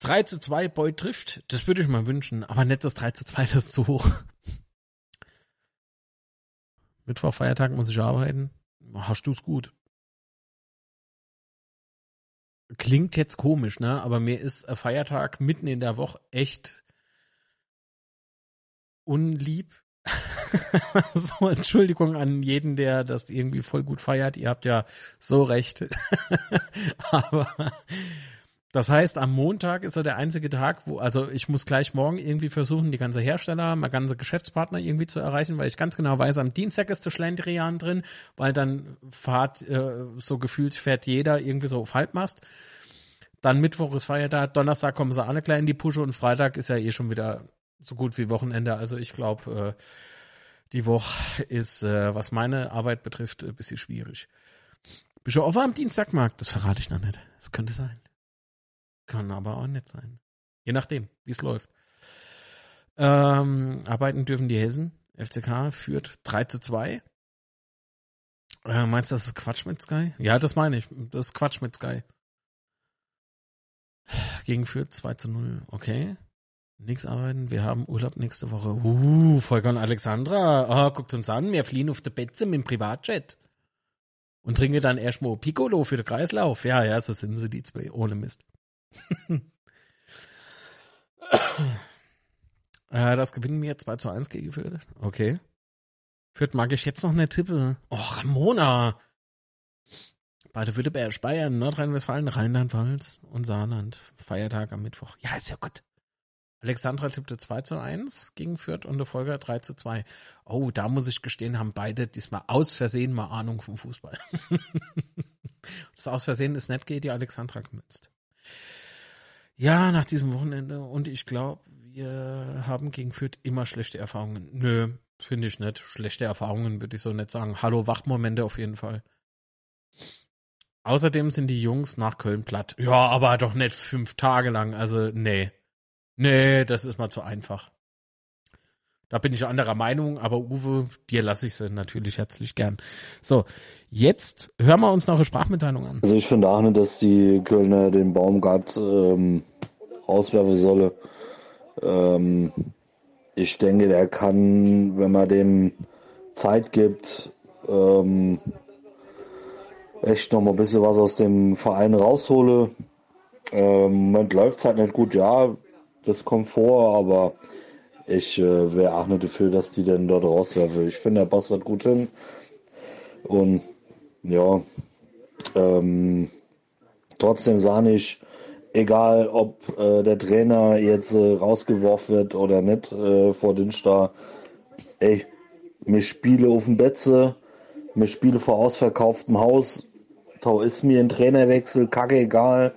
3 zu 2 Boy trifft. Das würde ich mal wünschen, aber nicht das 3 zu 2, das ist zu hoch. Mittwoch, Feiertag muss ich arbeiten. Hast du's gut. Klingt jetzt komisch, ne? Aber mir ist ein Feiertag mitten in der Woche echt unlieb. so, Entschuldigung an jeden, der das irgendwie voll gut feiert. Ihr habt ja so recht. Aber das heißt, am Montag ist so der einzige Tag, wo, also ich muss gleich morgen irgendwie versuchen, die ganze Hersteller, meine ganze Geschäftspartner irgendwie zu erreichen, weil ich ganz genau weiß, am Dienstag ist der Schlendrian drin, weil dann fahrt, äh, so gefühlt fährt jeder irgendwie so auf Halbmast. Dann Mittwoch ist Feiertag, Donnerstag kommen sie alle gleich in die Pusche und Freitag ist ja eh schon wieder so gut wie Wochenende. Also ich glaube, äh, die Woche ist, äh, was meine Arbeit betrifft, ein bisschen schwierig. Bist du offen am Dienstag, Marc? Das verrate ich noch nicht. Das könnte sein. Kann aber auch nicht sein. Je nachdem, wie es läuft. Ähm, arbeiten dürfen die Hessen. FCK führt 3 zu 2. Äh, meinst du, das ist Quatsch mit Sky? Ja, das meine ich. Das ist Quatsch mit Sky. Gegen Fürth 2 zu 0. Okay. Nix arbeiten. Wir haben Urlaub nächste Woche. Uh, Volker und Alexandra. Oh, guckt uns an. Wir fliehen auf der Betze mit dem Privatjet. Und trinken dann erstmal Piccolo für den Kreislauf. Ja, ja, so sind sie, die zwei. Ohne Mist. äh, das gewinnen wir 2 zu 1 gegen Fürth. Okay. Fürth mag ich jetzt noch eine Tippe. Oh, Ramona. Beide Württemberg, Bayern, Nordrhein-Westfalen, Rheinland-Pfalz und Saarland. Feiertag am Mittwoch. Ja, ist ja gut. Alexandra tippte 2 zu 1 gegen Fürth und der Folger 3 zu 2. Oh, da muss ich gestehen, haben beide diesmal aus Versehen mal Ahnung vom Fußball. das Aus Versehen ist nicht geht die Alexandra gemünzt. Ja, nach diesem Wochenende und ich glaube, wir haben gegen Fürth immer schlechte Erfahrungen. Nö, finde ich nicht. Schlechte Erfahrungen würde ich so nicht sagen. Hallo Wachmomente auf jeden Fall. Außerdem sind die Jungs nach Köln platt. Ja, aber doch nicht fünf Tage lang. Also, nee. Nee, das ist mal zu einfach. Da bin ich anderer Meinung, aber Uwe, dir lasse ich sie natürlich herzlich gern. So, jetzt hören wir uns noch eine Sprachmitteilung an. Also ich finde auch nicht, dass die Kölner den Baumgart ähm, rauswerfen solle. Ähm, ich denke, der kann, wenn man dem Zeit gibt, ähm, echt noch mal ein bisschen was aus dem Verein raushole. Ähm, Im Moment läuft es halt nicht gut, ja, das kommt vor, aber ich äh, wäre auch nicht dafür, dass die denn dort rauswerfen. Ich finde, der passt halt gut hin. Und ja, ähm, trotzdem sah ich, egal ob äh, der Trainer jetzt äh, rausgeworfen wird oder nicht äh, vor den Star, ey, mir spiele auf dem Betze, mir spiele vor ausverkauftem Haus, da ist mir ein Trainerwechsel, kacke egal.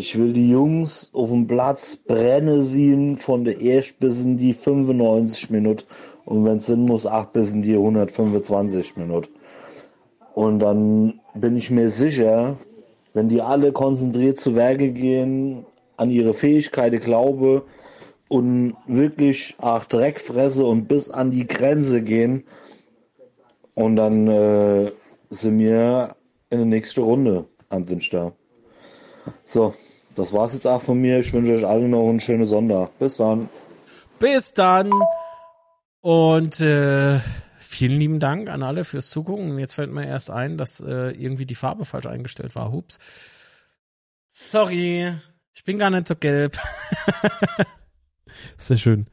Ich will die Jungs auf dem Platz brenne sie von der erst bis in die 95 Minuten und wenn es Sinn muss, auch bis in die 125 Minuten. Und dann bin ich mir sicher, wenn die alle konzentriert zu Werke gehen, an ihre Fähigkeiten glaube und wirklich auch Dreck fresse und bis an die Grenze gehen und dann äh, sind wir in der nächsten Runde am Wünsch So, das war's jetzt auch von mir. Ich wünsche euch allen noch einen schönen Sonntag. Bis dann. Bis dann. Und äh, vielen lieben Dank an alle fürs Zugucken. Und jetzt fällt mir erst ein, dass äh, irgendwie die Farbe falsch eingestellt war. Hups. Sorry. Ich bin gar nicht so gelb. Sehr schön.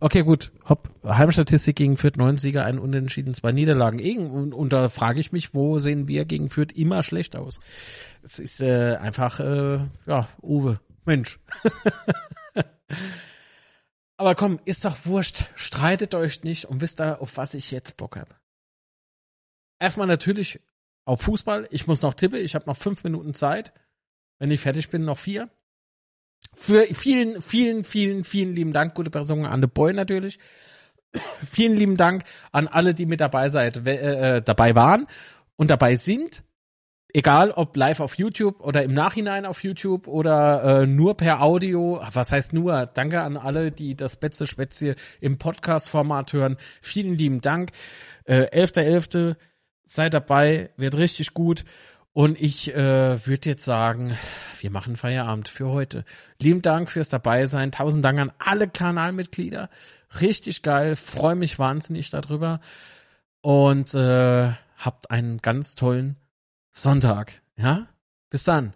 Okay, gut. Hopp. Heimstatistik gegen Fürth, neun Sieger, ein Unentschieden, zwei Niederlagen. Irgend- Und, da frage ich mich, wo sehen wir gegen Fürth immer schlecht aus? Es ist äh, einfach, äh, ja, Uwe. Mensch. Aber komm, ist doch wurscht. Streitet euch nicht und wisst ihr, auf was ich jetzt Bock habe. Erstmal natürlich auf Fußball. Ich muss noch tippen. Ich habe noch fünf Minuten Zeit. Wenn ich fertig bin, noch vier. Für vielen, vielen, vielen, vielen lieben Dank, gute Person an de Boy natürlich. vielen lieben Dank an alle, die mit dabei seid, äh, äh, dabei waren und dabei sind. Egal ob live auf YouTube oder im Nachhinein auf YouTube oder äh, nur per Audio. Was heißt nur? Danke an alle, die das Betze Spätzle im Podcast-Format hören. Vielen lieben Dank. Äh, 11.11. Seid dabei, wird richtig gut. Und ich äh, würde jetzt sagen, wir machen Feierabend für heute. Lieben Dank fürs dabei sein. Tausend Dank an alle Kanalmitglieder. Richtig geil. Freue mich wahnsinnig darüber. Und äh, habt einen ganz tollen Sonntag. Ja? Bis dann.